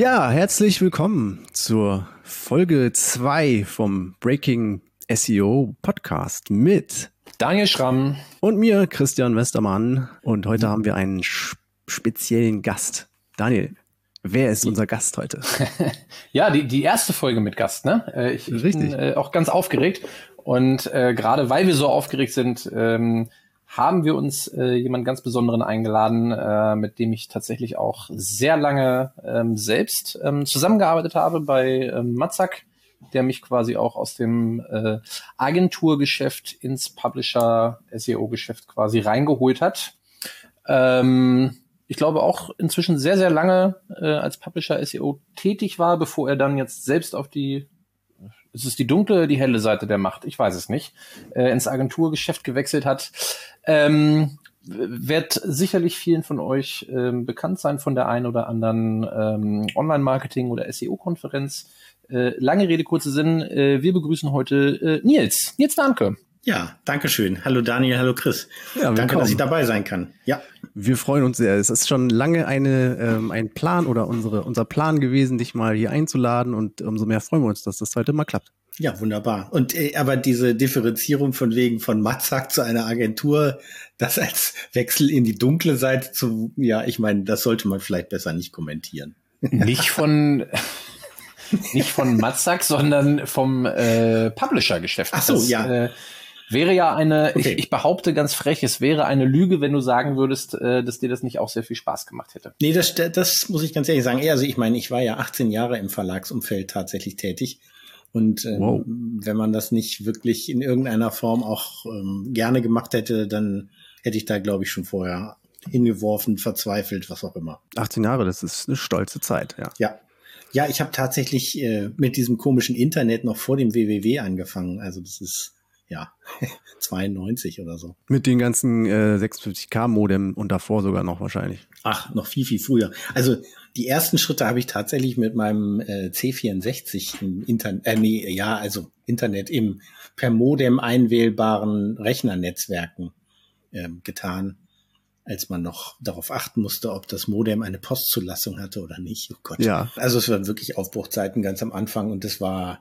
Ja, herzlich willkommen zur Folge 2 vom Breaking SEO Podcast mit Daniel Schramm und mir, Christian Westermann. Und heute haben wir einen speziellen Gast. Daniel, wer ist unser Gast heute? ja, die, die erste Folge mit Gast, ne? Äh, ich, ich Richtig. bin äh, auch ganz aufgeregt. Und äh, gerade weil wir so aufgeregt sind, ähm, haben wir uns äh, jemand ganz Besonderen eingeladen, äh, mit dem ich tatsächlich auch sehr lange ähm, selbst ähm, zusammengearbeitet habe bei ähm, Matzak, der mich quasi auch aus dem äh, Agenturgeschäft ins Publisher-SEO-Geschäft quasi reingeholt hat. Ähm, ich glaube auch inzwischen sehr, sehr lange äh, als Publisher SEO tätig war, bevor er dann jetzt selbst auf die ist es die dunkle, die helle Seite der Macht, ich weiß es nicht, äh, ins Agenturgeschäft gewechselt hat. Ähm, wird sicherlich vielen von euch ähm, bekannt sein von der einen oder anderen ähm, Online-Marketing- oder SEO-Konferenz. Äh, lange Rede, kurzer Sinn. Äh, wir begrüßen heute äh, Nils. Nils Danke. Ja, danke schön. Hallo Daniel, hallo Chris. Ja, danke, dass ich dabei sein kann. Ja. Wir freuen uns sehr. Es ist schon lange eine, ähm, ein Plan oder unsere, unser Plan gewesen, dich mal hier einzuladen und umso mehr freuen wir uns, dass das heute mal klappt. Ja, wunderbar. Und äh, aber diese Differenzierung von wegen von Matzak zu einer Agentur, das als Wechsel in die dunkle Seite zu, ja, ich meine, das sollte man vielleicht besser nicht kommentieren. Nicht von nicht von Matzak, sondern vom äh, Publisher-Geschäft. Ach so, das, ja. Äh, Wäre ja eine, okay. ich, ich, behaupte ganz frech, es wäre eine Lüge, wenn du sagen würdest, äh, dass dir das nicht auch sehr viel Spaß gemacht hätte. Nee, das, das muss ich ganz ehrlich sagen. Also ich meine, ich war ja 18 Jahre im Verlagsumfeld tatsächlich tätig. Und ähm, wow. wenn man das nicht wirklich in irgendeiner Form auch ähm, gerne gemacht hätte, dann hätte ich da, glaube ich, schon vorher hingeworfen, verzweifelt, was auch immer. 18 Jahre, das ist eine stolze Zeit, ja. Ja. Ja, ich habe tatsächlich äh, mit diesem komischen Internet noch vor dem WWW angefangen. Also das ist ja, 92 oder so. Mit den ganzen äh, 56K-Modem und davor sogar noch wahrscheinlich. Ach, noch viel, viel früher. Also die ersten Schritte habe ich tatsächlich mit meinem äh, C64 im Internet, äh, nee, ja, also Internet im per Modem einwählbaren Rechnernetzwerken äh, getan, als man noch darauf achten musste, ob das Modem eine Postzulassung hatte oder nicht. Oh Gott. Ja. Also es waren wirklich Aufbruchzeiten ganz am Anfang und das war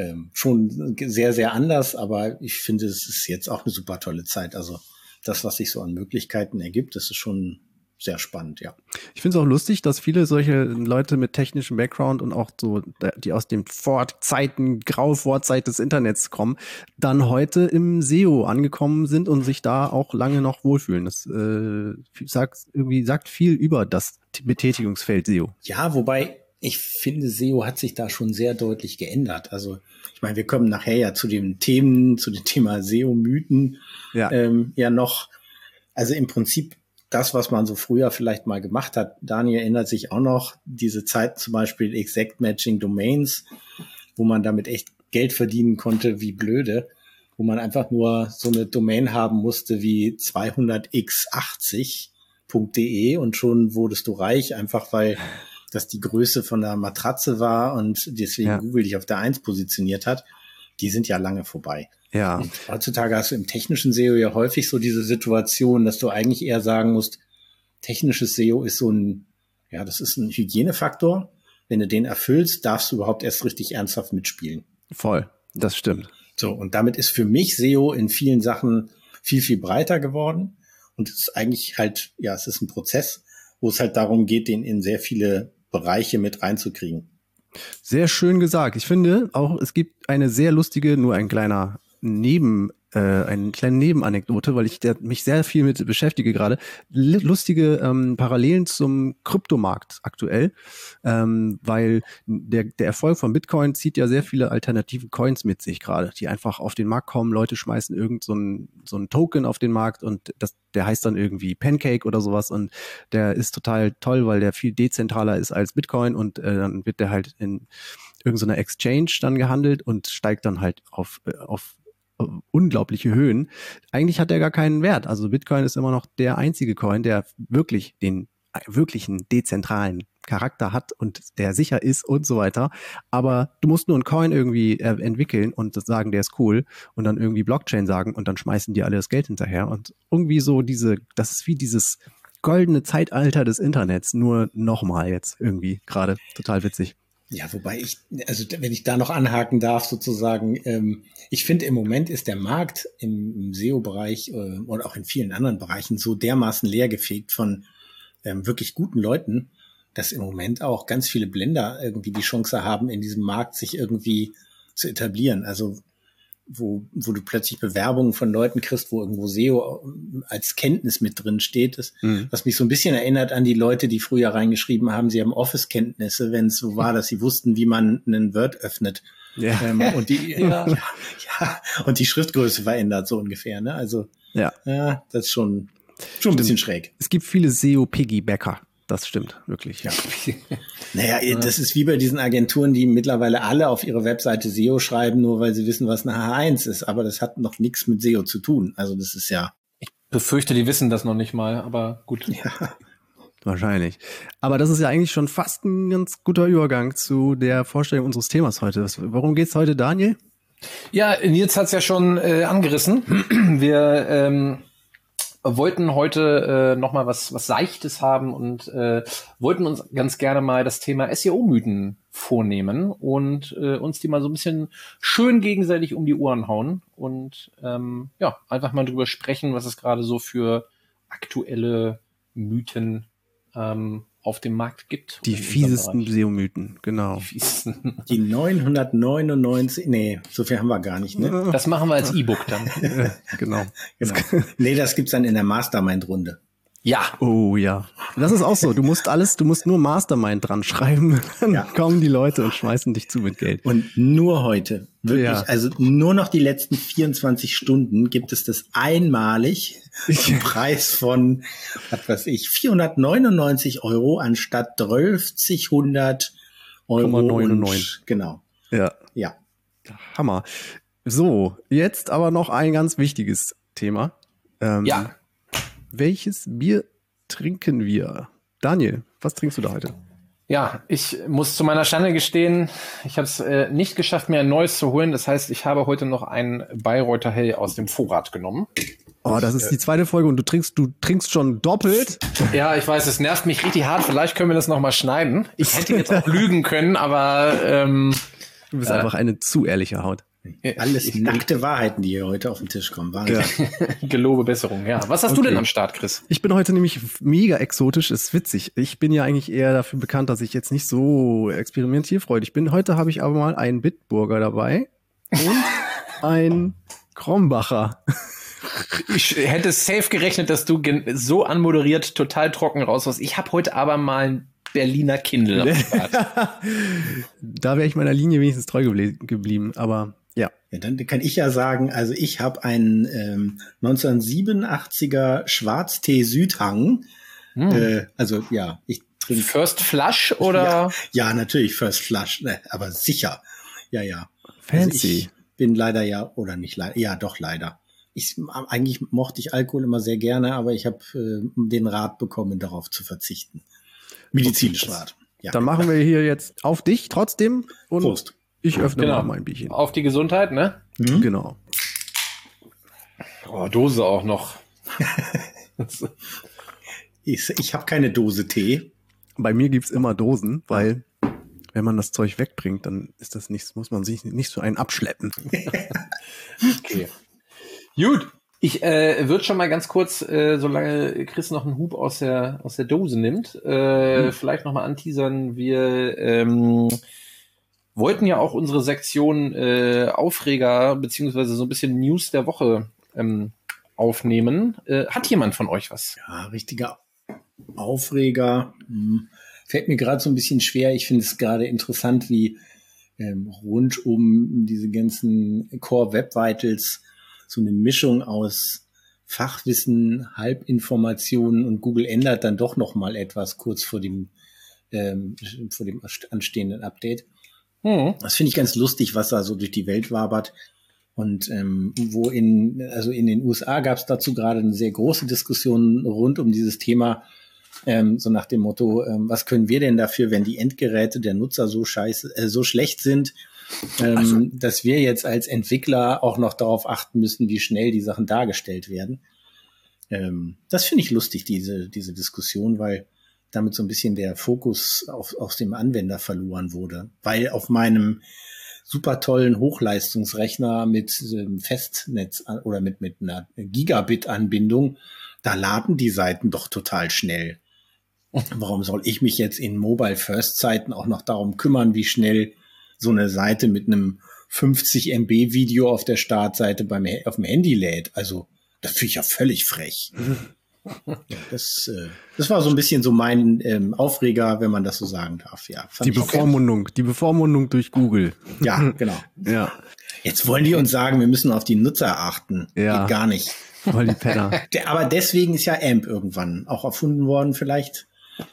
ähm, schon sehr, sehr anders, aber ich finde, es ist jetzt auch eine super tolle Zeit. Also das, was sich so an Möglichkeiten ergibt, das ist schon sehr spannend, ja. Ich finde es auch lustig, dass viele solche Leute mit technischem Background und auch so, die aus den Vorzeiten, graue Vorzeit des Internets kommen, dann heute im SEO angekommen sind und sich da auch lange noch wohlfühlen. Das äh, sagt irgendwie sagt viel über das Betätigungsfeld SEO. Ja, wobei ich finde, SEO hat sich da schon sehr deutlich geändert. Also ich meine, wir kommen nachher ja zu den Themen, zu dem Thema SEO-Mythen ja. Ähm, ja noch. Also im Prinzip das, was man so früher vielleicht mal gemacht hat. Daniel erinnert sich auch noch diese Zeit zum Beispiel Exact Matching Domains, wo man damit echt Geld verdienen konnte, wie blöde, wo man einfach nur so eine Domain haben musste wie 200x80.de und schon wurdest du reich, einfach weil das die Größe von der Matratze war und deswegen ja. Google dich auf der Eins positioniert hat, die sind ja lange vorbei. Ja. Und heutzutage hast du im technischen SEO ja häufig so diese Situation, dass du eigentlich eher sagen musst, technisches SEO ist so ein, ja, das ist ein Hygienefaktor. Wenn du den erfüllst, darfst du überhaupt erst richtig ernsthaft mitspielen. Voll, das stimmt. So, und damit ist für mich SEO in vielen Sachen viel, viel breiter geworden. Und es ist eigentlich halt, ja, es ist ein Prozess, wo es halt darum geht, den in sehr viele Bereiche mit reinzukriegen. Sehr schön gesagt. Ich finde auch, es gibt eine sehr lustige, nur ein kleiner Neben, äh, eine kleine Nebenanekdote, weil ich der, mich sehr viel mit beschäftige gerade. Lustige ähm, Parallelen zum Kryptomarkt aktuell, ähm, weil der, der Erfolg von Bitcoin zieht ja sehr viele alternative Coins mit sich gerade, die einfach auf den Markt kommen. Leute schmeißen irgend so ein, so ein Token auf den Markt und das, der heißt dann irgendwie Pancake oder sowas und der ist total toll, weil der viel dezentraler ist als Bitcoin und äh, dann wird der halt in irgendeiner Exchange dann gehandelt und steigt dann halt auf, äh, auf unglaubliche Höhen. Eigentlich hat er gar keinen Wert. Also Bitcoin ist immer noch der einzige Coin, der wirklich den wirklichen dezentralen Charakter hat und der sicher ist und so weiter. Aber du musst nur einen Coin irgendwie äh, entwickeln und sagen, der ist cool und dann irgendwie Blockchain sagen und dann schmeißen die alle das Geld hinterher. Und irgendwie so diese, das ist wie dieses goldene Zeitalter des Internets, nur nochmal jetzt irgendwie gerade. Total witzig. Ja, wobei ich, also wenn ich da noch anhaken darf, sozusagen, ähm, ich finde im Moment ist der Markt im, im SEO-Bereich äh, und auch in vielen anderen Bereichen so dermaßen leergefegt von ähm, wirklich guten Leuten, dass im Moment auch ganz viele Blender irgendwie die Chance haben, in diesem Markt sich irgendwie zu etablieren. Also wo, wo du plötzlich Bewerbungen von Leuten kriegst, wo irgendwo SEO als Kenntnis mit drin steht, ist, mhm. was mich so ein bisschen erinnert an die Leute, die früher reingeschrieben haben, sie haben Office-Kenntnisse, wenn es so war, dass sie wussten, wie man einen Word öffnet. Ja. Ähm, und die, ja. ja. ja, und die Schriftgröße verändert so ungefähr, ne? Also, ja, ja das ist schon, schon ein bisschen schräg. Es gibt viele SEO-Piggybacker. Das stimmt, wirklich, ja. naja, das ist wie bei diesen Agenturen, die mittlerweile alle auf ihre Webseite SEO schreiben, nur weil sie wissen, was eine H1 ist. Aber das hat noch nichts mit SEO zu tun. Also das ist ja. Ich befürchte, die wissen das noch nicht mal, aber gut. Ja. Wahrscheinlich. Aber das ist ja eigentlich schon fast ein ganz guter Übergang zu der Vorstellung unseres Themas heute. Worum geht's heute, Daniel? Ja, Nils hat's ja schon äh, angerissen. Wir ähm, wollten heute äh, noch mal was was Seichtes haben und äh, wollten uns ganz gerne mal das Thema SEO-Mythen vornehmen und äh, uns die mal so ein bisschen schön gegenseitig um die Ohren hauen und ähm, ja einfach mal drüber sprechen, was es gerade so für aktuelle Mythen ähm, auf dem Markt gibt. Die fiesesten SEO-Mythen, genau. Die, fiesesten. die 999, nee, so viel haben wir gar nicht, ne? Das machen wir als E-Book dann. genau. genau. Nee, das gibt's dann in der Mastermind-Runde. Ja. Oh ja. Das ist auch so. Du musst alles, du musst nur Mastermind dran schreiben. Dann ja. kommen die Leute und schmeißen dich zu mit Geld. Und nur heute. Wirklich. Ja. Also nur noch die letzten 24 Stunden gibt es das einmalig zum Preis von, was weiß ich, 499 Euro anstatt 1200 Euro. 99. genau. Ja. Ja. Hammer. So, jetzt aber noch ein ganz wichtiges Thema. Ähm, ja welches Bier trinken wir? Daniel, was trinkst du da heute? Ja, ich muss zu meiner Schande gestehen, ich habe es äh, nicht geschafft, mir ein neues zu holen. Das heißt, ich habe heute noch ein Bayreuther Hell aus dem Vorrat genommen. Oh, das ist die zweite Folge und du trinkst, du trinkst schon doppelt. Ja, ich weiß, es nervt mich richtig hart. Vielleicht können wir das noch mal schneiden. Ich hätte jetzt auch lügen können, aber ähm, du bist äh, einfach eine zu ehrliche Haut. Alles nackte Wahrheiten, die hier heute auf den Tisch kommen. Wahnsinn. Ja. Gelobe Besserung, ja. Was hast okay. du denn am Start, Chris? Ich bin heute nämlich mega exotisch, ist witzig. Ich bin ja eigentlich eher dafür bekannt, dass ich jetzt nicht so experimentierfreudig bin. Heute habe ich aber mal einen Bitburger dabei und ein Krombacher. Ich hätte safe gerechnet, dass du so anmoderiert total trocken raus warst. Ich habe heute aber mal ein Berliner Kindle da wäre ich meiner Linie wenigstens treu geblieben, aber ja. ja. Dann kann ich ja sagen, also ich habe einen ähm, 1987er Schwarztee Südhang. Hm. Äh, also ja, ich trinke. First Flush oder? Ja, ja natürlich First Flush, ne, aber sicher. Ja, ja. Fancy. Also ich bin leider ja, oder nicht leider, ja doch leider. Ich, eigentlich mochte ich Alkohol immer sehr gerne, aber ich habe äh, den Rat bekommen, darauf zu verzichten. Medizinischen Rat. Ja. Dann machen wir hier jetzt auf dich trotzdem und Prost. Ich öffne genau. mal mein Bierchen. Auf die Gesundheit, ne? Mhm. Genau. Oh, Dose auch noch. ich ich habe keine Dose Tee. Bei mir gibt's immer Dosen, weil wenn man das Zeug wegbringt, dann ist das nichts, muss man sich nicht so einen abschleppen. okay. Gut. Ich äh, würde schon mal ganz kurz, äh, solange Chris noch einen Hub aus der aus der Dose nimmt, äh, mhm. vielleicht noch mal anteasern. Wir ähm, wollten ja auch unsere Sektion äh, Aufreger beziehungsweise so ein bisschen News der Woche ähm, aufnehmen. Äh, hat jemand von euch was? Ja, richtiger Aufreger. Hm. Fällt mir gerade so ein bisschen schwer. Ich finde es gerade interessant, wie ähm, rund um diese ganzen Core Web Vitals so eine Mischung aus Fachwissen, Halbinformationen und Google ändert dann doch noch mal etwas kurz vor dem ähm, vor dem anstehenden Update. Hm. Das finde ich ganz lustig, was da so durch die Welt wabert. Und ähm, wo in, also in den USA gab es dazu gerade eine sehr große Diskussion rund um dieses Thema, ähm, so nach dem Motto, ähm, was können wir denn dafür, wenn die Endgeräte der Nutzer so scheiße, äh, so schlecht sind, ähm, also. dass wir jetzt als Entwickler auch noch darauf achten müssen, wie schnell die Sachen dargestellt werden. Ähm, das finde ich lustig, diese, diese Diskussion, weil damit so ein bisschen der Fokus auf, auf dem Anwender verloren wurde. Weil auf meinem super tollen Hochleistungsrechner mit ähm, Festnetz oder mit, mit einer Gigabit-Anbindung, da laden die Seiten doch total schnell. Warum soll ich mich jetzt in Mobile First Zeiten auch noch darum kümmern, wie schnell so eine Seite mit einem 50 MB Video auf der Startseite beim, auf dem Handy lädt? Also, das finde ich ja völlig frech. Ja, das, äh, das war so ein bisschen so mein ähm, Aufreger, wenn man das so sagen darf. Ja, die Bevormundung, okay. die Bevormundung durch Google. Ja, genau. ja. Jetzt wollen die uns sagen, wir müssen auf die Nutzer achten. Ja. Geht gar nicht. Weil die Penner. Aber deswegen ist ja AMP irgendwann auch erfunden worden, vielleicht.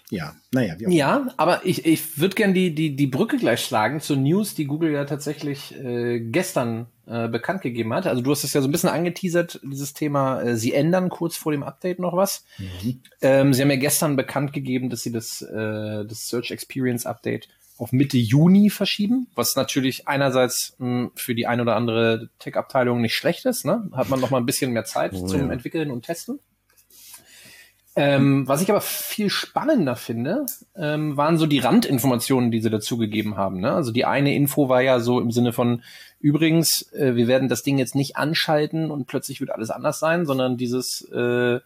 Ja, naja. Wie auch ja, aber ich, ich würde gern die, die, die Brücke gleich schlagen zur News, die Google ja tatsächlich äh, gestern äh, bekannt gegeben hat. Also du hast es ja so ein bisschen angeteasert, dieses Thema, äh, sie ändern kurz vor dem Update noch was. Mhm. Ähm, sie haben ja gestern bekannt gegeben, dass sie das, äh, das Search Experience Update auf Mitte Juni verschieben, was natürlich einerseits mh, hm, für die ein oder andere Tech-Abteilung nicht schlecht ist. Ne? Hat man noch mal ein bisschen mehr Zeit oh, zum ja. Entwickeln und Testen. Ähm, was ich aber viel spannender finde, ähm, waren so die Randinformationen, die sie dazugegeben haben. Ne? Also die eine Info war ja so im Sinne von, übrigens, äh, wir werden das Ding jetzt nicht anschalten und plötzlich wird alles anders sein, sondern dieses, äh,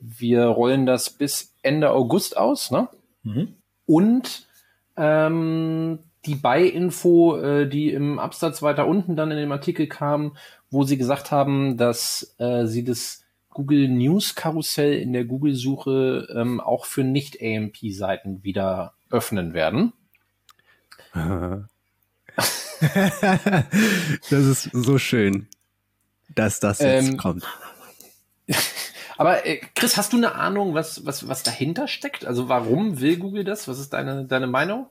wir rollen das bis Ende August aus. Ne? Mhm. Und ähm, die Bei-Info, äh, die im Absatz weiter unten dann in dem Artikel kam, wo sie gesagt haben, dass äh, sie das Google News Karussell in der Google-Suche ähm, auch für Nicht-AMP-Seiten wieder öffnen werden. das ist so schön, dass das jetzt ähm, kommt. Aber äh, Chris, hast du eine Ahnung, was, was, was dahinter steckt? Also warum will Google das? Was ist deine, deine Meinung?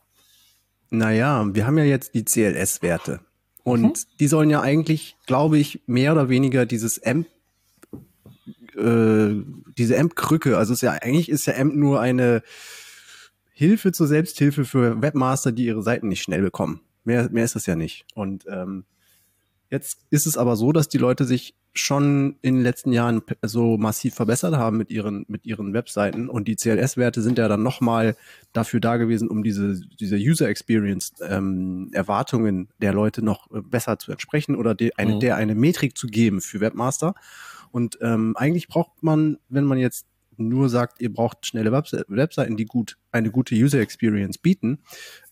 Naja, wir haben ja jetzt die CLS-Werte. Und mhm. die sollen ja eigentlich, glaube ich, mehr oder weniger dieses AMP äh, diese AMP-Krücke, also es ist ja eigentlich ist ja AMP nur eine Hilfe zur Selbsthilfe für Webmaster, die ihre Seiten nicht schnell bekommen. Mehr, mehr ist es ja nicht. Und ähm, jetzt ist es aber so, dass die Leute sich schon in den letzten Jahren so massiv verbessert haben mit ihren, mit ihren Webseiten und die CLS-Werte sind ja dann nochmal dafür da gewesen, um diese, diese User Experience ähm, Erwartungen der Leute noch besser zu entsprechen oder de, eine, mhm. der eine Metrik zu geben für Webmaster. Und ähm, eigentlich braucht man, wenn man jetzt nur sagt, ihr braucht schnelle Webse Webseiten, die gut eine gute User Experience bieten,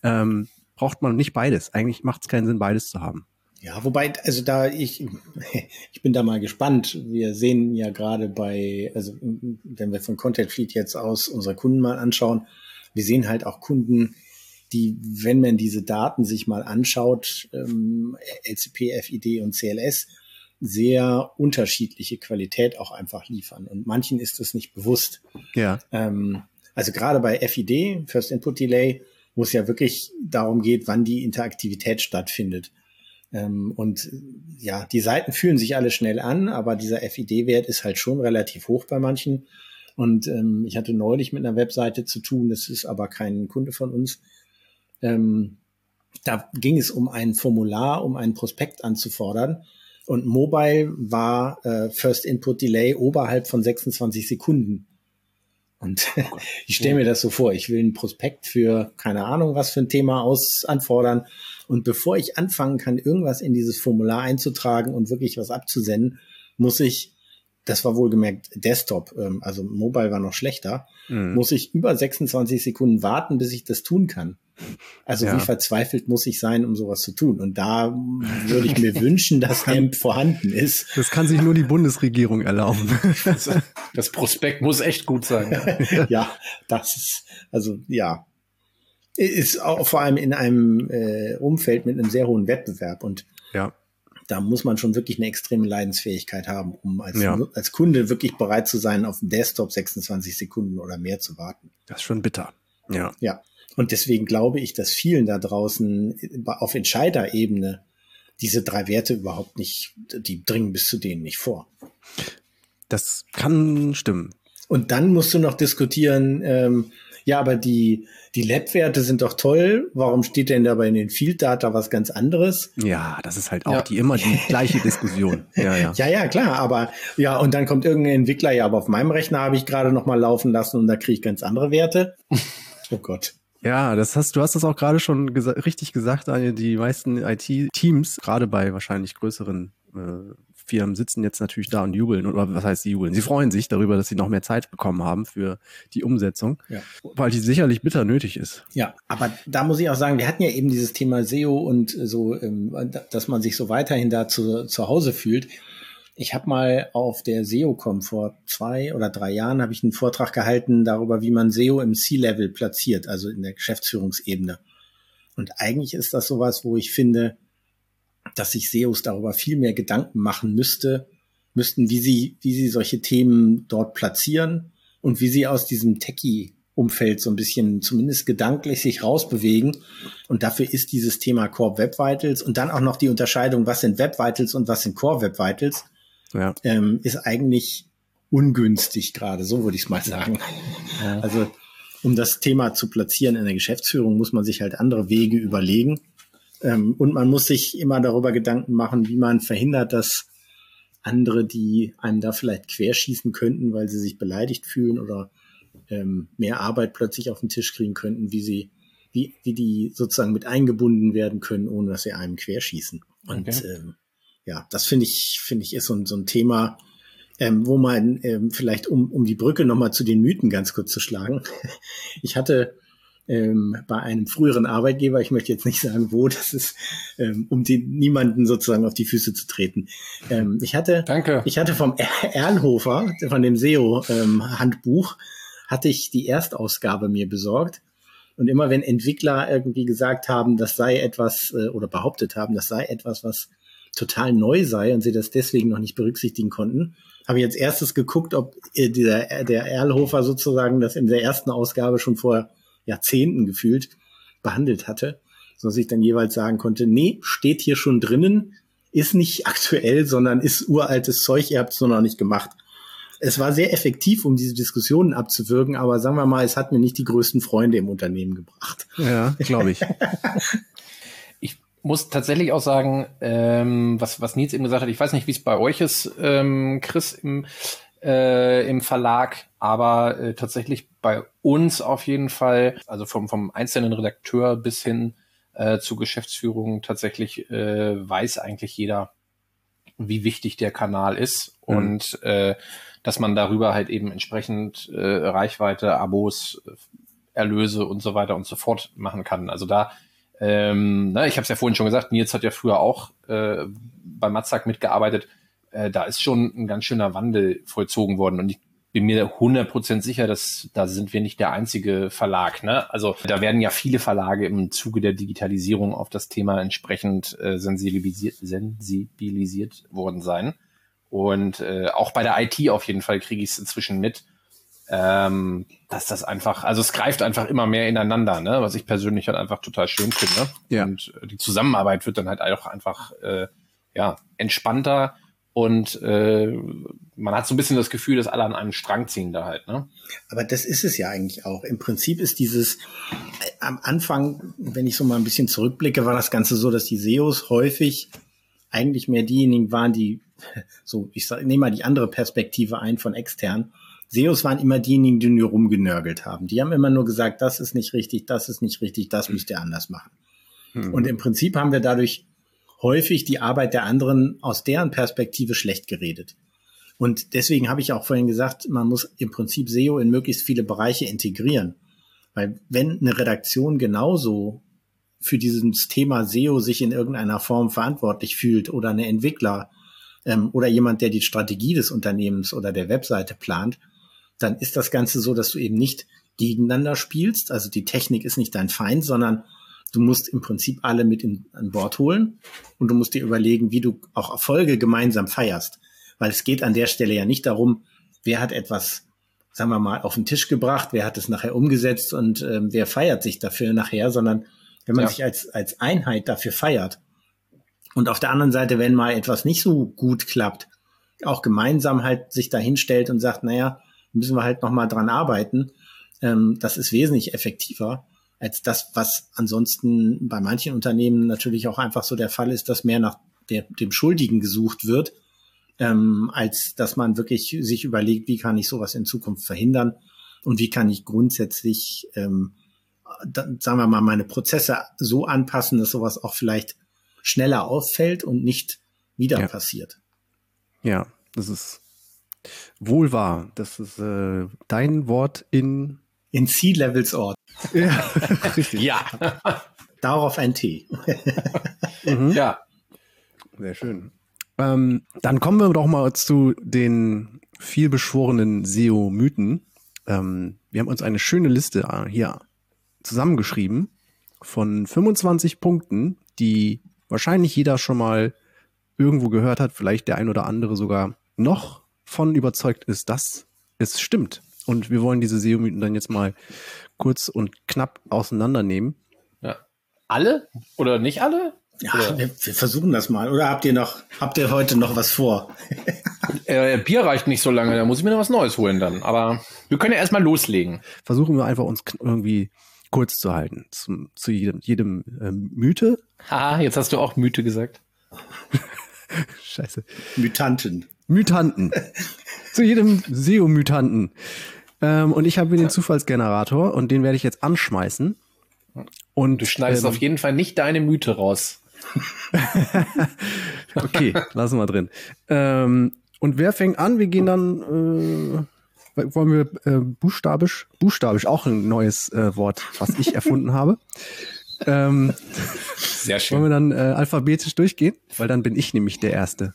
ähm, braucht man nicht beides. Eigentlich macht es keinen Sinn, beides zu haben. Ja, wobei, also da ich, ich bin da mal gespannt. Wir sehen ja gerade bei, also wenn wir von Content Fleet jetzt aus unsere Kunden mal anschauen, wir sehen halt auch Kunden, die, wenn man diese Daten sich mal anschaut, ähm, LCP, FID und CLS, sehr unterschiedliche Qualität auch einfach liefern. Und manchen ist es nicht bewusst. Ja. Ähm, also gerade bei FID, First Input Delay, wo es ja wirklich darum geht, wann die Interaktivität stattfindet. Ähm, und ja, die Seiten fühlen sich alle schnell an, aber dieser FID-Wert ist halt schon relativ hoch bei manchen. Und ähm, ich hatte neulich mit einer Webseite zu tun, das ist aber kein Kunde von uns. Ähm, da ging es um ein Formular, um einen Prospekt anzufordern. Und Mobile war äh, First Input Delay oberhalb von 26 Sekunden. Und oh ich stelle mir das so vor, ich will ein Prospekt für keine Ahnung was für ein Thema aus anfordern. Und bevor ich anfangen kann, irgendwas in dieses Formular einzutragen und wirklich was abzusenden, muss ich, das war wohlgemerkt Desktop, ähm, also Mobile war noch schlechter, mhm. muss ich über 26 Sekunden warten, bis ich das tun kann. Also ja. wie verzweifelt muss ich sein, um sowas zu tun? Und da würde ich mir wünschen, dass AMP vorhanden ist. Das kann sich nur die Bundesregierung erlauben. Das Prospekt muss echt gut sein. Ja, ja das ist, also ja, ist auch vor allem in einem äh, Umfeld mit einem sehr hohen Wettbewerb und ja. da muss man schon wirklich eine extreme Leidensfähigkeit haben, um als, ja. als Kunde wirklich bereit zu sein, auf dem Desktop 26 Sekunden oder mehr zu warten. Das ist schon bitter. Ja. Ja. Und deswegen glaube ich, dass vielen da draußen auf Entscheiderebene diese drei Werte überhaupt nicht, die dringen bis zu denen nicht vor. Das kann stimmen. Und dann musst du noch diskutieren, ähm, ja, aber die, die Lab-Werte sind doch toll. Warum steht denn dabei in den Field Data was ganz anderes? Ja, das ist halt auch ja. die immer die gleiche Diskussion. Ja, ja. ja, ja, klar. Aber ja, und dann kommt irgendein Entwickler, ja, aber auf meinem Rechner habe ich gerade noch mal laufen lassen und da kriege ich ganz andere Werte. Oh Gott. Ja, das hast, du hast das auch gerade schon gesa richtig gesagt, Daniel. Die meisten IT-Teams, gerade bei wahrscheinlich größeren äh, Firmen sitzen jetzt natürlich da und jubeln. Oder was heißt jubeln? Sie freuen sich darüber, dass sie noch mehr Zeit bekommen haben für die Umsetzung, ja. weil die sicherlich bitter nötig ist. Ja, aber da muss ich auch sagen, wir hatten ja eben dieses Thema SEO und so, ähm, dass man sich so weiterhin da zu, zu Hause fühlt. Ich habe mal auf der SEO-Com vor zwei oder drei Jahren habe ich einen Vortrag gehalten darüber, wie man SEO im C-Level platziert, also in der Geschäftsführungsebene. Und eigentlich ist das sowas, wo ich finde, dass sich SEOs darüber viel mehr Gedanken machen müsste, müssten, wie sie, wie sie solche Themen dort platzieren und wie sie aus diesem Techie-Umfeld so ein bisschen zumindest gedanklich sich rausbewegen. Und dafür ist dieses Thema Core Web Vitals und dann auch noch die Unterscheidung, was sind Web Vitals und was sind Core Web Vitals, ja. ähm, ist eigentlich ungünstig gerade, so würde ich es mal sagen. Ja. Also um das Thema zu platzieren in der Geschäftsführung, muss man sich halt andere Wege überlegen. Ähm, und man muss sich immer darüber Gedanken machen, wie man verhindert, dass andere, die einem da vielleicht querschießen könnten, weil sie sich beleidigt fühlen oder ähm, mehr Arbeit plötzlich auf den Tisch kriegen könnten, wie sie, wie, wie die sozusagen mit eingebunden werden können, ohne dass sie einem querschießen. Und okay. ähm, ja, das finde ich, finde ich, ist so, so ein Thema, ähm, wo man ähm, vielleicht, um, um die Brücke nochmal zu den Mythen ganz kurz zu schlagen. Ich hatte ähm, bei einem früheren Arbeitgeber, ich möchte jetzt nicht sagen, wo, das ist, ähm, um den, niemanden sozusagen auf die Füße zu treten. Ähm, ich hatte, Danke. ich hatte vom Erlhofer, von dem SEO-Handbuch, ähm, hatte ich die Erstausgabe mir besorgt. Und immer wenn Entwickler irgendwie gesagt haben, das sei etwas, äh, oder behauptet haben, das sei etwas, was total neu sei und sie das deswegen noch nicht berücksichtigen konnten, habe ich als erstes geguckt, ob äh, der, der Erlhofer sozusagen das in der ersten Ausgabe schon vor Jahrzehnten gefühlt behandelt hatte, so dass ich dann jeweils sagen konnte, nee, steht hier schon drinnen, ist nicht aktuell, sondern ist uraltes Zeug, ihr habt es nur noch nicht gemacht. Es war sehr effektiv, um diese Diskussionen abzuwirken, aber sagen wir mal, es hat mir nicht die größten Freunde im Unternehmen gebracht. Ja, glaube ich. muss tatsächlich auch sagen, ähm, was, was Nils eben gesagt hat, ich weiß nicht, wie es bei euch ist, ähm, Chris, im, äh, im Verlag, aber äh, tatsächlich bei uns auf jeden Fall, also vom, vom einzelnen Redakteur bis hin äh, zur Geschäftsführung tatsächlich äh, weiß eigentlich jeder, wie wichtig der Kanal ist mhm. und äh, dass man darüber halt eben entsprechend äh, Reichweite, Abos, Erlöse und so weiter und so fort machen kann. Also da, ähm, na, ich habe es ja vorhin schon gesagt, Nils hat ja früher auch äh, bei Matzak mitgearbeitet. Äh, da ist schon ein ganz schöner Wandel vollzogen worden und ich bin mir 100% sicher, dass da sind wir nicht der einzige Verlag. Ne? Also da werden ja viele Verlage im Zuge der Digitalisierung auf das Thema entsprechend äh, sensibilisiert, sensibilisiert worden sein. Und äh, auch bei der IT auf jeden Fall kriege ich es inzwischen mit, ähm, dass das einfach, also es greift einfach immer mehr ineinander, ne? was ich persönlich halt einfach total schön finde. Ja. Und äh, die Zusammenarbeit wird dann halt auch einfach äh, ja entspannter und äh, man hat so ein bisschen das Gefühl, dass alle an einem Strang ziehen da halt, ne? Aber das ist es ja eigentlich auch. Im Prinzip ist dieses, äh, am Anfang, wenn ich so mal ein bisschen zurückblicke, war das Ganze so, dass die SEOs häufig eigentlich mehr diejenigen waren, die, so, ich sag, nehme mal die andere Perspektive ein von extern. SEOs waren immer diejenigen, die nur rumgenörgelt haben. Die haben immer nur gesagt, das ist nicht richtig, das ist nicht richtig, das müsst ihr anders machen. Mhm. Und im Prinzip haben wir dadurch häufig die Arbeit der anderen aus deren Perspektive schlecht geredet. Und deswegen habe ich auch vorhin gesagt, man muss im Prinzip SEO in möglichst viele Bereiche integrieren. Weil wenn eine Redaktion genauso für dieses Thema SEO sich in irgendeiner Form verantwortlich fühlt oder eine Entwickler ähm, oder jemand, der die Strategie des Unternehmens oder der Webseite plant, dann ist das Ganze so, dass du eben nicht gegeneinander spielst. Also die Technik ist nicht dein Feind, sondern Du musst im Prinzip alle mit in, an Bord holen und du musst dir überlegen, wie du auch Erfolge gemeinsam feierst. Weil es geht an der Stelle ja nicht darum, wer hat etwas, sagen wir mal, auf den Tisch gebracht, wer hat es nachher umgesetzt und ähm, wer feiert sich dafür nachher, sondern wenn man ja. sich als, als Einheit dafür feiert und auf der anderen Seite, wenn mal etwas nicht so gut klappt, auch gemeinsam halt sich dahin stellt und sagt, naja, müssen wir halt nochmal dran arbeiten. Ähm, das ist wesentlich effektiver als das, was ansonsten bei manchen Unternehmen natürlich auch einfach so der Fall ist, dass mehr nach der, dem Schuldigen gesucht wird, ähm, als dass man wirklich sich überlegt, wie kann ich sowas in Zukunft verhindern und wie kann ich grundsätzlich, ähm, da, sagen wir mal, meine Prozesse so anpassen, dass sowas auch vielleicht schneller auffällt und nicht wieder ja. passiert. Ja, das ist wohl wahr. Das ist äh, dein Wort in in C-Levels Ort. Ja, richtig. ja. Darauf ein T. mhm. Ja. Sehr schön. Ähm, dann kommen wir doch mal zu den vielbeschworenen SEO-Mythen. Ähm, wir haben uns eine schöne Liste äh, hier zusammengeschrieben von 25 Punkten, die wahrscheinlich jeder schon mal irgendwo gehört hat, vielleicht der ein oder andere sogar noch von überzeugt ist, dass es stimmt. Und wir wollen diese SEO-Mythen dann jetzt mal kurz und knapp auseinandernehmen. Ja. Alle oder nicht alle? Ja, wir, wir, versuchen das mal. Oder habt ihr noch, habt ihr heute noch was vor? äh, Bier reicht nicht so lange, da muss ich mir noch was Neues holen dann. Aber wir können ja erstmal loslegen. Versuchen wir einfach uns irgendwie kurz zu halten. Zum, zu jedem, jedem ähm, Mythe. Haha, jetzt hast du auch Mythe gesagt. Scheiße. Mutanten. Mutanten. zu jedem SEO-Mutanten. Ähm, und ich habe hier den Zufallsgenerator und den werde ich jetzt anschmeißen. Und du schneidest ähm, auf jeden Fall nicht deine Mythe raus. okay, lassen wir drin. Ähm, und wer fängt an? Wir gehen dann, äh, wollen wir äh, buchstabisch, buchstabisch auch ein neues äh, Wort, was ich erfunden habe. Ähm, Sehr schön. Wollen wir dann äh, alphabetisch durchgehen? Weil dann bin ich nämlich der Erste.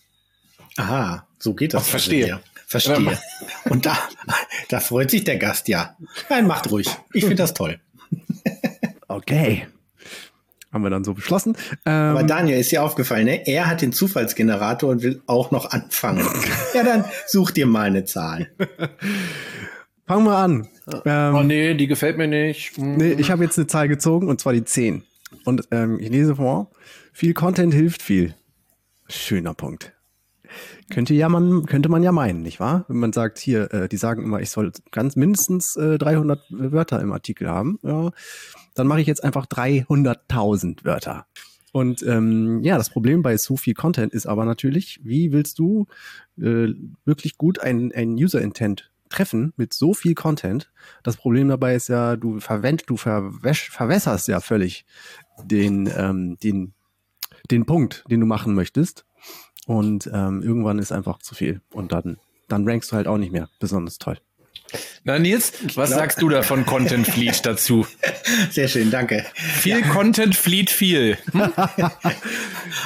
Aha, so geht das. Oh, verstehe. Verstehe. Und da, da freut sich der Gast ja. Nein, macht ruhig. Ich finde das toll. Okay. Haben wir dann so beschlossen. Ähm, Aber Daniel, ist dir aufgefallen, ne? Er hat den Zufallsgenerator und will auch noch anfangen. ja, dann such dir mal eine Zahl. Fangen wir an. Ähm, oh nee, die gefällt mir nicht. Hm. Nee, ich habe jetzt eine Zahl gezogen und zwar die 10. Und ähm, ich lese vor. Viel Content hilft viel. Schöner Punkt. Könnte ja man, könnte man ja meinen, nicht wahr? Wenn man sagt, hier, äh, die sagen immer, ich soll ganz mindestens äh, 300 Wörter im Artikel haben, ja, dann mache ich jetzt einfach 300.000 Wörter. Und ähm, ja, das Problem bei so viel Content ist aber natürlich, wie willst du äh, wirklich gut ein, ein User-Intent treffen mit so viel Content? Das Problem dabei ist ja, du verwend, du verwäsch, verwässerst ja völlig den, ähm, den, den Punkt, den du machen möchtest. Und ähm, irgendwann ist einfach zu viel. Und dann, dann rankst du halt auch nicht mehr besonders toll. Na Nils, was sagst du da von Content Fleet dazu? Sehr schön, danke. Viel ja. Content Fleet viel. Hm?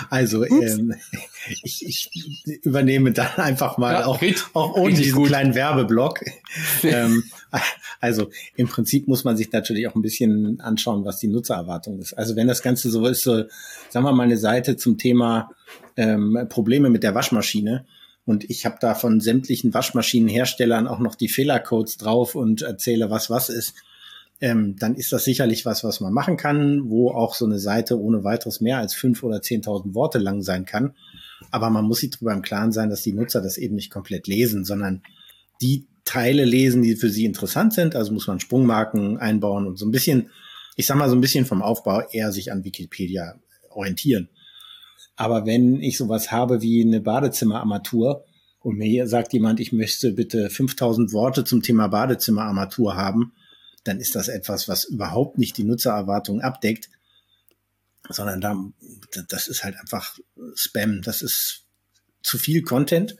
Also ähm, ich, ich übernehme dann einfach mal ja, auch, auch ohne diesen gut. kleinen Werbeblock. ähm, also im Prinzip muss man sich natürlich auch ein bisschen anschauen, was die Nutzererwartung ist. Also wenn das Ganze so ist, so, sagen wir mal eine Seite zum Thema ähm, Probleme mit der Waschmaschine. Und ich habe da von sämtlichen Waschmaschinenherstellern auch noch die Fehlercodes drauf und erzähle, was was ist. Ähm, dann ist das sicherlich was, was man machen kann, wo auch so eine Seite ohne weiteres mehr als fünf oder zehntausend Worte lang sein kann. Aber man muss sich darüber im Klaren sein, dass die Nutzer das eben nicht komplett lesen, sondern die Teile lesen, die für sie interessant sind. Also muss man Sprungmarken einbauen und so ein bisschen, ich sag mal so ein bisschen vom Aufbau eher sich an Wikipedia orientieren. Aber wenn ich sowas habe wie eine Badezimmerarmatur und mir sagt jemand, ich möchte bitte 5000 Worte zum Thema Badezimmerarmatur haben, dann ist das etwas, was überhaupt nicht die Nutzererwartungen abdeckt, sondern da, das ist halt einfach Spam. Das ist zu viel Content.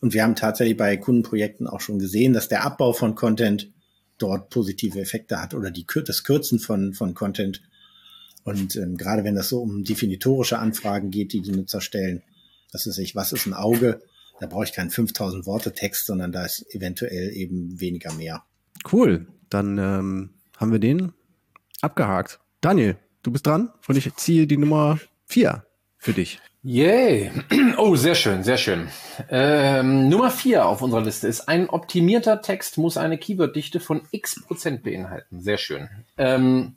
Und wir haben tatsächlich bei Kundenprojekten auch schon gesehen, dass der Abbau von Content dort positive Effekte hat oder die, das Kürzen von, von Content und ähm, gerade wenn das so um definitorische Anfragen geht, die die Nutzer stellen, das ist ich, was ist ein Auge? Da brauche ich keinen 5000 Worte Text, sondern da ist eventuell eben weniger mehr. Cool. Dann ähm, haben wir den abgehakt. Daniel, du bist dran und ich ziehe die Nummer vier für dich. Yay. Oh, sehr schön, sehr schön. Ähm, Nummer vier auf unserer Liste ist, ein optimierter Text muss eine Keyworddichte von x Prozent beinhalten. Sehr schön. Ähm,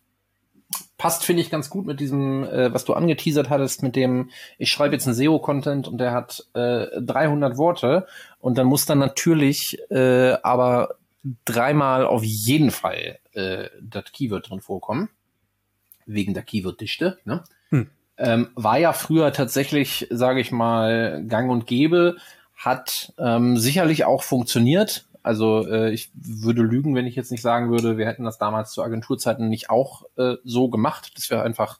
passt, finde ich, ganz gut mit diesem, äh, was du angeteasert hattest, mit dem, ich schreibe jetzt einen SEO-Content und der hat äh, 300 Worte und dann muss dann natürlich äh, aber dreimal auf jeden Fall äh, das Keyword drin vorkommen. Wegen der Keyword-Dichte. Ne? Hm. Ähm, war ja früher tatsächlich, sage ich mal, gang und gäbe, hat ähm, sicherlich auch funktioniert. Also äh, ich würde lügen, wenn ich jetzt nicht sagen würde, wir hätten das damals zu Agenturzeiten nicht auch äh, so gemacht, dass wir einfach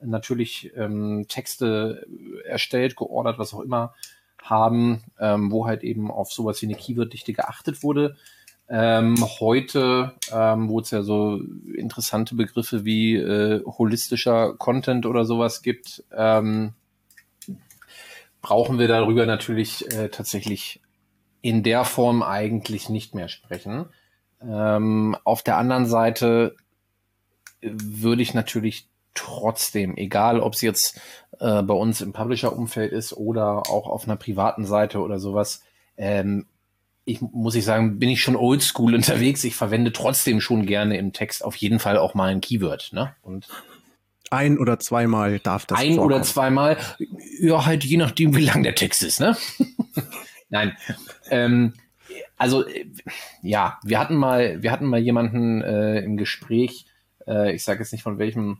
natürlich ähm, Texte erstellt, geordert, was auch immer haben, ähm, wo halt eben auf sowas wie eine Keyworddichte geachtet wurde. Ähm, heute, ähm, wo es ja so interessante Begriffe wie äh, holistischer Content oder sowas gibt, ähm, brauchen wir darüber natürlich äh, tatsächlich in der Form eigentlich nicht mehr sprechen. Ähm, auf der anderen Seite würde ich natürlich trotzdem, egal ob es jetzt äh, bei uns im Publisher-Umfeld ist oder auch auf einer privaten Seite oder sowas, ähm, ich muss ich sagen, bin ich schon oldschool unterwegs. Ich verwende trotzdem schon gerne im Text auf jeden Fall auch mal ein Keyword. Ne? Und ein oder zweimal darf das Ein vorkommen. oder zweimal, ja, halt je nachdem, wie lang der Text ist, ne? Nein. Ähm, also, äh, ja, wir hatten mal, wir hatten mal jemanden äh, im Gespräch, äh, ich sage jetzt nicht von welchem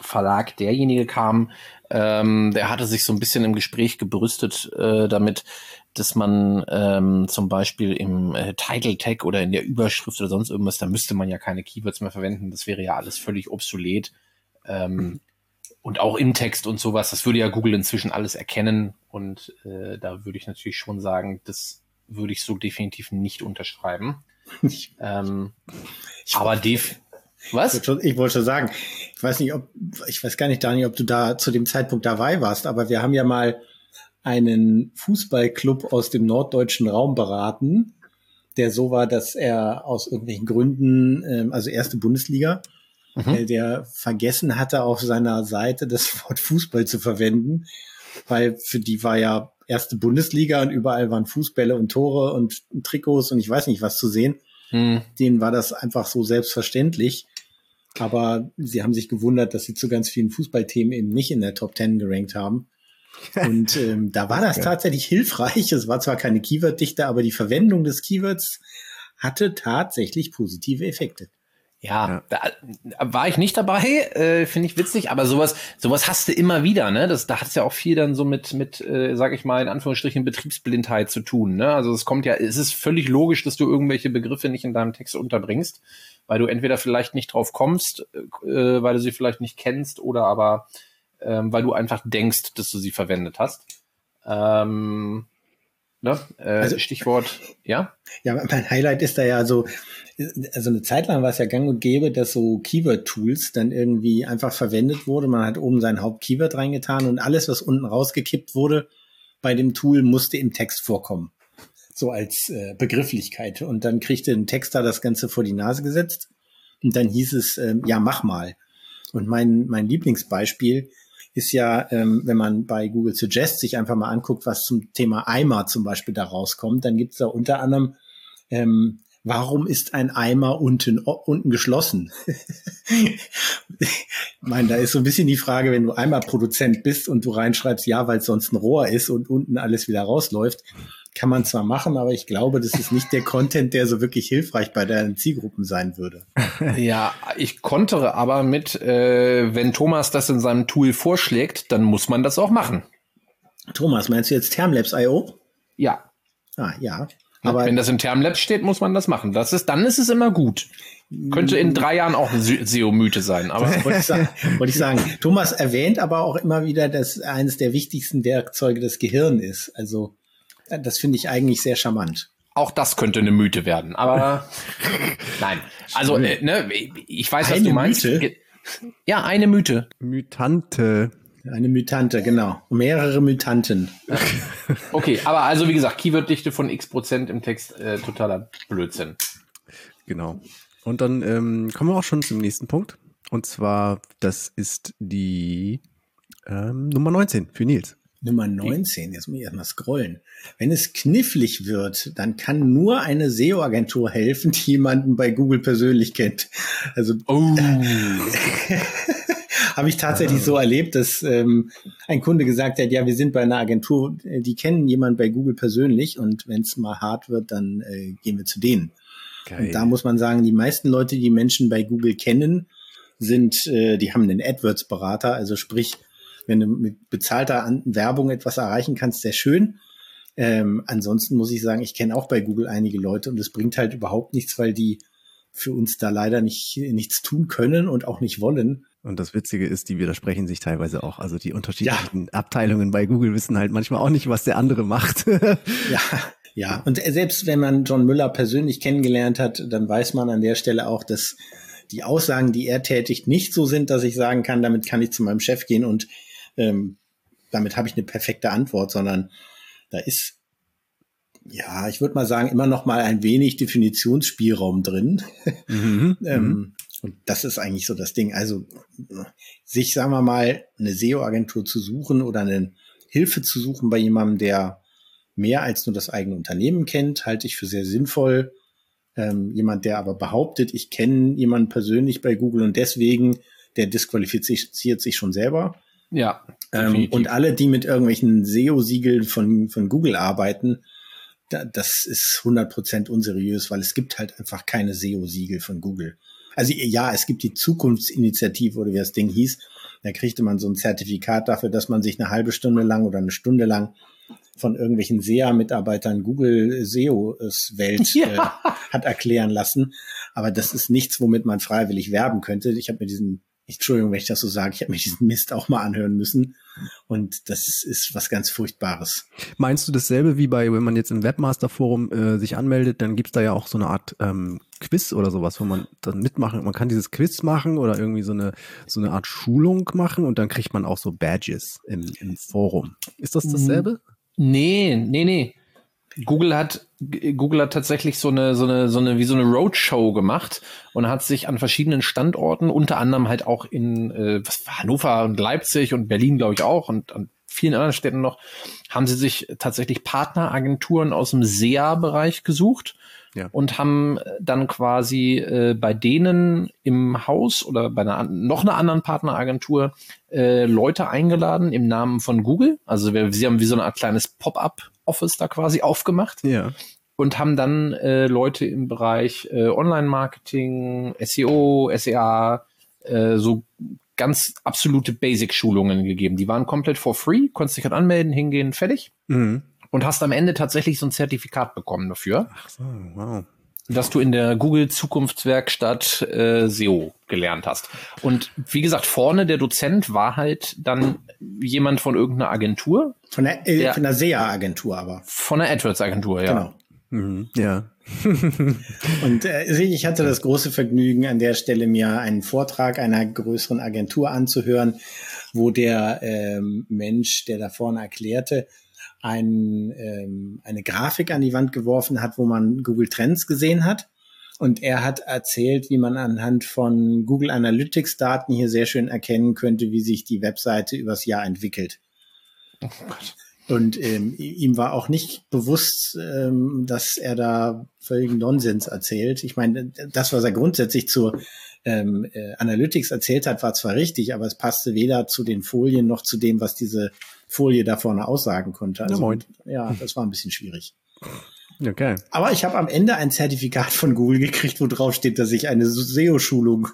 Verlag derjenige kam, ähm, der hatte sich so ein bisschen im Gespräch gebrüstet äh, damit, dass man ähm, zum Beispiel im äh, Title Tag oder in der Überschrift oder sonst irgendwas, da müsste man ja keine Keywords mehr verwenden. Das wäre ja alles völlig obsolet. Ähm, und auch im Text und sowas, das würde ja Google inzwischen alles erkennen. Und äh, da würde ich natürlich schon sagen, das würde ich so definitiv nicht unterschreiben. ähm, aber def was? Ich wollte, schon, ich wollte schon sagen, ich weiß nicht, ob, ich weiß gar nicht, Dani, ob du da zu dem Zeitpunkt dabei warst, aber wir haben ja mal einen Fußballclub aus dem norddeutschen Raum beraten, der so war, dass er aus irgendwelchen Gründen, ähm, also erste Bundesliga, mhm. der vergessen hatte, auf seiner Seite das Wort Fußball zu verwenden, weil für die war ja erste Bundesliga und überall waren Fußbälle und Tore und Trikots und ich weiß nicht was zu sehen. Mhm. Denen war das einfach so selbstverständlich. Aber sie haben sich gewundert, dass sie zu ganz vielen Fußballthemen eben nicht in der Top Ten gerankt haben. Und ähm, da war das tatsächlich hilfreich. Es war zwar keine Keyword-Dichte, aber die Verwendung des Keywords hatte tatsächlich positive Effekte. Ja, ja. Da war ich nicht dabei, äh, finde ich witzig, aber sowas, sowas hast du immer wieder, ne? Das, da hat es ja auch viel dann so mit, mit, äh, sag ich mal, in Anführungsstrichen Betriebsblindheit zu tun, ne? Also es kommt ja, es ist völlig logisch, dass du irgendwelche Begriffe nicht in deinem Text unterbringst, weil du entweder vielleicht nicht drauf kommst, äh, weil du sie vielleicht nicht kennst, oder aber ähm, weil du einfach denkst, dass du sie verwendet hast. Ähm, Ne? Äh, also, Stichwort, ja? Ja, mein Highlight ist da ja so, also eine Zeit lang war es ja gang und gäbe, dass so Keyword-Tools dann irgendwie einfach verwendet wurde. Man hat oben sein Haupt-Keyword reingetan und alles, was unten rausgekippt wurde, bei dem Tool musste im Text vorkommen. So als äh, Begrifflichkeit. Und dann kriegte ein Texter das Ganze vor die Nase gesetzt. Und dann hieß es, äh, ja, mach mal. Und mein, mein Lieblingsbeispiel ist ja, ähm, wenn man bei Google Suggest sich einfach mal anguckt, was zum Thema Eimer zum Beispiel da rauskommt, dann gibt es da unter anderem, ähm, warum ist ein Eimer unten, unten geschlossen? ich meine, da ist so ein bisschen die Frage, wenn du Eimerproduzent bist und du reinschreibst, ja, weil es sonst ein Rohr ist und unten alles wieder rausläuft, kann man zwar machen, aber ich glaube, das ist nicht der Content, der so wirklich hilfreich bei deinen Zielgruppen sein würde. Ja, ich kontere aber mit, äh, wenn Thomas das in seinem Tool vorschlägt, dann muss man das auch machen. Thomas, meinst du jetzt Termlabs.io? Ja. Ah, ja. Aber wenn das in Termlabs steht, muss man das machen. Das ist, dann ist es immer gut. Könnte in drei Jahren auch eine SEO-Mythe sein. Aber wollte ich, sagen, wollte ich sagen. Thomas erwähnt aber auch immer wieder, dass eines der wichtigsten Werkzeuge das Gehirn ist. Also das finde ich eigentlich sehr charmant. Auch das könnte eine Mythe werden, aber nein. Also, äh, ne, ich weiß, eine was du meinst. Mythe? Ja, eine Mythe. Mythante. Eine Mythante, genau. Mehrere Mythanten. okay, aber also wie gesagt, Keyworddichte von x Prozent im Text, äh, totaler Blödsinn. Genau. Und dann ähm, kommen wir auch schon zum nächsten Punkt. Und zwar, das ist die ähm, Nummer 19 für Nils. Nummer 19, jetzt muss ich erstmal scrollen. Wenn es knifflig wird, dann kann nur eine SEO-Agentur helfen, die jemanden bei Google persönlich kennt. Also oh. habe ich tatsächlich oh. so erlebt, dass ähm, ein Kunde gesagt hat, ja, wir sind bei einer Agentur, die kennen jemanden bei Google persönlich und wenn es mal hart wird, dann äh, gehen wir zu denen. Geil. Und da muss man sagen, die meisten Leute, die Menschen bei Google kennen, sind, äh, die haben einen AdWords-Berater, also sprich, wenn du mit bezahlter Werbung etwas erreichen kannst, sehr schön. Ähm, ansonsten muss ich sagen, ich kenne auch bei Google einige Leute und es bringt halt überhaupt nichts, weil die für uns da leider nicht nichts tun können und auch nicht wollen. Und das Witzige ist, die widersprechen sich teilweise auch. Also die unterschiedlichen ja. Abteilungen bei Google wissen halt manchmal auch nicht, was der andere macht. ja, ja. Und selbst wenn man John Müller persönlich kennengelernt hat, dann weiß man an der Stelle auch, dass die Aussagen, die er tätigt, nicht so sind, dass ich sagen kann, damit kann ich zu meinem Chef gehen und ähm, damit habe ich eine perfekte Antwort, sondern da ist ja, ich würde mal sagen, immer noch mal ein wenig Definitionsspielraum drin. Mhm, ähm, mhm. und das ist eigentlich so das Ding. Also sich, sagen wir mal, eine SEO-Agentur zu suchen oder eine Hilfe zu suchen bei jemandem, der mehr als nur das eigene Unternehmen kennt, halte ich für sehr sinnvoll. Ähm, jemand, der aber behauptet, ich kenne jemanden persönlich bei Google und deswegen, der disqualifiziert sich schon selber. Ja. Ähm, und alle, die mit irgendwelchen SEO-Siegeln von, von Google arbeiten, da, das ist 100% unseriös, weil es gibt halt einfach keine SEO-Siegel von Google. Also ja, es gibt die Zukunftsinitiative oder wie das Ding hieß. Da kriegte man so ein Zertifikat dafür, dass man sich eine halbe Stunde lang oder eine Stunde lang von irgendwelchen SEA-Mitarbeitern Google SEO-Welt ja. äh, hat erklären lassen. Aber das ist nichts, womit man freiwillig werben könnte. Ich habe mir diesen Entschuldigung, wenn ich das so sage, ich habe mir diesen Mist auch mal anhören müssen. Und das ist was ganz Furchtbares. Meinst du dasselbe wie bei, wenn man jetzt im Webmaster-Forum äh, sich anmeldet, dann gibt's da ja auch so eine Art ähm, Quiz oder sowas, wo man dann mitmachen, man kann dieses Quiz machen oder irgendwie so eine, so eine Art Schulung machen und dann kriegt man auch so Badges im, im Forum. Ist das dasselbe? Nee, nee, nee. Google hat Google hat tatsächlich so eine so eine so eine wie so eine Roadshow gemacht und hat sich an verschiedenen Standorten, unter anderem halt auch in äh, was war Hannover und Leipzig und Berlin, glaube ich auch und an vielen anderen Städten noch, haben sie sich tatsächlich Partneragenturen aus dem SEA-Bereich gesucht ja. und haben dann quasi äh, bei denen im Haus oder bei einer noch einer anderen Partneragentur äh, Leute eingeladen im Namen von Google. Also wir, sie haben wie so eine Art kleines Pop-up Office da quasi aufgemacht. Ja. Und haben dann äh, Leute im Bereich äh, Online-Marketing, SEO, SEA, äh, so ganz absolute Basic-Schulungen gegeben. Die waren komplett for free, konntest dich halt anmelden, hingehen, fertig. Mhm. Und hast am Ende tatsächlich so ein Zertifikat bekommen dafür. Ach so, wow dass du in der Google Zukunftswerkstatt äh, SEO gelernt hast. Und wie gesagt, vorne der Dozent war halt dann jemand von irgendeiner Agentur. Von der, äh, der, von der SEA-Agentur aber. Von der AdWords-Agentur, ja. Genau. Mhm, ja. und äh, ich hatte das große Vergnügen, an der Stelle mir einen Vortrag einer größeren Agentur anzuhören, wo der ähm, Mensch, der da vorne erklärte, ein, ähm, eine Grafik an die Wand geworfen hat, wo man Google Trends gesehen hat. Und er hat erzählt, wie man anhand von Google Analytics Daten hier sehr schön erkennen könnte, wie sich die Webseite übers Jahr entwickelt. Oh. Und ähm, ihm war auch nicht bewusst, ähm, dass er da völligen Nonsens erzählt. Ich meine, das, was er grundsätzlich zur ähm, äh, Analytics erzählt hat, war zwar richtig, aber es passte weder zu den Folien noch zu dem, was diese Folie da vorne aussagen konnte. Also, ja, ja, das war ein bisschen schwierig. Okay. Aber ich habe am Ende ein Zertifikat von Google gekriegt, wo drauf steht, dass ich eine SEO-Schulung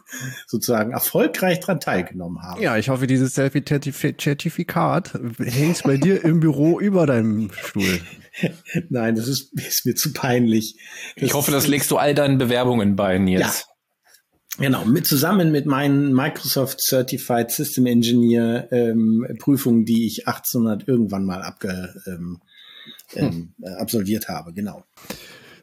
sozusagen erfolgreich dran teilgenommen habe. Ja, ich hoffe, dieses Zertifikat hängt bei dir im Büro über deinem Stuhl. Nein, das ist, ist mir zu peinlich. Das ich hoffe, das legst du all deinen Bewerbungen bei, Nils. Ja, Genau, mit zusammen mit meinen Microsoft Certified System Engineer ähm, Prüfungen, die ich 1800 irgendwann mal abge, ähm, ähm, hm. absolviert habe, genau.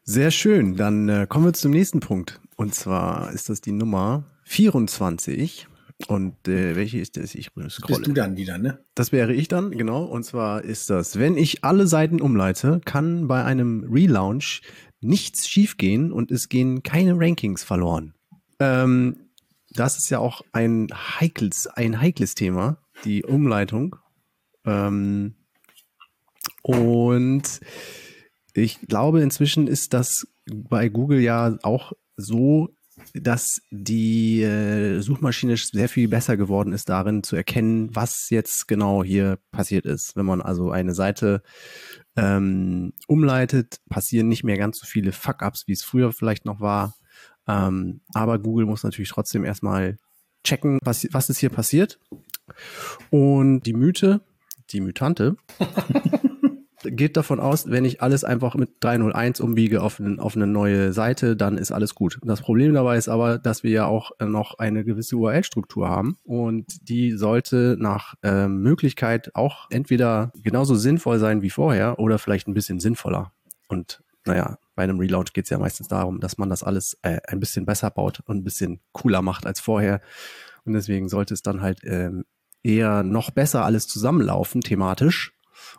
Sehr schön, dann äh, kommen wir zum nächsten Punkt. Und zwar ist das die Nummer 24. Und äh, welche ist das? Ich scrolle. Bist du dann wieder, ne? Das wäre ich dann, genau. Und zwar ist das, wenn ich alle Seiten umleite, kann bei einem Relaunch nichts schiefgehen und es gehen keine Rankings verloren. Ähm, das ist ja auch ein heikles, ein heikles Thema, die Umleitung. Ähm, und ich glaube, inzwischen ist das bei Google ja auch so dass die äh, Suchmaschine sehr viel besser geworden ist darin zu erkennen, was jetzt genau hier passiert ist. Wenn man also eine Seite ähm, umleitet, passieren nicht mehr ganz so viele Fuck-ups, wie es früher vielleicht noch war. Ähm, aber Google muss natürlich trotzdem erstmal checken, was, was ist hier passiert. Und die Mythe, die Mythante, geht davon aus, wenn ich alles einfach mit 301 umbiege auf, ein, auf eine neue Seite, dann ist alles gut. Das Problem dabei ist aber, dass wir ja auch noch eine gewisse URL-Struktur haben und die sollte nach äh, Möglichkeit auch entweder genauso sinnvoll sein wie vorher oder vielleicht ein bisschen sinnvoller. Und naja, bei einem Relaunch geht es ja meistens darum, dass man das alles äh, ein bisschen besser baut und ein bisschen cooler macht als vorher. Und deswegen sollte es dann halt ähm, eher noch besser alles zusammenlaufen, thematisch,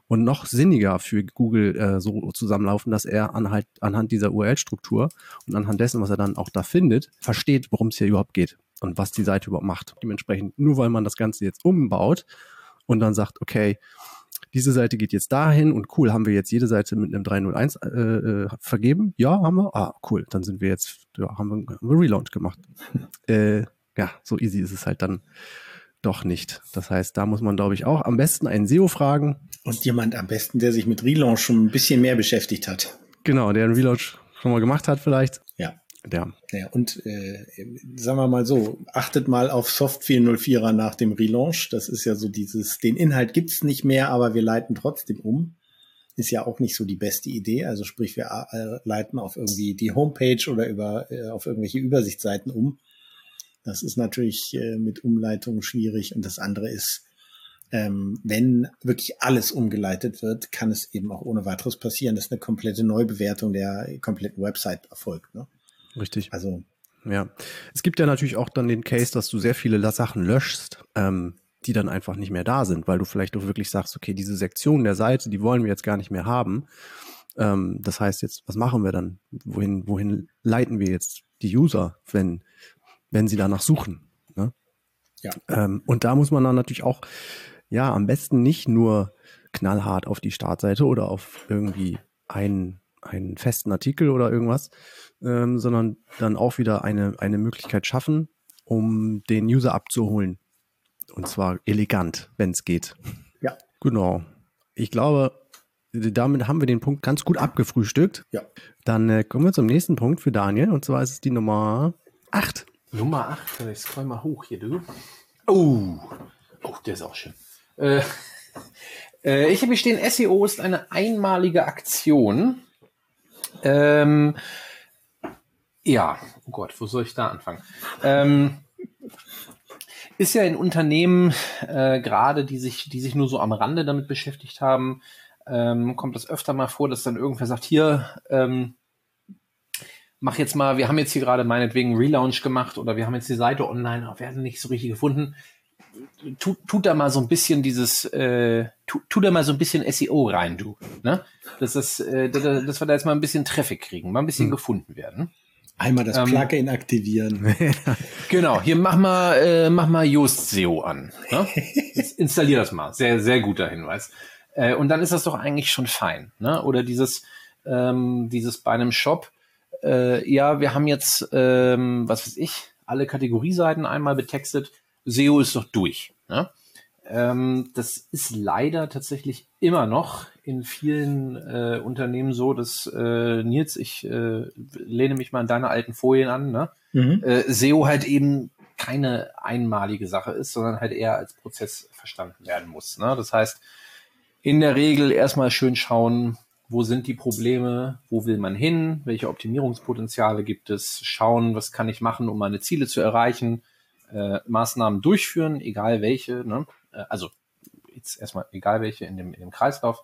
und noch sinniger für Google äh, so zusammenlaufen, dass er anhand, anhand dieser URL-Struktur und anhand dessen, was er dann auch da findet, versteht, worum es hier überhaupt geht und was die Seite überhaupt macht. Dementsprechend, nur weil man das Ganze jetzt umbaut und dann sagt, okay, diese Seite geht jetzt dahin und cool, haben wir jetzt jede Seite mit einem 301 äh, äh, vergeben? Ja, haben wir. Ah, cool, dann sind wir jetzt, ja, haben wir, haben wir Relaunch gemacht. äh, ja, so easy ist es halt dann doch nicht. Das heißt, da muss man, glaube ich, auch am besten einen SEO fragen. Und jemand am besten, der sich mit Relaunch schon ein bisschen mehr beschäftigt hat. Genau, der einen Relaunch schon mal gemacht hat vielleicht. Ja. Ja. und äh, sagen wir mal so, achtet mal auf Soft 404er nach dem Relaunch. Das ist ja so dieses, den Inhalt gibt's nicht mehr, aber wir leiten trotzdem um. Ist ja auch nicht so die beste Idee. Also sprich, wir äh, leiten auf irgendwie die Homepage oder über äh, auf irgendwelche Übersichtsseiten um. Das ist natürlich äh, mit Umleitung schwierig. Und das andere ist, ähm, wenn wirklich alles umgeleitet wird, kann es eben auch ohne weiteres passieren, dass eine komplette Neubewertung der kompletten Website erfolgt. Ne? Richtig. Also ja, es gibt ja natürlich auch dann den Case, dass du sehr viele Sachen löschst, ähm, die dann einfach nicht mehr da sind, weil du vielleicht auch wirklich sagst, okay, diese Sektion der Seite, die wollen wir jetzt gar nicht mehr haben. Ähm, das heißt jetzt, was machen wir dann? Wohin, wohin leiten wir jetzt die User, wenn wenn sie danach suchen. Ne? Ja. Ähm, und da muss man dann natürlich auch, ja, am besten nicht nur knallhart auf die Startseite oder auf irgendwie einen, einen festen Artikel oder irgendwas, ähm, sondern dann auch wieder eine, eine Möglichkeit schaffen, um den User abzuholen. Und zwar elegant, wenn es geht. Ja. Genau. Ich glaube, damit haben wir den Punkt ganz gut abgefrühstückt. Ja. Dann äh, kommen wir zum nächsten Punkt für Daniel. Und zwar ist es die Nummer 8. Nummer 8, ich scroll mal hoch hier, du. Oh, oh der ist auch schön. Äh, äh, ich habe hier stehen, SEO ist eine einmalige Aktion. Ähm, ja, oh Gott, wo soll ich da anfangen? Ähm, ist ja in Unternehmen, äh, gerade die sich, die sich nur so am Rande damit beschäftigt haben, ähm, kommt das öfter mal vor, dass dann irgendwer sagt, hier, ähm, mach jetzt mal, wir haben jetzt hier gerade meinetwegen Relaunch gemacht oder wir haben jetzt die Seite online, aber werden nicht so richtig gefunden. Tut, tut da mal so ein bisschen dieses, äh, tu, tu da mal so ein bisschen SEO rein, du. Ne? Dass, das, äh, dass wir da jetzt mal ein bisschen Traffic kriegen, mal ein bisschen hm. gefunden werden. Einmal das ähm, Plugin aktivieren. genau, hier mach mal, äh, mach mal Yoast SEO an. Ne? Installier das mal. Sehr, sehr guter Hinweis. Äh, und dann ist das doch eigentlich schon fein. Ne? Oder dieses, ähm, dieses bei einem Shop, äh, ja, wir haben jetzt, ähm, was weiß ich, alle Kategorieseiten einmal betextet. SEO ist doch durch. Ne? Ähm, das ist leider tatsächlich immer noch in vielen äh, Unternehmen so, dass äh, Nils, ich äh, lehne mich mal an deine alten Folien an, ne? Mhm. Äh, SEO halt eben keine einmalige Sache ist, sondern halt eher als Prozess verstanden werden muss. Ne? Das heißt, in der Regel erstmal schön schauen, wo sind die Probleme, wo will man hin, welche Optimierungspotenziale gibt es, schauen, was kann ich machen, um meine Ziele zu erreichen, äh, Maßnahmen durchführen, egal welche, ne? Äh, also jetzt erstmal egal welche in dem, in dem Kreislauf.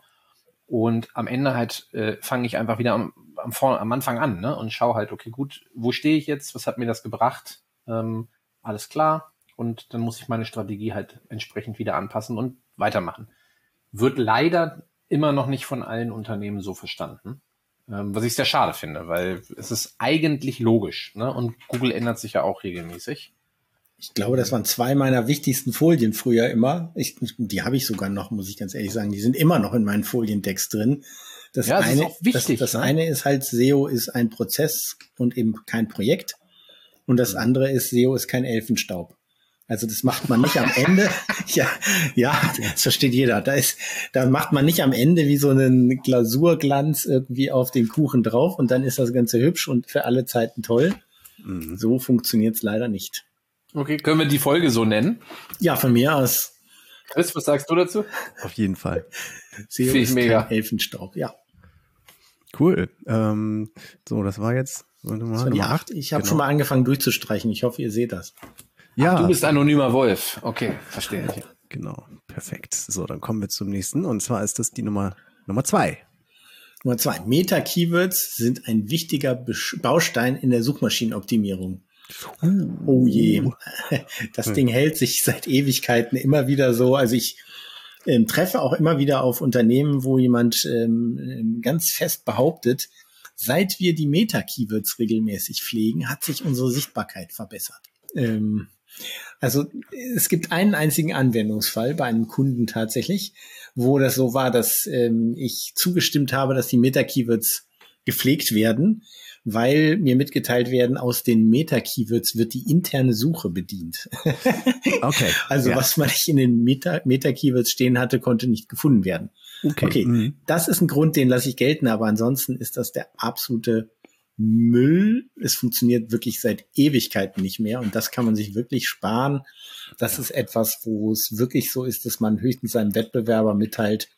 Und am Ende halt äh, fange ich einfach wieder am, am, am Anfang an ne? und schaue halt, okay, gut, wo stehe ich jetzt, was hat mir das gebracht, ähm, alles klar. Und dann muss ich meine Strategie halt entsprechend wieder anpassen und weitermachen. Wird leider immer noch nicht von allen Unternehmen so verstanden. Ähm, was ich sehr schade finde, weil es ist eigentlich logisch. Ne? Und Google ändert sich ja auch regelmäßig. Ich glaube, das waren zwei meiner wichtigsten Folien früher immer. Ich, die habe ich sogar noch, muss ich ganz ehrlich sagen. Die sind immer noch in meinen Foliendecks drin. Das, ja, das eine, wichtig, das, das ne? eine ist halt, SEO ist ein Prozess und eben kein Projekt. Und das andere ist, SEO ist kein Elfenstaub. Also das macht man nicht am Ende. ja, ja, das versteht jeder. Da ist, da macht man nicht am Ende wie so einen Glasurglanz irgendwie auf den Kuchen drauf und dann ist das Ganze hübsch und für alle Zeiten toll. Mhm. So funktioniert es leider nicht. Okay, können wir die Folge so nennen? Ja, von mir aus. Chris, was sagst du dazu? Auf jeden Fall. SEO ist mega. Elfenstaub, ja. Cool. Ähm, so, das war jetzt mal, das war die acht. Ich habe genau. schon mal angefangen durchzustreichen. Ich hoffe, ihr seht das. Ja. Ach, du bist anonymer Wolf. Okay, verstehe. ich. Genau, perfekt. So, dann kommen wir zum nächsten. Und zwar ist das die Nummer, Nummer zwei. Nummer zwei. Meta-Keywords sind ein wichtiger Baustein in der Suchmaschinenoptimierung. Oh je. Das hm. Ding hält sich seit Ewigkeiten immer wieder so. Also ich ähm, treffe auch immer wieder auf Unternehmen, wo jemand ähm, ähm ganz fest behauptet, seit wir die Meta-Keywords regelmäßig pflegen, hat sich unsere Sichtbarkeit verbessert. Ähm, also es gibt einen einzigen Anwendungsfall bei einem Kunden tatsächlich, wo das so war, dass ähm, ich zugestimmt habe, dass die Meta-Keywords gepflegt werden, weil mir mitgeteilt werden, aus den Meta-Keywords wird die interne Suche bedient. okay. also ja. was man nicht in den Meta-Keywords stehen hatte, konnte nicht gefunden werden. Okay. okay. Mhm. Das ist ein Grund, den lasse ich gelten, aber ansonsten ist das der absolute Müll. Es funktioniert wirklich seit Ewigkeiten nicht mehr und das kann man sich wirklich sparen. Das ist etwas, wo es wirklich so ist, dass man höchstens seinem Wettbewerber mitteilt,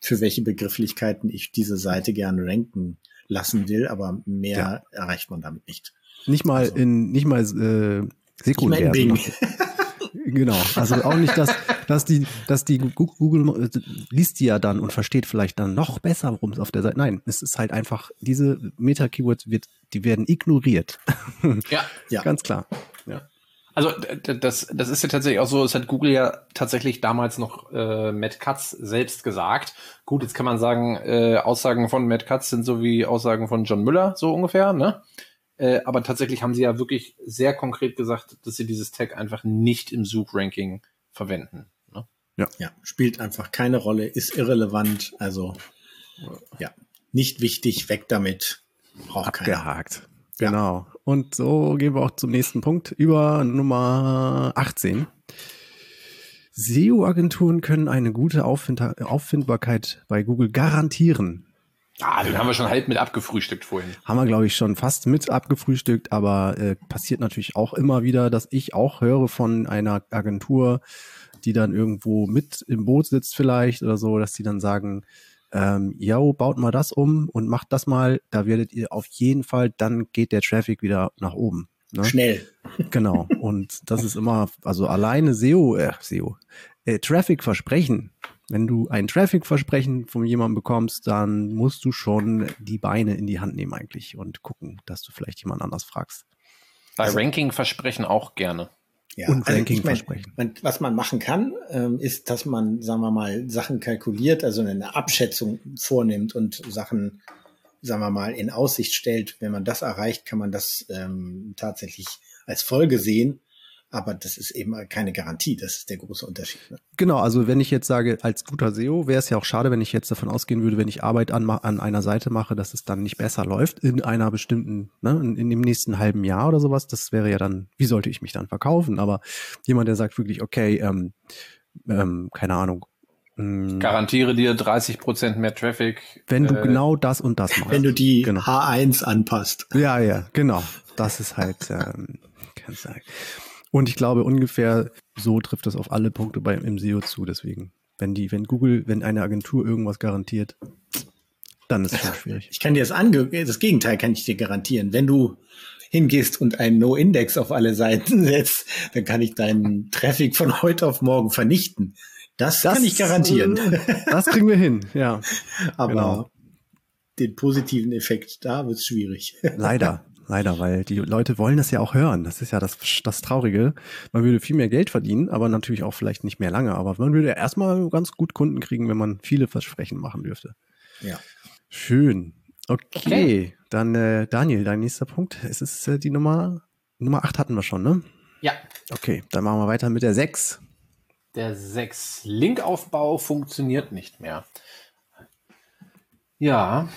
für welche Begrifflichkeiten ich diese Seite gerne ranken lassen will, aber mehr ja. erreicht man damit nicht. Nicht mal also, in, nicht mal äh, sekundär. Ich mein Genau. Also auch nicht, dass, dass die, dass die Google äh, liest die ja dann und versteht vielleicht dann noch besser, worum es auf der Seite. Nein, es ist halt einfach, diese Meta-Keywords wird, die werden ignoriert. Ja, ja. Ganz klar. Ja. Also das, das ist ja tatsächlich auch so, es hat Google ja tatsächlich damals noch äh, Matt Katz selbst gesagt. Gut, jetzt kann man sagen, äh, Aussagen von Matt Katz sind so wie Aussagen von John Müller, so ungefähr, ne? Äh, aber tatsächlich haben sie ja wirklich sehr konkret gesagt, dass sie dieses Tag einfach nicht im Suchranking verwenden. Ne? Ja. ja, spielt einfach keine Rolle, ist irrelevant, also ja, nicht wichtig, weg damit. Braucht Abgehakt. Keiner. Genau. Und so gehen wir auch zum nächsten Punkt über Nummer 18. SEO-Agenturen können eine gute Auffind Auffindbarkeit bei Google garantieren. Ah, den haben wir schon halb mit abgefrühstückt vorhin. Haben wir, glaube ich, schon fast mit abgefrühstückt, aber äh, passiert natürlich auch immer wieder, dass ich auch höre von einer Agentur, die dann irgendwo mit im Boot sitzt vielleicht oder so, dass die dann sagen, ähm, yo, baut mal das um und macht das mal, da werdet ihr auf jeden Fall, dann geht der Traffic wieder nach oben. Ne? Schnell. Genau. Und das ist immer, also alleine SEO, äh, SEO, äh, Traffic versprechen wenn du ein Traffic-Versprechen von jemandem bekommst, dann musst du schon die Beine in die Hand nehmen eigentlich und gucken, dass du vielleicht jemand anders fragst. Bei also, Ranking-Versprechen auch gerne. Ja, und also Ranking-Versprechen. Ich mein, was man machen kann, ähm, ist, dass man, sagen wir mal, Sachen kalkuliert, also eine Abschätzung vornimmt und Sachen, sagen wir mal, in Aussicht stellt. Wenn man das erreicht, kann man das ähm, tatsächlich als Folge sehen. Aber das ist eben keine Garantie. Das ist der große Unterschied. Ne? Genau, also wenn ich jetzt sage, als guter SEO wäre es ja auch schade, wenn ich jetzt davon ausgehen würde, wenn ich Arbeit an, an einer Seite mache, dass es dann nicht besser läuft in einer bestimmten, ne, in, in dem nächsten halben Jahr oder sowas. Das wäre ja dann, wie sollte ich mich dann verkaufen? Aber jemand, der sagt wirklich, okay, ähm, ähm, keine Ahnung, ich garantiere dir 30 Prozent mehr Traffic. Wenn du äh, genau das und das machst. Wenn du die genau. H1 anpasst. Ja, ja, genau. Das ist halt, ähm, kann ich sagen. Und ich glaube, ungefähr so trifft das auf alle Punkte beim im SEO zu. Deswegen, wenn die, wenn Google, wenn eine Agentur irgendwas garantiert, dann ist es schon schwierig. Ich kann dir das, ange das Gegenteil kann ich dir garantieren. Wenn du hingehst und einen No-Index auf alle Seiten setzt, dann kann ich deinen Traffic von heute auf morgen vernichten. Das, das kann ich garantieren. Äh, das kriegen wir hin, ja. Aber genau. den positiven Effekt, da wird es schwierig. Leider, Leider, weil die Leute wollen das ja auch hören. Das ist ja das, das Traurige. Man würde viel mehr Geld verdienen, aber natürlich auch vielleicht nicht mehr lange. Aber man würde erstmal ganz gut Kunden kriegen, wenn man viele Versprechen machen dürfte. Ja. Schön. Okay, okay. dann äh, Daniel, dein nächster Punkt. Es ist äh, die Nummer, Nummer 8 hatten wir schon, ne? Ja. Okay, dann machen wir weiter mit der 6. Der 6. Linkaufbau funktioniert nicht mehr. Ja,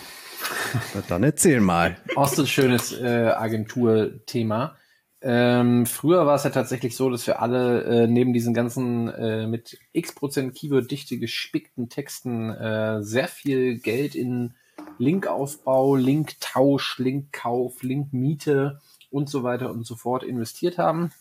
dann erzähl mal. Auch so ein schönes äh, Agenturthema. Ähm, früher war es ja tatsächlich so, dass wir alle äh, neben diesen ganzen äh, mit x% Keyword-Dichte gespickten Texten äh, sehr viel Geld in Linkaufbau, Linktausch, Linkkauf, Linkmiete und so weiter und so fort investiert haben.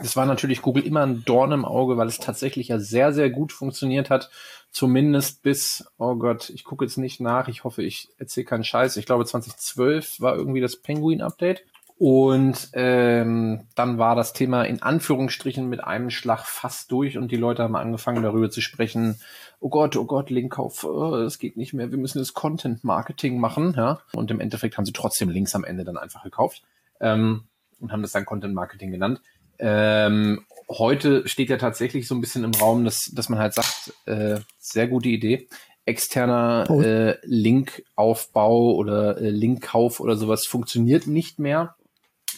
Das war natürlich Google immer ein Dorn im Auge, weil es tatsächlich ja sehr, sehr gut funktioniert hat. Zumindest bis, oh Gott, ich gucke jetzt nicht nach. Ich hoffe, ich erzähle keinen Scheiß. Ich glaube, 2012 war irgendwie das Penguin-Update. Und ähm, dann war das Thema in Anführungsstrichen mit einem Schlag fast durch und die Leute haben angefangen darüber zu sprechen, oh Gott, oh Gott, Linkkauf, oh, das geht nicht mehr, wir müssen das Content Marketing machen, ja. Und im Endeffekt haben sie trotzdem Links am Ende dann einfach gekauft ähm, und haben das dann Content Marketing genannt. Ähm, heute steht ja tatsächlich so ein bisschen im Raum, dass, dass man halt sagt, äh, sehr gute Idee, externer oh. äh, Linkaufbau oder äh, Linkkauf oder sowas funktioniert nicht mehr.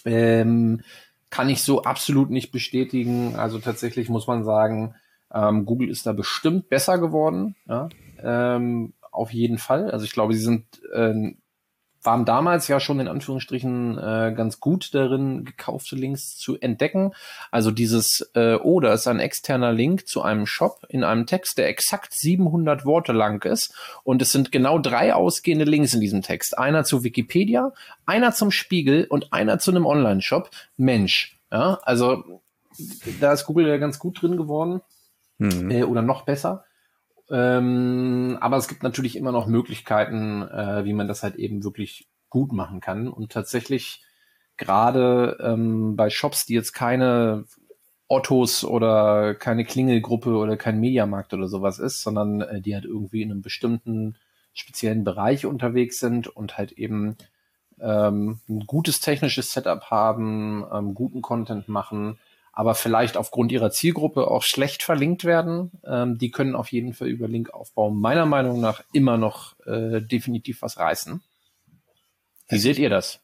Ähm, kann ich so absolut nicht bestätigen. Also tatsächlich muss man sagen, ähm, Google ist da bestimmt besser geworden. Ja? Ähm, auf jeden Fall. Also ich glaube, sie sind äh, waren damals ja schon in Anführungsstrichen äh, ganz gut darin, gekaufte Links zu entdecken. Also dieses, äh, oh, da ist ein externer Link zu einem Shop in einem Text, der exakt 700 Worte lang ist. Und es sind genau drei ausgehende Links in diesem Text. Einer zu Wikipedia, einer zum Spiegel und einer zu einem Online-Shop. Mensch, ja, also da ist Google ja ganz gut drin geworden. Mhm. Äh, oder noch besser. Ähm, aber es gibt natürlich immer noch Möglichkeiten, äh, wie man das halt eben wirklich gut machen kann. Und tatsächlich gerade ähm, bei Shops, die jetzt keine Ottos oder keine Klingelgruppe oder kein Mediamarkt oder sowas ist, sondern äh, die halt irgendwie in einem bestimmten speziellen Bereich unterwegs sind und halt eben ähm, ein gutes technisches Setup haben, ähm, guten Content machen, aber vielleicht aufgrund ihrer Zielgruppe auch schlecht verlinkt werden. Ähm, die können auf jeden Fall über Linkaufbau meiner Meinung nach immer noch äh, definitiv was reißen. Wie seht ihr das?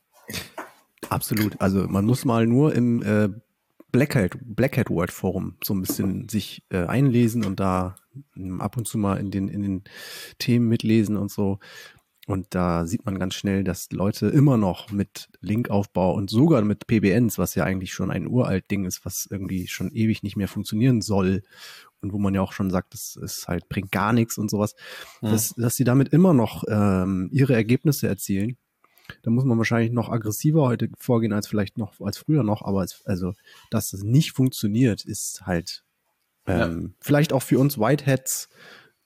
Absolut. Also man muss mal nur im äh, Blackhead, Blackhead Word Forum so ein bisschen sich äh, einlesen und da ähm, ab und zu mal in den, in den Themen mitlesen und so. Und da sieht man ganz schnell, dass Leute immer noch mit Linkaufbau und sogar mit PBNs, was ja eigentlich schon ein uralt Ding ist, was irgendwie schon ewig nicht mehr funktionieren soll und wo man ja auch schon sagt, das ist halt bringt gar nichts und sowas, ja. dass, dass sie damit immer noch ähm, ihre Ergebnisse erzielen. Da muss man wahrscheinlich noch aggressiver heute vorgehen als vielleicht noch als früher noch, aber es, also dass das nicht funktioniert, ist halt ähm, ja. vielleicht auch für uns Whiteheads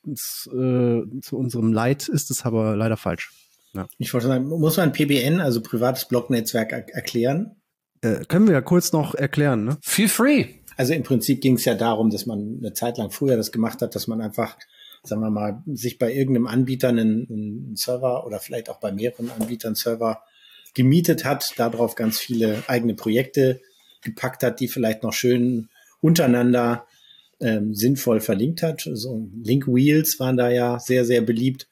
äh, zu unserem Leid ist es aber leider falsch. Ja. Ich wollte sagen, muss man PBN, also privates Blognetzwerk, er erklären? Äh, können wir ja kurz noch erklären. Ne? Feel free. Also im Prinzip ging es ja darum, dass man eine Zeit lang früher das gemacht hat, dass man einfach, sagen wir mal, sich bei irgendeinem Anbieter einen, einen Server oder vielleicht auch bei mehreren Anbietern Server gemietet hat, darauf ganz viele eigene Projekte gepackt hat, die vielleicht noch schön untereinander ähm, sinnvoll verlinkt hat. So Link Wheels waren da ja sehr, sehr beliebt.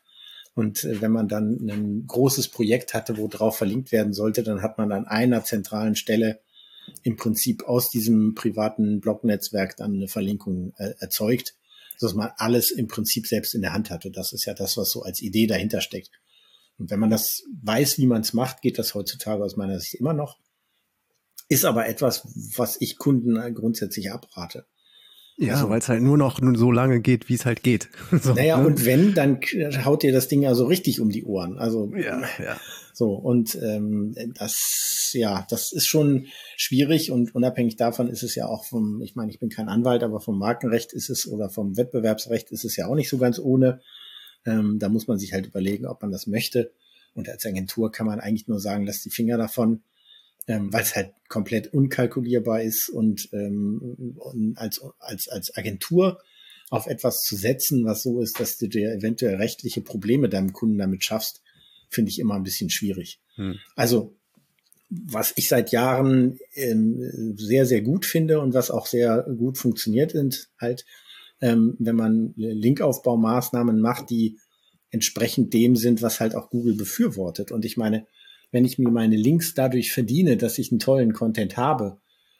Und äh, wenn man dann ein großes Projekt hatte, wo drauf verlinkt werden sollte, dann hat man an einer zentralen Stelle im Prinzip aus diesem privaten Blognetzwerk dann eine Verlinkung äh, erzeugt, dass man alles im Prinzip selbst in der Hand hatte. Das ist ja das, was so als Idee dahinter steckt. Und wenn man das weiß, wie man es macht, geht das heutzutage aus meiner Sicht immer noch. Ist aber etwas, was ich Kunden grundsätzlich abrate. Ja, also, weil es halt nur noch so lange geht, wie es halt geht. so, naja, ne? und wenn, dann haut dir das Ding ja so richtig um die Ohren. Also ja, ja. So, und ähm, das, ja, das ist schon schwierig und unabhängig davon ist es ja auch vom, ich meine, ich bin kein Anwalt, aber vom Markenrecht ist es oder vom Wettbewerbsrecht ist es ja auch nicht so ganz ohne. Ähm, da muss man sich halt überlegen, ob man das möchte. Und als Agentur kann man eigentlich nur sagen, lass die Finger davon ähm, weil es halt komplett unkalkulierbar ist und, ähm, und als, als, als Agentur auf etwas zu setzen, was so ist, dass du dir eventuell rechtliche Probleme deinem Kunden damit schaffst, finde ich immer ein bisschen schwierig. Hm. Also was ich seit Jahren ähm, sehr, sehr gut finde und was auch sehr gut funktioniert, sind halt, ähm, wenn man Linkaufbaumaßnahmen macht, die entsprechend dem sind, was halt auch Google befürwortet. Und ich meine, wenn ich mir meine Links dadurch verdiene, dass ich einen tollen Content habe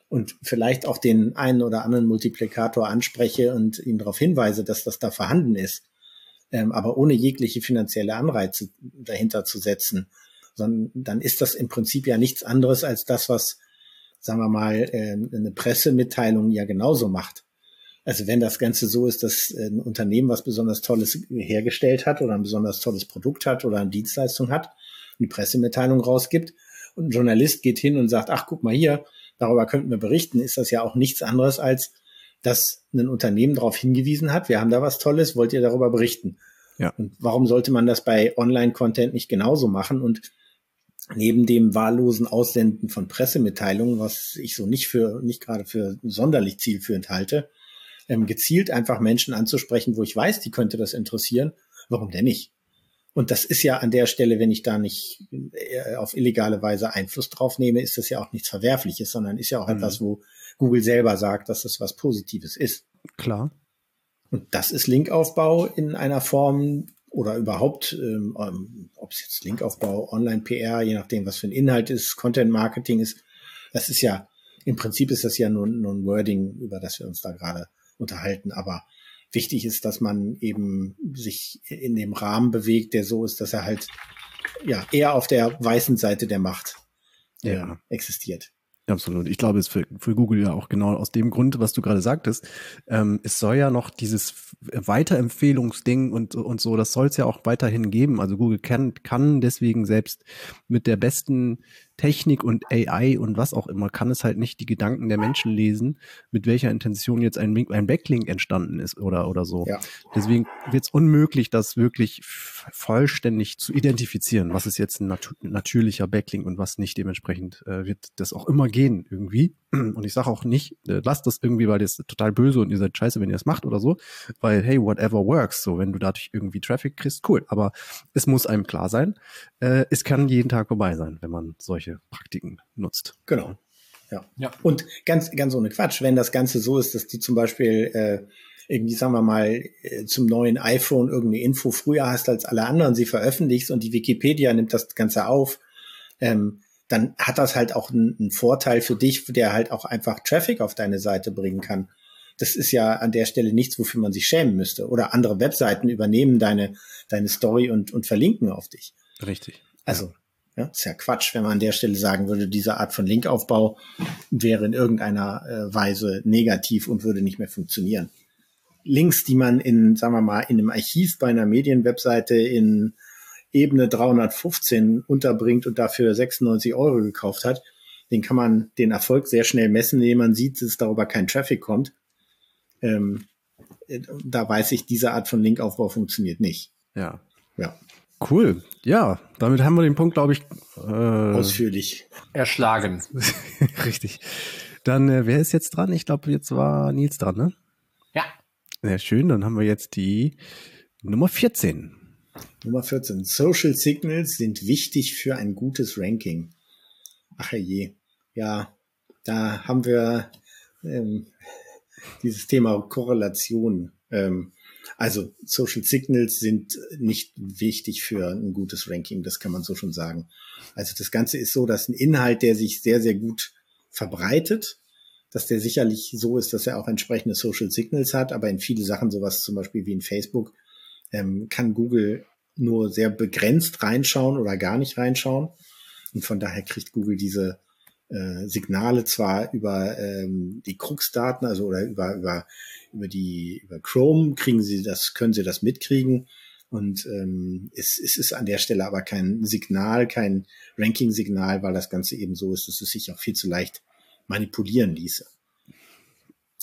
und vielleicht auch den einen oder anderen Multiplikator anspreche und ihn darauf hinweise, dass das da vorhanden ist, ähm, aber ohne jegliche finanzielle Anreize dahinter zu setzen, sondern dann ist das im Prinzip ja nichts anderes als das, was sagen wir mal, äh, eine Pressemitteilung ja genauso macht. Also wenn das Ganze so ist, dass ein Unternehmen was besonders Tolles hergestellt hat oder ein besonders tolles Produkt hat oder eine Dienstleistung hat, eine Pressemitteilung rausgibt und ein Journalist geht hin und sagt, ach guck mal hier, darüber könnten wir berichten, ist das ja auch nichts anderes als, dass ein Unternehmen darauf hingewiesen hat, wir haben da was Tolles, wollt ihr darüber berichten? Ja. Und warum sollte man das bei Online-Content nicht genauso machen? Und neben dem wahllosen Aussenden von Pressemitteilungen, was ich so nicht für, nicht gerade für sonderlich zielführend halte, ähm, gezielt einfach Menschen anzusprechen, wo ich weiß, die könnte das interessieren. Warum denn nicht? Und das ist ja an der Stelle, wenn ich da nicht äh, auf illegale Weise Einfluss drauf nehme, ist das ja auch nichts Verwerfliches, sondern ist ja auch mhm. etwas, wo Google selber sagt, dass das was Positives ist. Klar. Und das ist Linkaufbau in einer Form oder überhaupt, ähm, ähm ob es jetzt Linkaufbau, Online-PR, je nachdem, was für ein Inhalt ist, Content-Marketing ist. Das ist ja, im Prinzip ist das ja nur, nur ein Wording, über das wir uns da gerade unterhalten. Aber wichtig ist, dass man eben sich in dem Rahmen bewegt, der so ist, dass er halt ja eher auf der weißen Seite der Macht äh, ja. existiert. Absolut. Ich glaube, es ist für, für Google ja auch genau aus dem Grund, was du gerade sagtest. Ähm, es soll ja noch dieses Weiterempfehlungsding und, und so, das soll es ja auch weiterhin geben. Also Google kann, kann deswegen selbst mit der besten Technik und AI und was auch immer, kann es halt nicht die Gedanken der Menschen lesen, mit welcher Intention jetzt ein, ein Backlink entstanden ist oder, oder so. Ja. Deswegen wird es unmöglich, das wirklich vollständig zu identifizieren, was ist jetzt ein nat natürlicher Backlink und was nicht. Dementsprechend äh, wird das auch immer gehen irgendwie. Und ich sage auch nicht, äh, lasst das irgendwie, weil das total böse und ihr seid scheiße, wenn ihr das macht oder so, weil hey, whatever works. So, wenn du dadurch irgendwie Traffic kriegst, cool. Aber es muss einem klar sein, äh, es kann jeden Tag vorbei sein, wenn man solche Praktiken nutzt. Genau. Ja. ja. Und ganz, ganz ohne Quatsch, wenn das Ganze so ist, dass du zum Beispiel äh, irgendwie, sagen wir mal, äh, zum neuen iPhone irgendeine Info früher hast als alle anderen, sie veröffentlichst und die Wikipedia nimmt das Ganze auf, ähm, dann hat das halt auch einen, einen Vorteil für dich, der halt auch einfach Traffic auf deine Seite bringen kann. Das ist ja an der Stelle nichts, wofür man sich schämen müsste. Oder andere Webseiten übernehmen deine, deine Story und, und verlinken auf dich. Richtig. Also, ja, ist ja Quatsch, wenn man an der Stelle sagen würde, diese Art von Linkaufbau wäre in irgendeiner äh, Weise negativ und würde nicht mehr funktionieren. Links, die man in, sagen wir mal, in einem Archiv bei einer Medienwebseite in Ebene 315 unterbringt und dafür 96 Euro gekauft hat, den kann man den Erfolg sehr schnell messen, indem man sieht, dass darüber kein Traffic kommt. Ähm, da weiß ich, diese Art von Linkaufbau funktioniert nicht. Ja. Ja. Cool. Ja, damit haben wir den Punkt, glaube ich, äh, ausführlich erschlagen. Richtig. Dann, äh, wer ist jetzt dran? Ich glaube, jetzt war Nils dran, ne? Ja. Sehr schön. Dann haben wir jetzt die Nummer 14. Nummer 14. Social Signals sind wichtig für ein gutes Ranking. Ach je. Ja, da haben wir ähm, dieses Thema Korrelation. Ähm, also Social Signals sind nicht wichtig für ein gutes Ranking, das kann man so schon sagen. Also das Ganze ist so, dass ein Inhalt, der sich sehr, sehr gut verbreitet, dass der sicherlich so ist, dass er auch entsprechende Social Signals hat, aber in viele Sachen, sowas zum Beispiel wie in Facebook, ähm, kann Google nur sehr begrenzt reinschauen oder gar nicht reinschauen. Und von daher kriegt Google diese äh, Signale zwar über ähm, die Krux-Daten, also oder über, über, über die über Chrome kriegen sie das, können sie das mitkriegen. Und ähm, es, es ist an der Stelle aber kein Signal, kein Ranking-Signal, weil das Ganze eben so ist, dass es sich auch viel zu leicht manipulieren ließe.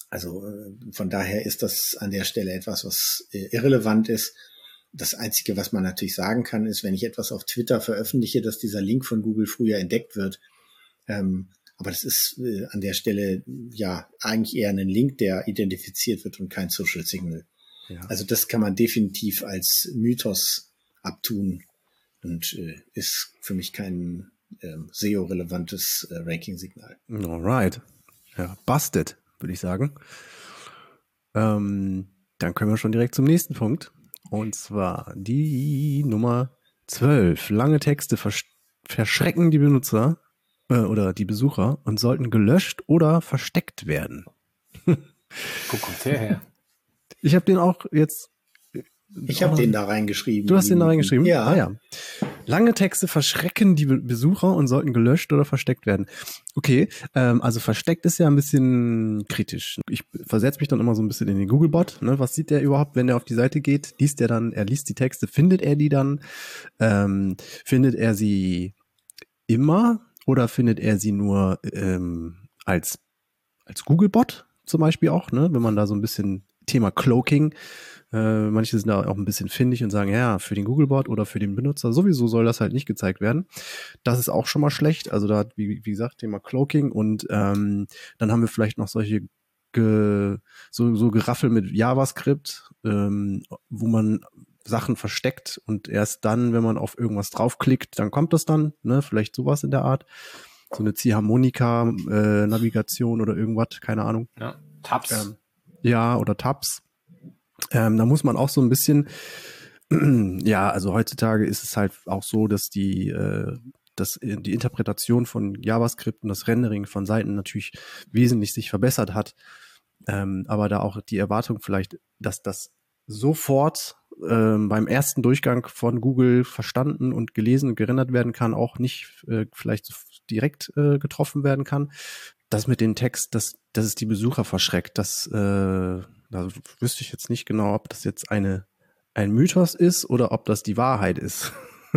Also äh, von daher ist das an der Stelle etwas, was äh, irrelevant ist das Einzige, was man natürlich sagen kann, ist, wenn ich etwas auf Twitter veröffentliche, dass dieser Link von Google früher entdeckt wird. Ähm, aber das ist äh, an der Stelle ja eigentlich eher ein Link, der identifiziert wird und kein Social Signal. Ja. Also das kann man definitiv als Mythos abtun und äh, ist für mich kein ähm, SEO-relevantes äh, Ranking-Signal. Alright. Ja, busted, würde ich sagen. Ähm, dann können wir schon direkt zum nächsten Punkt. Und zwar die Nummer 12. Lange Texte versch verschrecken die Benutzer äh, oder die Besucher und sollten gelöscht oder versteckt werden. Wo kommt der her? Ich habe den auch jetzt. Ich habe den da reingeschrieben. Du hast den da reingeschrieben? Ja. Ah, ja. Lange Texte verschrecken die Besucher und sollten gelöscht oder versteckt werden. Okay, ähm, also versteckt ist ja ein bisschen kritisch. Ich versetze mich dann immer so ein bisschen in den Googlebot. Ne? Was sieht der überhaupt, wenn er auf die Seite geht? Liest er dann, er liest die Texte, findet er die dann? Ähm, findet er sie immer oder findet er sie nur ähm, als, als Googlebot zum Beispiel auch, ne? wenn man da so ein bisschen Thema Cloaking äh, manche sind da auch ein bisschen findig und sagen, ja, für den Googlebot oder für den Benutzer sowieso soll das halt nicht gezeigt werden. Das ist auch schon mal schlecht. Also da, wie, wie gesagt, Thema Cloaking und ähm, dann haben wir vielleicht noch solche ge, so, so Geraffel mit JavaScript, ähm, wo man Sachen versteckt und erst dann, wenn man auf irgendwas draufklickt, dann kommt das dann, ne? Vielleicht sowas in der Art. So eine Ziehharmonika-Navigation äh, oder irgendwas, keine Ahnung. Ja, Tabs. Ähm, ja, oder Tabs. Ähm, da muss man auch so ein bisschen, ja, also heutzutage ist es halt auch so, dass die, äh, dass die Interpretation von JavaScript und das Rendering von Seiten natürlich wesentlich sich verbessert hat. Ähm, aber da auch die Erwartung vielleicht, dass das sofort ähm, beim ersten Durchgang von Google verstanden und gelesen und gerendert werden kann, auch nicht äh, vielleicht direkt äh, getroffen werden kann. Das mit dem Text, dass, dass es die Besucher verschreckt, das äh, da wüsste ich jetzt nicht genau, ob das jetzt eine, ein Mythos ist oder ob das die Wahrheit ist.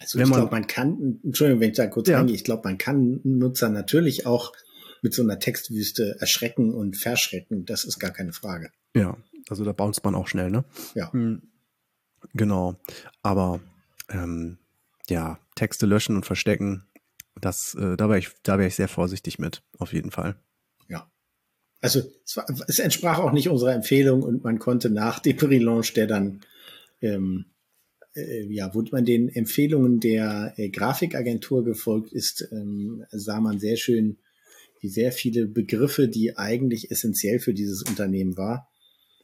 also ich glaube, man kann, Entschuldigung, wenn ich da kurz ja. reingehe, ich glaube, man kann Nutzer natürlich auch mit so einer Textwüste erschrecken und verschrecken. Das ist gar keine Frage. Ja, also da bounce man auch schnell, ne? Ja. Hm, genau. Aber ähm, ja, Texte löschen und verstecken, das, äh, da wäre ich, da wäre ich sehr vorsichtig mit, auf jeden Fall also es, war, es, entsprach auch nicht unserer Empfehlung und man konnte nach dem Relaunch, der dann ähm, äh, ja, wo man den Empfehlungen der äh, Grafikagentur gefolgt ist, ähm, sah man sehr schön, wie sehr viele Begriffe, die eigentlich essentiell für dieses Unternehmen war,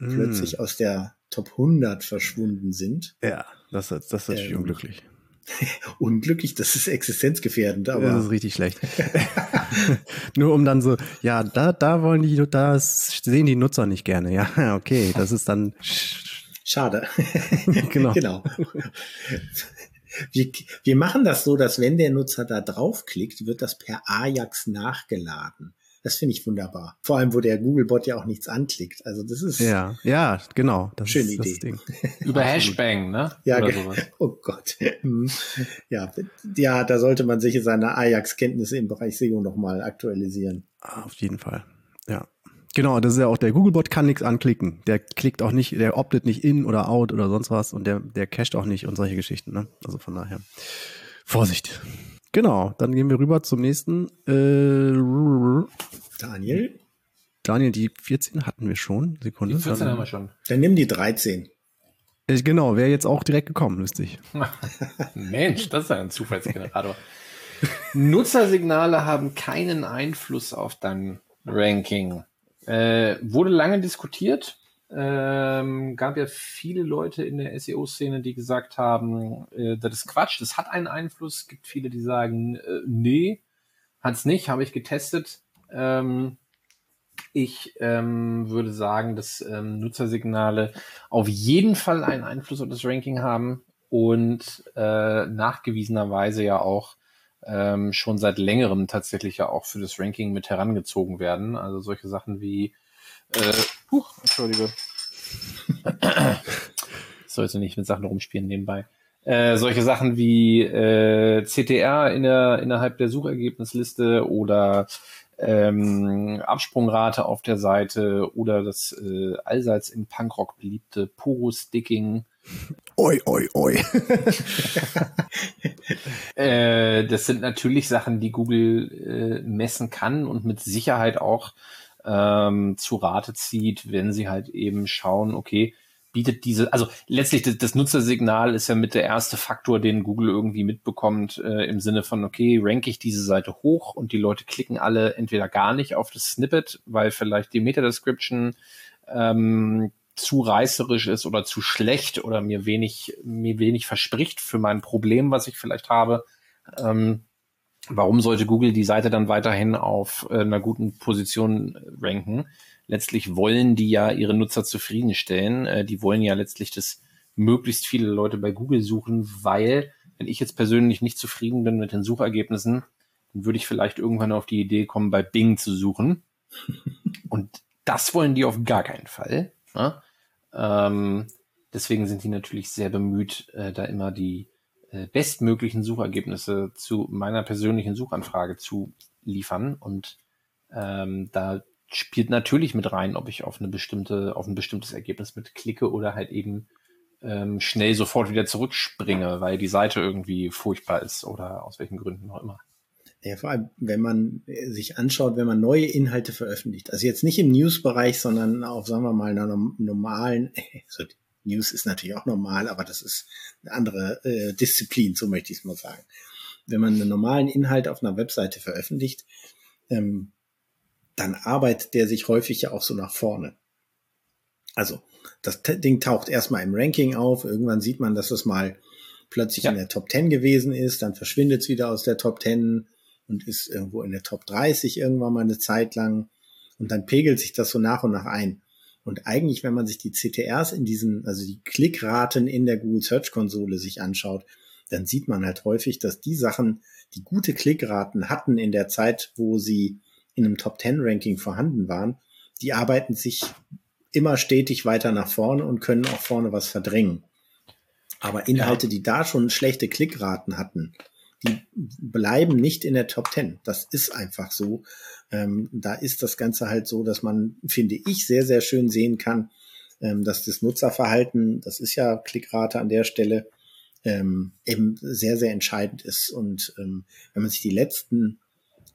mm. plötzlich aus der Top 100 verschwunden sind. Ja, das, das ist natürlich ähm, unglücklich. unglücklich, das ist existenzgefährdend, aber. Das ist richtig schlecht. Nur um dann so, ja, da, da wollen die, das sehen die Nutzer nicht gerne. Ja, okay, das ist dann. Schade. genau. genau. Wir, wir machen das so, dass wenn der Nutzer da draufklickt, wird das per Ajax nachgeladen. Das finde ich wunderbar. Vor allem, wo der Googlebot ja auch nichts anklickt. Also das ist ja, ja, genau. Das schöne ist Idee. Über Hashbang, ne? Ja, Oder sowas. oh Gott. Hm. ja, ja, da sollte man sich seine Ajax-Kenntnisse im Bereich SEO nochmal aktualisieren. Ah, auf jeden Fall. Ja. Genau, das ist ja auch der Googlebot kann nichts anklicken. Der klickt auch nicht, der optet nicht in oder out oder sonst was und der, der cached auch nicht und solche Geschichten. Ne? Also von daher Vorsicht. Genau, dann gehen wir rüber zum nächsten. Äh, Daniel? Daniel, die 14 hatten wir schon. Sekunde. Die 14 dann, haben wir schon. Dann nimm die 13. Äh, genau, wäre jetzt auch direkt gekommen, lustig. Mensch, das ist ein Zufallsgenerator. Nutzersignale haben keinen Einfluss auf dein Ranking. Äh, wurde lange diskutiert. Ähm, gab ja viele Leute in der SEO-Szene, die gesagt haben, äh, das ist Quatsch, das hat einen Einfluss. Es gibt viele, die sagen, äh, nee, hat's nicht, habe ich getestet. Ähm, ich ähm, würde sagen, dass ähm, Nutzersignale auf jeden Fall einen Einfluss auf das Ranking haben und äh, nachgewiesenerweise ja auch ähm, schon seit längerem tatsächlich ja auch für das Ranking mit herangezogen werden. Also solche Sachen wie äh, huch, Entschuldige. ich sollte nicht mit Sachen rumspielen nebenbei. Äh, solche Sachen wie äh, CTR in der, innerhalb der Suchergebnisliste oder ähm, Absprungrate auf der Seite oder das äh, allseits im Punkrock beliebte Puro-Sticking. Oi, oi, oi. äh, das sind natürlich Sachen, die Google äh, messen kann und mit Sicherheit auch ähm, zu Rate zieht, wenn sie halt eben schauen, okay, bietet diese, also letztlich das, das Nutzersignal ist ja mit der erste Faktor, den Google irgendwie mitbekommt, äh, im Sinne von, okay, ranke ich diese Seite hoch und die Leute klicken alle entweder gar nicht auf das Snippet, weil vielleicht die Meta-Description ähm, zu reißerisch ist oder zu schlecht oder mir wenig, mir wenig verspricht für mein Problem, was ich vielleicht habe. Ähm, warum sollte Google die Seite dann weiterhin auf äh, einer guten Position ranken? Letztlich wollen die ja ihre Nutzer zufriedenstellen. Äh, die wollen ja letztlich, dass möglichst viele Leute bei Google suchen, weil wenn ich jetzt persönlich nicht zufrieden bin mit den Suchergebnissen, dann würde ich vielleicht irgendwann auf die Idee kommen, bei Bing zu suchen. Und das wollen die auf gar keinen Fall. Ne? Ähm, deswegen sind die natürlich sehr bemüht, äh, da immer die bestmöglichen Suchergebnisse zu meiner persönlichen Suchanfrage zu liefern. Und ähm, da spielt natürlich mit rein, ob ich auf eine bestimmte, auf ein bestimmtes Ergebnis mit klicke oder halt eben ähm, schnell sofort wieder zurückspringe, weil die Seite irgendwie furchtbar ist oder aus welchen Gründen auch immer. Ja, vor allem, wenn man sich anschaut, wenn man neue Inhalte veröffentlicht, also jetzt nicht im News-Bereich, sondern auf, sagen wir mal, einer normalen, also News ist natürlich auch normal, aber das ist eine andere äh, Disziplin, so möchte ich es mal sagen. Wenn man einen normalen Inhalt auf einer Webseite veröffentlicht, ähm, dann arbeitet der sich häufig ja auch so nach vorne. Also, das Ding taucht erstmal im Ranking auf, irgendwann sieht man, dass es mal plötzlich ja. in der Top 10 gewesen ist, dann verschwindet es wieder aus der Top 10 und ist irgendwo in der Top 30 irgendwann mal eine Zeit lang und dann pegelt sich das so nach und nach ein. Und eigentlich, wenn man sich die CTRs in diesen, also die Klickraten in der Google Search Konsole sich anschaut, dann sieht man halt häufig, dass die Sachen, die gute Klickraten hatten in der Zeit, wo sie in einem Top 10 Ranking vorhanden waren, die arbeiten sich immer stetig weiter nach vorne und können auch vorne was verdrängen. Aber Inhalte, ja. die da schon schlechte Klickraten hatten, die bleiben nicht in der Top 10. Das ist einfach so. Ähm, da ist das Ganze halt so, dass man, finde ich, sehr, sehr schön sehen kann, ähm, dass das Nutzerverhalten, das ist ja Klickrate an der Stelle, ähm, eben sehr, sehr entscheidend ist. Und ähm, wenn man sich die letzten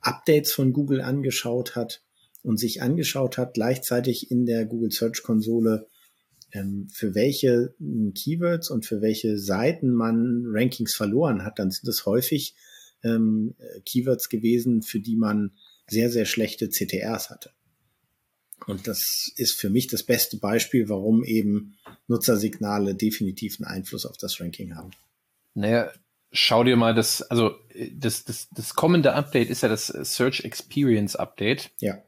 Updates von Google angeschaut hat und sich angeschaut hat, gleichzeitig in der Google Search Konsole, ähm, für welche Keywords und für welche Seiten man Rankings verloren hat, dann sind es häufig ähm, Keywords gewesen, für die man sehr, sehr schlechte CTRs hatte. Und das ist für mich das beste Beispiel, warum eben Nutzersignale definitiv einen Einfluss auf das Ranking haben. Naja, schau dir mal das, also das, das, das kommende Update ist ja das Search Experience Update. Ja.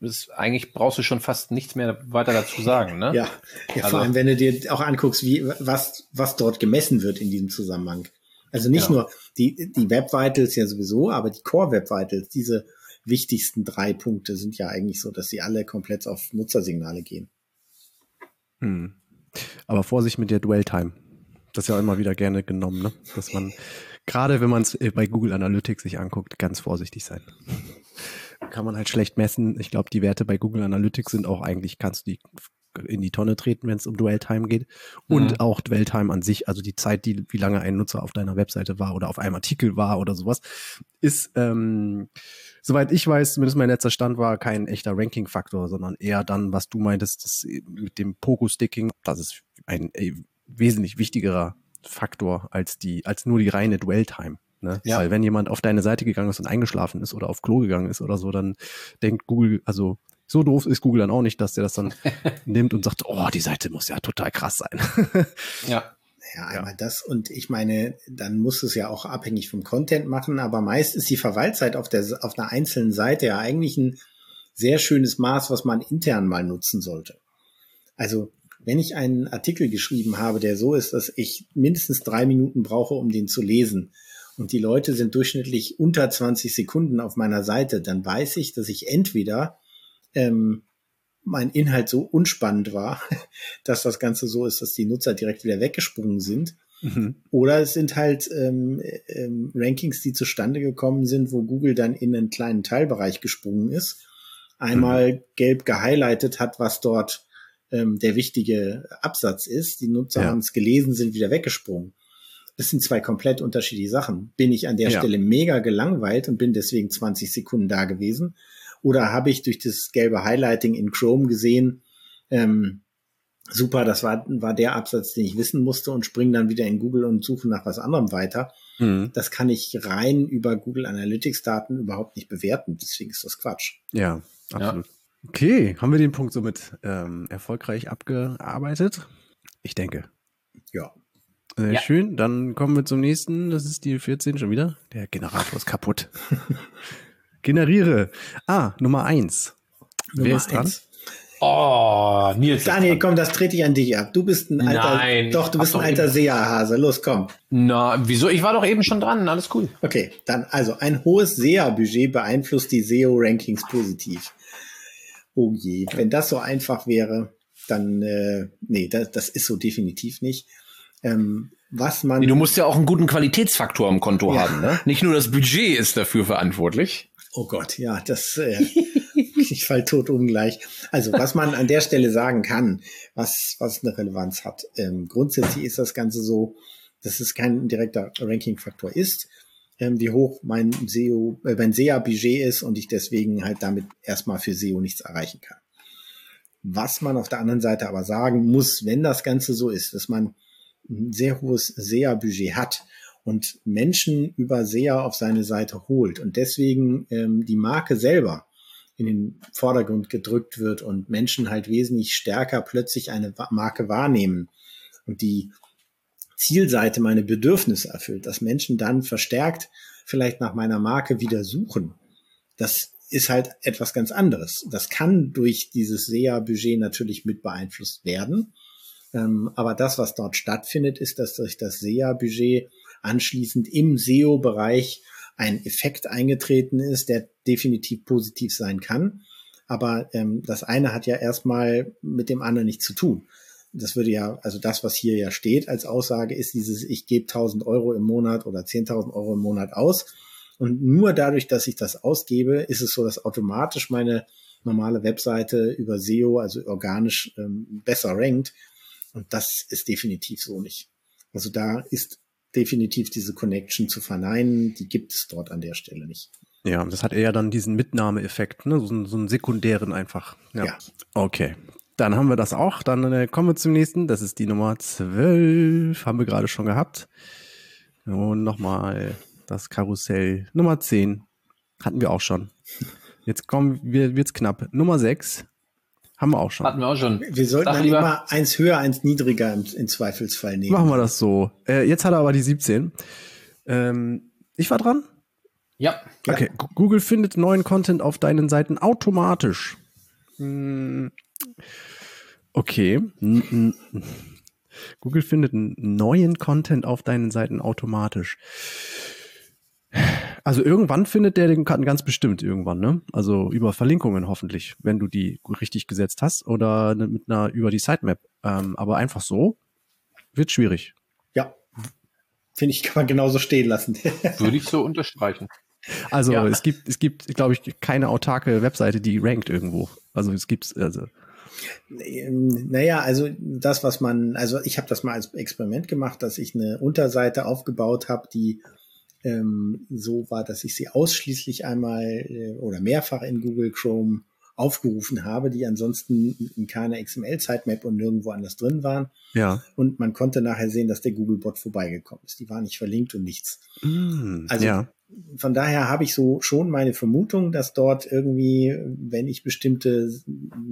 Das, eigentlich brauchst du schon fast nichts mehr weiter dazu sagen, ne? ja, ja also, vor allem, wenn du dir auch anguckst, wie, was, was dort gemessen wird in diesem Zusammenhang. Also nicht genau. nur die, die Web Vitals ja sowieso, aber die Core Web Vitals, diese wichtigsten drei Punkte sind ja eigentlich so, dass sie alle komplett auf Nutzersignale gehen. Hm. Aber Vorsicht mit der Dwell Time. Das ist ja immer wieder gerne genommen, ne? Dass man, gerade wenn man es bei Google Analytics sich anguckt, ganz vorsichtig sein. Kann man halt schlecht messen. Ich glaube, die Werte bei Google Analytics sind auch eigentlich, kannst du die in die Tonne treten, wenn es um Dwell-Time geht. Und mhm. auch Dwell-Time an sich, also die Zeit, die, wie lange ein Nutzer auf deiner Webseite war oder auf einem Artikel war oder sowas, ist, ähm, soweit ich weiß, zumindest mein letzter Stand war, kein echter Ranking-Faktor, sondern eher dann, was du meintest, das, mit dem Pogo-Sticking, das ist ein ey, wesentlich wichtigerer Faktor als die, als nur die reine Dwell-Time. Ne? Ja. Weil wenn jemand auf deine Seite gegangen ist und eingeschlafen ist oder auf Klo gegangen ist oder so, dann denkt Google, also so doof ist Google dann auch nicht, dass der das dann nimmt und sagt, oh, die Seite muss ja total krass sein. ja. Ja, einmal ja. das und ich meine, dann muss es ja auch abhängig vom Content machen, aber meist ist die Verweilzeit auf der auf einer einzelnen Seite ja eigentlich ein sehr schönes Maß, was man intern mal nutzen sollte. Also wenn ich einen Artikel geschrieben habe, der so ist, dass ich mindestens drei Minuten brauche, um den zu lesen, und die Leute sind durchschnittlich unter 20 Sekunden auf meiner Seite, dann weiß ich, dass ich entweder ähm, mein Inhalt so unspannend war, dass das Ganze so ist, dass die Nutzer direkt wieder weggesprungen sind. Mhm. Oder es sind halt ähm, ähm, Rankings, die zustande gekommen sind, wo Google dann in einen kleinen Teilbereich gesprungen ist, einmal mhm. gelb gehighlightet hat, was dort ähm, der wichtige Absatz ist. Die Nutzer ja. haben es gelesen, sind wieder weggesprungen. Das sind zwei komplett unterschiedliche Sachen. Bin ich an der ja. Stelle mega gelangweilt und bin deswegen 20 Sekunden da gewesen? Oder habe ich durch das gelbe Highlighting in Chrome gesehen, ähm, super, das war, war der Absatz, den ich wissen musste und springe dann wieder in Google und suche nach was anderem weiter. Mhm. Das kann ich rein über Google Analytics Daten überhaupt nicht bewerten. Deswegen ist das Quatsch. Ja, absolut. Ja. Okay, haben wir den Punkt somit ähm, erfolgreich abgearbeitet? Ich denke. Ja. Sehr ja. schön. Dann kommen wir zum nächsten. Das ist die 14 schon wieder. Der Generator ist kaputt. Generiere. Ah, Nummer eins. Nummer Wer ist dran? Eins. Oh, Nils. Daniel, komm, das trete ich an dich ab. Du bist ein alter, Nein, doch, du bist ein alter SEA-Hase. Los, komm. Na, wieso? Ich war doch eben schon dran. Alles cool. Okay, dann, also, ein hohes SEA-Budget beeinflusst die SEO-Rankings positiv. Oh je, wenn das so einfach wäre, dann, äh, nee, das, das ist so definitiv nicht. Ähm, was man. Du musst ja auch einen guten Qualitätsfaktor im Konto ja. haben, ne? Nicht nur das Budget ist dafür verantwortlich. Oh Gott, ja, das, äh, ich fall tot ungleich. Also, was man an der Stelle sagen kann, was, was eine Relevanz hat. Ähm, grundsätzlich ist das Ganze so, dass es kein direkter Ranking-Faktor ist, ähm, wie hoch mein SEO, äh, mein SEA-Budget ist und ich deswegen halt damit erstmal für SEO nichts erreichen kann. Was man auf der anderen Seite aber sagen muss, wenn das Ganze so ist, dass man ein sehr hohes SEA-Budget hat und Menschen über SEA auf seine Seite holt und deswegen ähm, die Marke selber in den Vordergrund gedrückt wird und Menschen halt wesentlich stärker plötzlich eine Marke wahrnehmen und die Zielseite meine Bedürfnisse erfüllt, dass Menschen dann verstärkt vielleicht nach meiner Marke wieder suchen. Das ist halt etwas ganz anderes. Das kann durch dieses SEA-Budget natürlich mit beeinflusst werden. Ähm, aber das, was dort stattfindet, ist, dass durch das SEA-Budget anschließend im SEO-Bereich ein Effekt eingetreten ist, der definitiv positiv sein kann. Aber ähm, das eine hat ja erstmal mit dem anderen nichts zu tun. Das würde ja, also das, was hier ja steht als Aussage, ist dieses, ich gebe 1000 Euro im Monat oder 10.000 Euro im Monat aus. Und nur dadurch, dass ich das ausgebe, ist es so, dass automatisch meine normale Webseite über SEO, also organisch, ähm, besser rankt. Und das ist definitiv so nicht. Also da ist definitiv diese Connection zu verneinen, die gibt es dort an der Stelle nicht. Ja, das hat eher dann diesen Mitnahmeeffekt, ne? so, so einen sekundären einfach. Ja. ja. Okay. Dann haben wir das auch. Dann äh, kommen wir zum nächsten. Das ist die Nummer 12. Haben wir gerade schon gehabt. Und nochmal das Karussell. Nummer 10. Hatten wir auch schon. Jetzt kommen wir, wird's knapp. Nummer 6. Haben wir auch schon. Hatten wir auch schon. Wir sollten dann immer eins höher, eins niedriger im, im Zweifelsfall nehmen. Machen wir das so. Äh, jetzt hat er aber die 17. Ähm, ich war dran? Ja. Okay. Ja. Google findet neuen Content auf deinen Seiten automatisch. Hm. Okay. Google findet neuen Content auf deinen Seiten automatisch. Also irgendwann findet der den ganz bestimmt irgendwann, ne? Also über Verlinkungen hoffentlich, wenn du die richtig gesetzt hast oder ne, mit einer über die Sitemap. Ähm, aber einfach so wird schwierig. Ja. Finde ich, kann man genauso stehen lassen. Würde ich so unterstreichen. Also ja. es gibt, es gibt, glaube ich, keine autarke Webseite, die rankt irgendwo. Also es gibt, also naja, also das, was man, also ich habe das mal als Experiment gemacht, dass ich eine Unterseite aufgebaut habe, die ähm, so war, dass ich sie ausschließlich einmal äh, oder mehrfach in Google Chrome aufgerufen habe, die ansonsten in keiner XML-Sitemap und nirgendwo anders drin waren. Ja. Und man konnte nachher sehen, dass der Google-Bot vorbeigekommen ist. Die war nicht verlinkt und nichts. Mm, also ja. von daher habe ich so schon meine Vermutung, dass dort irgendwie, wenn ich bestimmte,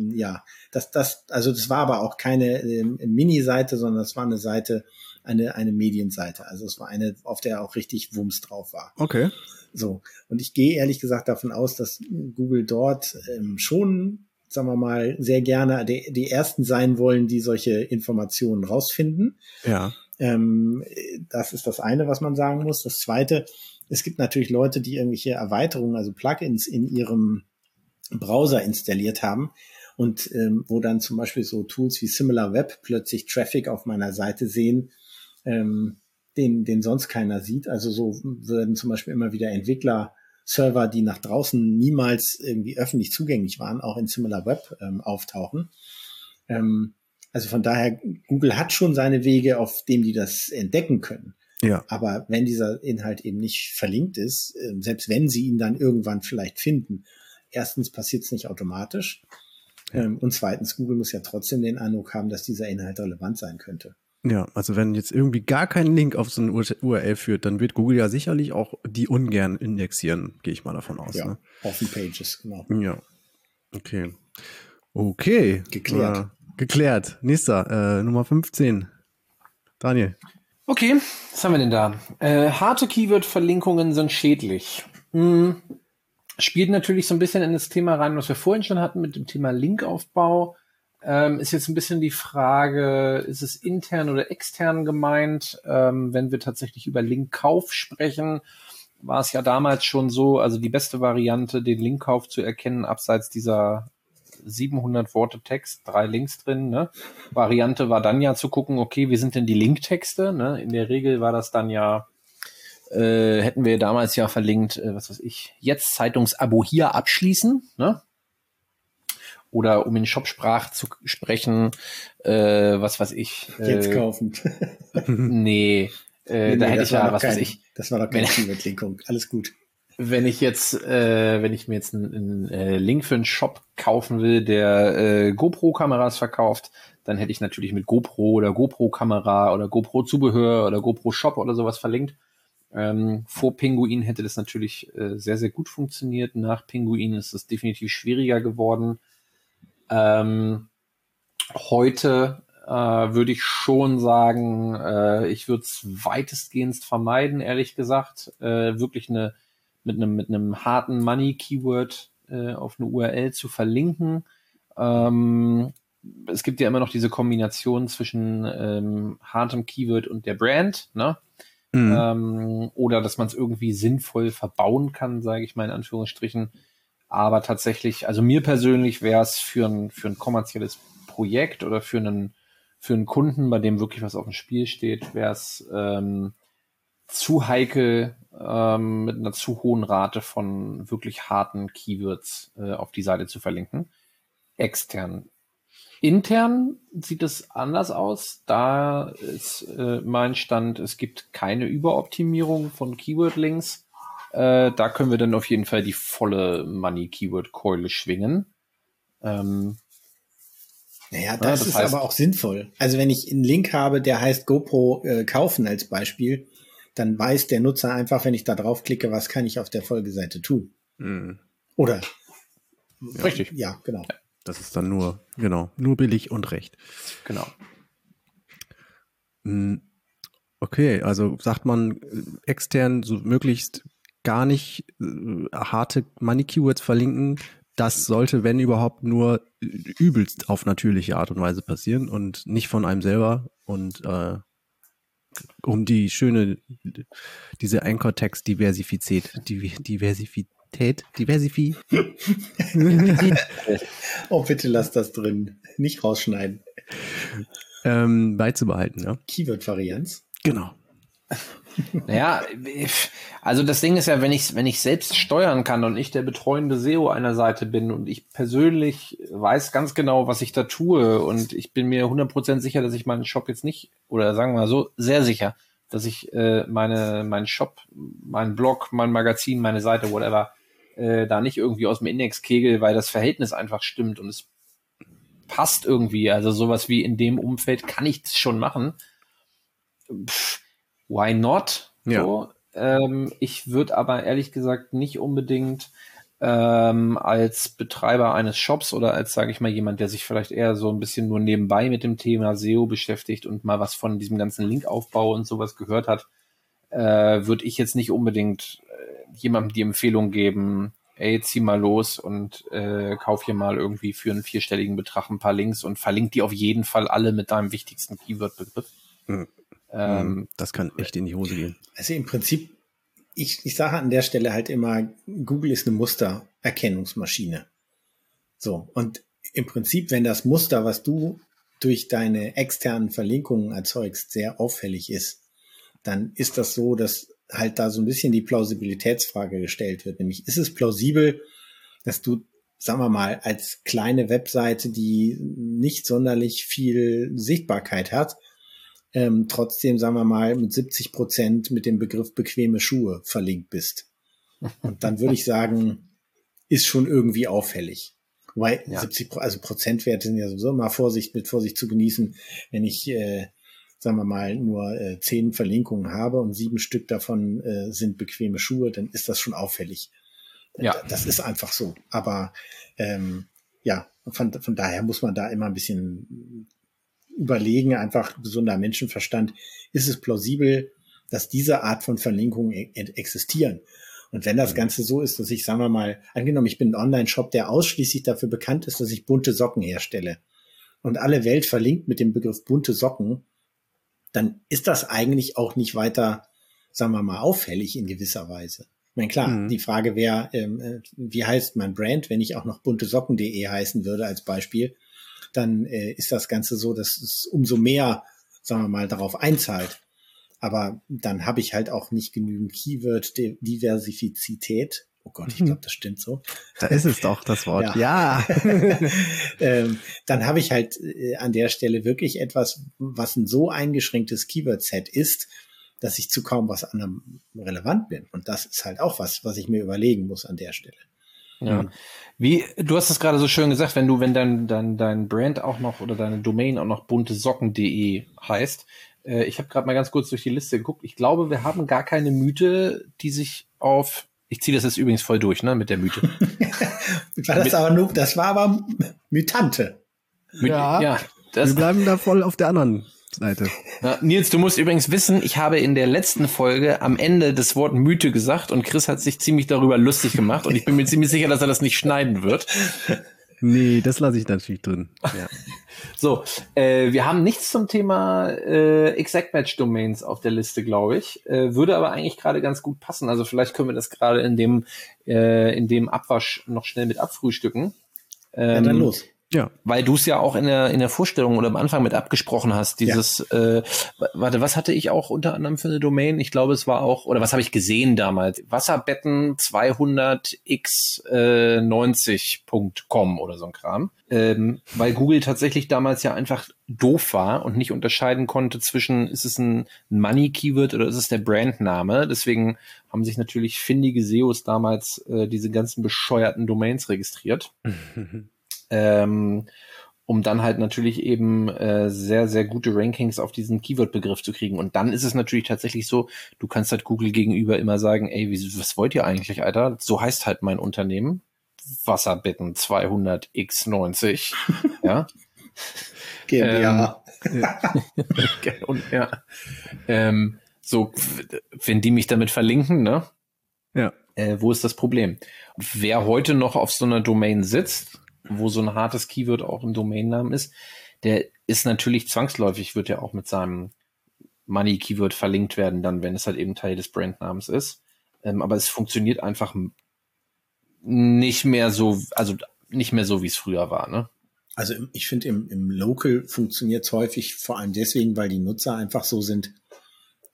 ja, dass das, also das war aber auch keine äh, Mini-Seite, sondern das war eine Seite, eine, eine Medienseite. Also es war eine, auf der auch richtig Wumms drauf war. Okay. So. Und ich gehe ehrlich gesagt davon aus, dass Google dort ähm, schon, sagen wir mal, sehr gerne die, die ersten sein wollen, die solche Informationen rausfinden. Ja. Ähm, das ist das eine, was man sagen muss. Das zweite, es gibt natürlich Leute, die irgendwelche Erweiterungen, also Plugins in ihrem Browser installiert haben und ähm, wo dann zum Beispiel so Tools wie SimilarWeb plötzlich Traffic auf meiner Seite sehen, ähm, den, den sonst keiner sieht. Also so würden zum Beispiel immer wieder Entwickler Server, die nach draußen niemals irgendwie öffentlich zugänglich waren, auch in SimilarWeb ähm, auftauchen. Ähm, also von daher, Google hat schon seine Wege, auf dem die das entdecken können. Ja. Aber wenn dieser Inhalt eben nicht verlinkt ist, äh, selbst wenn sie ihn dann irgendwann vielleicht finden, erstens passiert es nicht automatisch. Ja. Ähm, und zweitens, Google muss ja trotzdem den Eindruck haben, dass dieser Inhalt relevant sein könnte. Ja, also wenn jetzt irgendwie gar kein Link auf so eine URL führt, dann wird Google ja sicherlich auch die ungern indexieren, gehe ich mal davon aus. Ja, ne? Offen Pages, genau. Ja. Okay. Okay. Geklärt. Äh, geklärt. Nächster, äh, Nummer 15. Daniel. Okay, was haben wir denn da? Äh, harte Keyword-Verlinkungen sind schädlich. Hm. Spielt natürlich so ein bisschen in das Thema rein, was wir vorhin schon hatten mit dem Thema Linkaufbau ähm, ist jetzt ein bisschen die Frage, ist es intern oder extern gemeint? Ähm, wenn wir tatsächlich über Linkkauf sprechen, war es ja damals schon so, also die beste Variante, den Linkkauf zu erkennen, abseits dieser 700 Worte Text, drei Links drin. Ne? Variante war dann ja zu gucken, okay, wie sind denn die Linktexte? Ne? In der Regel war das dann ja, äh, hätten wir damals ja verlinkt, äh, was weiß ich, jetzt Zeitungsabo hier abschließen. Ne? Oder um in Shopsprache zu sprechen, äh, was weiß ich. Äh, jetzt kaufen. nee, äh, nee, da nee, hätte ich ja, was kein, weiß ich. Das war doch keine Keyword-Linkung. Alles gut wenn ich jetzt, äh, wenn ich mir jetzt einen, einen äh, Link für einen Shop kaufen will, der äh, GoPro-Kameras verkauft, dann hätte ich natürlich mit GoPro oder GoPro-Kamera oder GoPro-Zubehör oder GoPro-Shop oder sowas verlinkt. Ähm, vor Pinguin hätte das natürlich äh, sehr, sehr gut funktioniert. Nach Pinguin ist es definitiv schwieriger geworden. Ähm, heute äh, würde ich schon sagen, äh, ich würde es weitestgehend vermeiden, ehrlich gesagt, äh, wirklich eine mit einem, mit einem harten Money-Keyword äh, auf eine URL zu verlinken. Ähm, es gibt ja immer noch diese Kombination zwischen ähm, hartem Keyword und der Brand, ne? Mhm. Ähm, oder dass man es irgendwie sinnvoll verbauen kann, sage ich mal in Anführungsstrichen. Aber tatsächlich, also mir persönlich wäre es für ein, für ein kommerzielles Projekt oder für einen, für einen Kunden, bei dem wirklich was auf dem Spiel steht, wäre es ähm, zu heikel, ähm, mit einer zu hohen Rate von wirklich harten Keywords äh, auf die Seite zu verlinken. Extern. Intern sieht es anders aus. Da ist äh, mein Stand, es gibt keine Überoptimierung von Keyword-Links. Äh, da können wir dann auf jeden Fall die volle Money-Keyword-Keule schwingen. Ähm, naja, das, ja, das ist heißt, aber auch sinnvoll. Also wenn ich einen Link habe, der heißt GoPro äh, kaufen als Beispiel, dann weiß der Nutzer einfach, wenn ich da draufklicke, was kann ich auf der Folgeseite tun. Mhm. Oder? Richtig. Ja, genau. Das ist dann nur, genau, nur billig und recht. Genau. Hm, okay, also sagt man äh, extern so möglichst gar nicht äh, harte Money-Keywords verlinken. Das sollte, wenn überhaupt, nur übelst auf natürliche Art und Weise passieren und nicht von einem selber. Und äh, um die schöne, diese Anchor-Text-Diversifizität, Diversifität, Diversifi. oh, bitte lass das drin. Nicht rausschneiden. Ähm, beizubehalten, ja. Keyword-Varianz. Genau. Naja, also das Ding ist ja, wenn ich wenn ich selbst steuern kann und ich der betreuende SEO einer Seite bin und ich persönlich weiß ganz genau, was ich da tue und ich bin mir 100% sicher, dass ich meinen Shop jetzt nicht, oder sagen wir mal so, sehr sicher, dass ich äh, meine meinen Shop, meinen Blog, mein Magazin, meine Seite, whatever, äh, da nicht irgendwie aus dem Index kegel, weil das Verhältnis einfach stimmt und es passt irgendwie. Also sowas wie in dem Umfeld kann ich das schon machen. Pff, why not? Ja. So. Ähm, ich würde aber ehrlich gesagt nicht unbedingt ähm, als Betreiber eines Shops oder als, sage ich mal, jemand, der sich vielleicht eher so ein bisschen nur nebenbei mit dem Thema SEO beschäftigt und mal was von diesem ganzen Linkaufbau und sowas gehört hat, äh, würde ich jetzt nicht unbedingt äh, jemandem die Empfehlung geben, ey, zieh mal los und äh, kauf hier mal irgendwie für einen vierstelligen Betrag ein paar Links und verlink die auf jeden Fall alle mit deinem wichtigsten Keyword-Begriff. Mhm. Ähm, mhm. das kann echt in die Hose gehen. Also im Prinzip, ich, ich sage an der Stelle halt immer, Google ist eine Mustererkennungsmaschine. So, und im Prinzip, wenn das Muster, was du durch deine externen Verlinkungen erzeugst, sehr auffällig ist, dann ist das so, dass halt da so ein bisschen die Plausibilitätsfrage gestellt wird. Nämlich, ist es plausibel, dass du, sagen wir mal, als kleine Webseite, die nicht sonderlich viel Sichtbarkeit hat, ähm, trotzdem, sagen wir mal, mit 70 Prozent mit dem Begriff bequeme Schuhe verlinkt bist. Und dann würde ich sagen, ist schon irgendwie auffällig. Wobei ja. 70, also Prozentwerte sind ja sowieso immer Vorsicht mit Vorsicht zu genießen. Wenn ich, äh, sagen wir mal, nur äh, zehn Verlinkungen habe und sieben Stück davon äh, sind bequeme Schuhe, dann ist das schon auffällig. Ja. Das ist einfach so. Aber ähm, ja, von, von daher muss man da immer ein bisschen überlegen, einfach gesunder Menschenverstand, ist es plausibel, dass diese Art von Verlinkungen e existieren. Und wenn das mhm. Ganze so ist, dass ich, sagen wir mal, angenommen, ich bin ein Online-Shop, der ausschließlich dafür bekannt ist, dass ich bunte Socken herstelle. und alle Welt verlinkt mit dem Begriff bunte Socken, dann ist das eigentlich auch nicht weiter, sagen wir mal, auffällig in gewisser Weise. Ich meine, klar, mhm. die Frage wäre, ähm, äh, wie heißt mein Brand, wenn ich auch noch buntesocken.de heißen würde als Beispiel, dann äh, ist das Ganze so, dass es umso mehr, sagen wir mal, darauf einzahlt. Aber dann habe ich halt auch nicht genügend Keyword-Diversifizität. Oh Gott, ich glaube, das stimmt so. Da ist es doch, das Wort. Ja. ja. ähm, dann habe ich halt äh, an der Stelle wirklich etwas, was ein so eingeschränktes Keyword-Set ist, dass ich zu kaum was anderem relevant bin. Und das ist halt auch was, was ich mir überlegen muss an der Stelle. Ja. Mhm. Wie, du hast es gerade so schön gesagt, wenn du, wenn dein, dein, dein Brand auch noch oder deine Domain auch noch buntesocken.de heißt, äh, ich habe gerade mal ganz kurz durch die Liste geguckt. Ich glaube, wir haben gar keine Mythe, die sich auf ich ziehe das jetzt übrigens voll durch, ne, mit der Mythe. war das mit, aber nur, das war aber Mythante. ja, ja das, wir bleiben da voll auf der anderen Seite. Ja, Nils, du musst übrigens wissen, ich habe in der letzten Folge am Ende das Wort Mythe gesagt und Chris hat sich ziemlich darüber lustig gemacht und ich bin mir ziemlich sicher, dass er das nicht schneiden wird. Nee, das lasse ich natürlich drin. Ja. so, äh, wir haben nichts zum Thema äh, Exact Match Domains auf der Liste, glaube ich. Äh, würde aber eigentlich gerade ganz gut passen. Also vielleicht können wir das gerade in dem äh, in dem Abwasch noch schnell mit abfrühstücken. Ähm, ja, dann ähm, los. Ja. Weil du es ja auch in der, in der Vorstellung oder am Anfang mit abgesprochen hast, dieses, ja. äh, warte, was hatte ich auch unter anderem für eine Domain? Ich glaube, es war auch, oder was habe ich gesehen damals? Wasserbetten 200x90.com äh, oder so ein Kram. Ähm, weil Google tatsächlich damals ja einfach doof war und nicht unterscheiden konnte zwischen, ist es ein Money-Keyword oder ist es der Brandname. Deswegen haben sich natürlich findige SEOs damals äh, diese ganzen bescheuerten Domains registriert. ähm, um dann halt natürlich eben äh, sehr, sehr gute Rankings auf diesen Keyword-Begriff zu kriegen. Und dann ist es natürlich tatsächlich so, du kannst halt Google gegenüber immer sagen, ey, wie, was wollt ihr eigentlich, Alter? So heißt halt mein Unternehmen. Wasserbetten 200x90. ja. GmbH. Ähm, und, ja. Ähm, so, wenn die mich damit verlinken, ne? Ja. Äh, wo ist das Problem? wer heute noch auf so einer Domain sitzt, wo so ein hartes Keyword auch im Domainnamen ist, der ist natürlich zwangsläufig, wird ja auch mit seinem Money-Keyword verlinkt werden, dann, wenn es halt eben Teil des Brandnamens ist. Ähm, aber es funktioniert einfach nicht mehr so, also nicht mehr so, wie es früher war, ne? Also ich finde, im, im Local funktioniert es häufig vor allem deswegen, weil die Nutzer einfach so sind,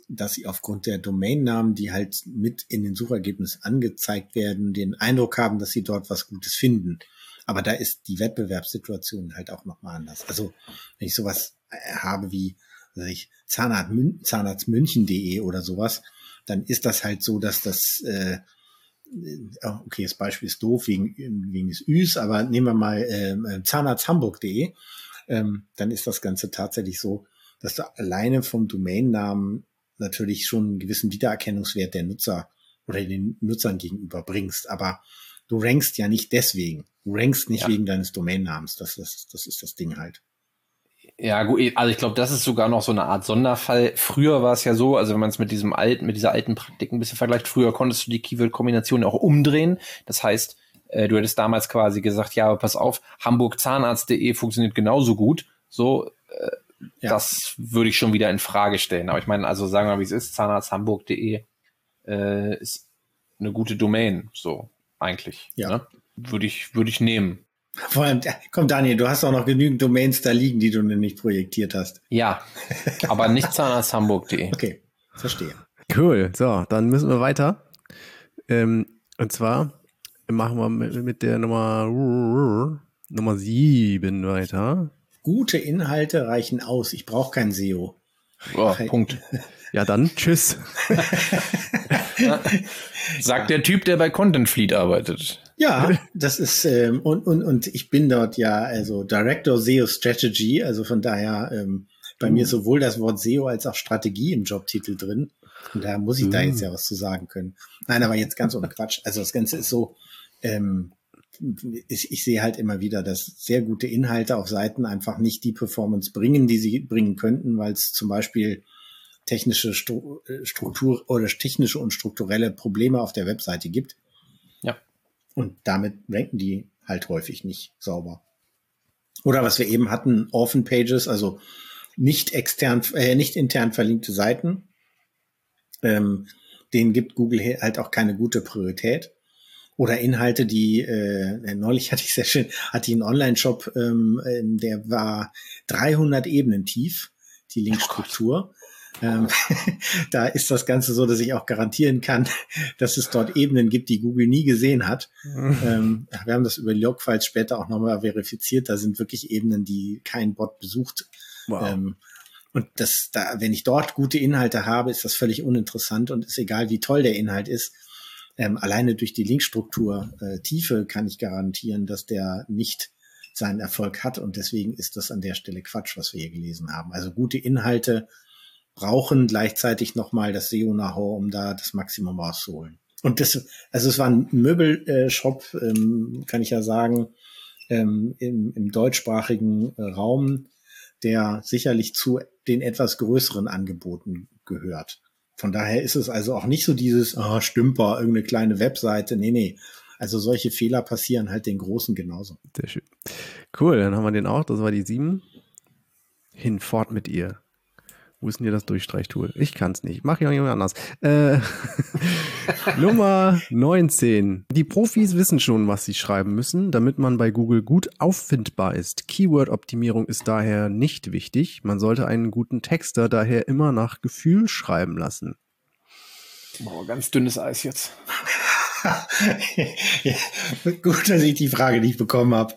dass sie aufgrund der Domainnamen, die halt mit in den Suchergebnissen angezeigt werden, den Eindruck haben, dass sie dort was Gutes finden. Aber da ist die Wettbewerbssituation halt auch nochmal anders. Also wenn ich sowas äh, habe wie also ich, Zahnarzt, Zahnarztmünchen.de oder sowas, dann ist das halt so, dass das äh, äh, okay, das Beispiel ist doof wegen, wegen des Üs, aber nehmen wir mal ähm, äh, zahnarzthamburg.de, ähm, dann ist das Ganze tatsächlich so, dass du alleine vom Domainnamen natürlich schon einen gewissen Wiedererkennungswert der Nutzer oder den Nutzern gegenüber bringst. Aber du rankst ja nicht deswegen. Du rankst nicht ja. wegen deines Domainnamens. Das, das, das ist das Ding halt. Ja, gut, also ich glaube, das ist sogar noch so eine Art Sonderfall. Früher war es ja so, also wenn man es mit diesem alten, mit dieser alten Praktik ein bisschen vergleicht, früher konntest du die Keyword-Kombination auch umdrehen. Das heißt, äh, du hättest damals quasi gesagt, ja, pass auf, hamburgzahnarzt.de funktioniert genauso gut. So, äh, ja. das würde ich schon wieder in Frage stellen. Aber ich meine, also sagen wir mal, wie es ist, zahnarzthamburg.de äh, ist eine gute Domain, so eigentlich. Ja. Ne? Würde ich, würde ich nehmen. Vor allem, komm Daniel, du hast auch noch genügend Domains da liegen, die du nicht projektiert hast. Ja, aber nicht zahnarzthamburg.de. Okay, verstehe. Cool, so, dann müssen wir weiter. Ähm, und zwar machen wir mit, mit der Nummer, Nummer 7 weiter. Gute Inhalte reichen aus. Ich brauche kein SEO. Oh, Punkt. Ja, dann tschüss. Sagt der Typ, der bei Content Fleet arbeitet. Ja, das ist ähm, und, und, und ich bin dort ja also Director SEO Strategy, also von daher ähm, bei uh. mir sowohl das Wort SEO als auch Strategie im Jobtitel drin. Und da muss ich uh. da jetzt ja was zu sagen können. Nein, aber jetzt ganz ohne Quatsch. Also das Ganze ist so, ähm, ich, ich sehe halt immer wieder, dass sehr gute Inhalte auf Seiten einfach nicht die Performance bringen, die sie bringen könnten, weil es zum Beispiel technische äh, Struktur oder technische und strukturelle Probleme auf der Webseite gibt. Ja. Und damit ranken die halt häufig nicht sauber. Oder was wir eben hatten, Orphan Pages, also nicht extern, äh, nicht intern verlinkte Seiten. Ähm, denen gibt Google halt auch keine gute Priorität. Oder Inhalte, die äh, neulich hatte ich sehr schön, hatte ich einen Online-Shop, ähm, der war 300 Ebenen tief, die Linkstruktur. Oh ähm, da ist das Ganze so, dass ich auch garantieren kann, dass es dort Ebenen gibt, die Google nie gesehen hat. Mhm. Ähm, wir haben das über Logfiles später auch nochmal verifiziert. Da sind wirklich Ebenen, die kein Bot besucht. Wow. Ähm, und das, da, wenn ich dort gute Inhalte habe, ist das völlig uninteressant und ist egal, wie toll der Inhalt ist. Ähm, alleine durch die Linkstruktur äh, Tiefe kann ich garantieren, dass der nicht seinen Erfolg hat und deswegen ist das an der Stelle Quatsch, was wir hier gelesen haben. Also gute Inhalte brauchen gleichzeitig nochmal das SEO-Know-how, um da das Maximum rauszuholen. Und das, also es war ein Möbelshop, ähm, kann ich ja sagen, ähm, im, im deutschsprachigen äh, Raum, der sicherlich zu den etwas größeren Angeboten gehört. Von daher ist es also auch nicht so dieses, ah, oh, Stümper, irgendeine kleine Webseite. Nee, nee. Also solche Fehler passieren halt den Großen genauso. Sehr schön. Cool, dann haben wir den auch. Das war die sieben. Hinfort mit ihr. Wo ist denn hier das Durchstreichtool? Ich kann es nicht. Mach ich auch jemand anders. Äh, Nummer 19. Die Profis wissen schon, was sie schreiben müssen, damit man bei Google gut auffindbar ist. Keyword-Optimierung ist daher nicht wichtig. Man sollte einen guten Texter daher immer nach Gefühl schreiben lassen. Boah, ganz dünnes Eis jetzt. ja, gut, dass ich die Frage nicht bekommen habe.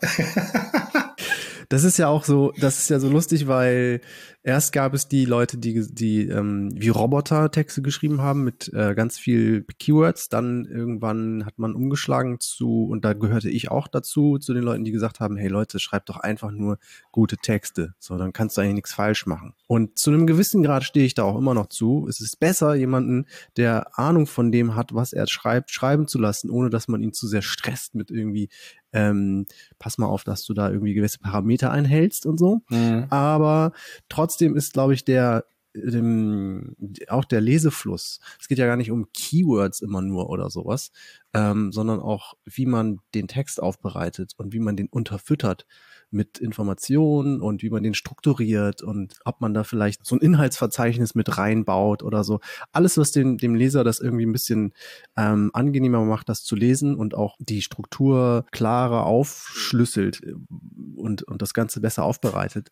das ist ja auch so, das ist ja so lustig, weil Erst gab es die Leute, die, die ähm, wie Roboter Texte geschrieben haben mit äh, ganz viel Keywords. Dann irgendwann hat man umgeschlagen zu, und da gehörte ich auch dazu, zu den Leuten, die gesagt haben, hey Leute, schreibt doch einfach nur gute Texte. So, dann kannst du eigentlich nichts falsch machen. Und zu einem gewissen Grad stehe ich da auch immer noch zu. Es ist besser, jemanden, der Ahnung von dem hat, was er schreibt, schreiben zu lassen, ohne dass man ihn zu sehr stresst mit irgendwie ähm, pass mal auf, dass du da irgendwie gewisse Parameter einhältst und so. Mhm. Aber trotzdem ist, glaube ich, der dem, auch der Lesefluss. Es geht ja gar nicht um Keywords immer nur oder sowas, ähm, sondern auch, wie man den Text aufbereitet und wie man den unterfüttert mit Informationen und wie man den strukturiert und ob man da vielleicht so ein Inhaltsverzeichnis mit reinbaut oder so. Alles, was dem, dem Leser das irgendwie ein bisschen ähm, angenehmer macht, das zu lesen und auch die Struktur klarer aufschlüsselt äh, und, und das Ganze besser aufbereitet.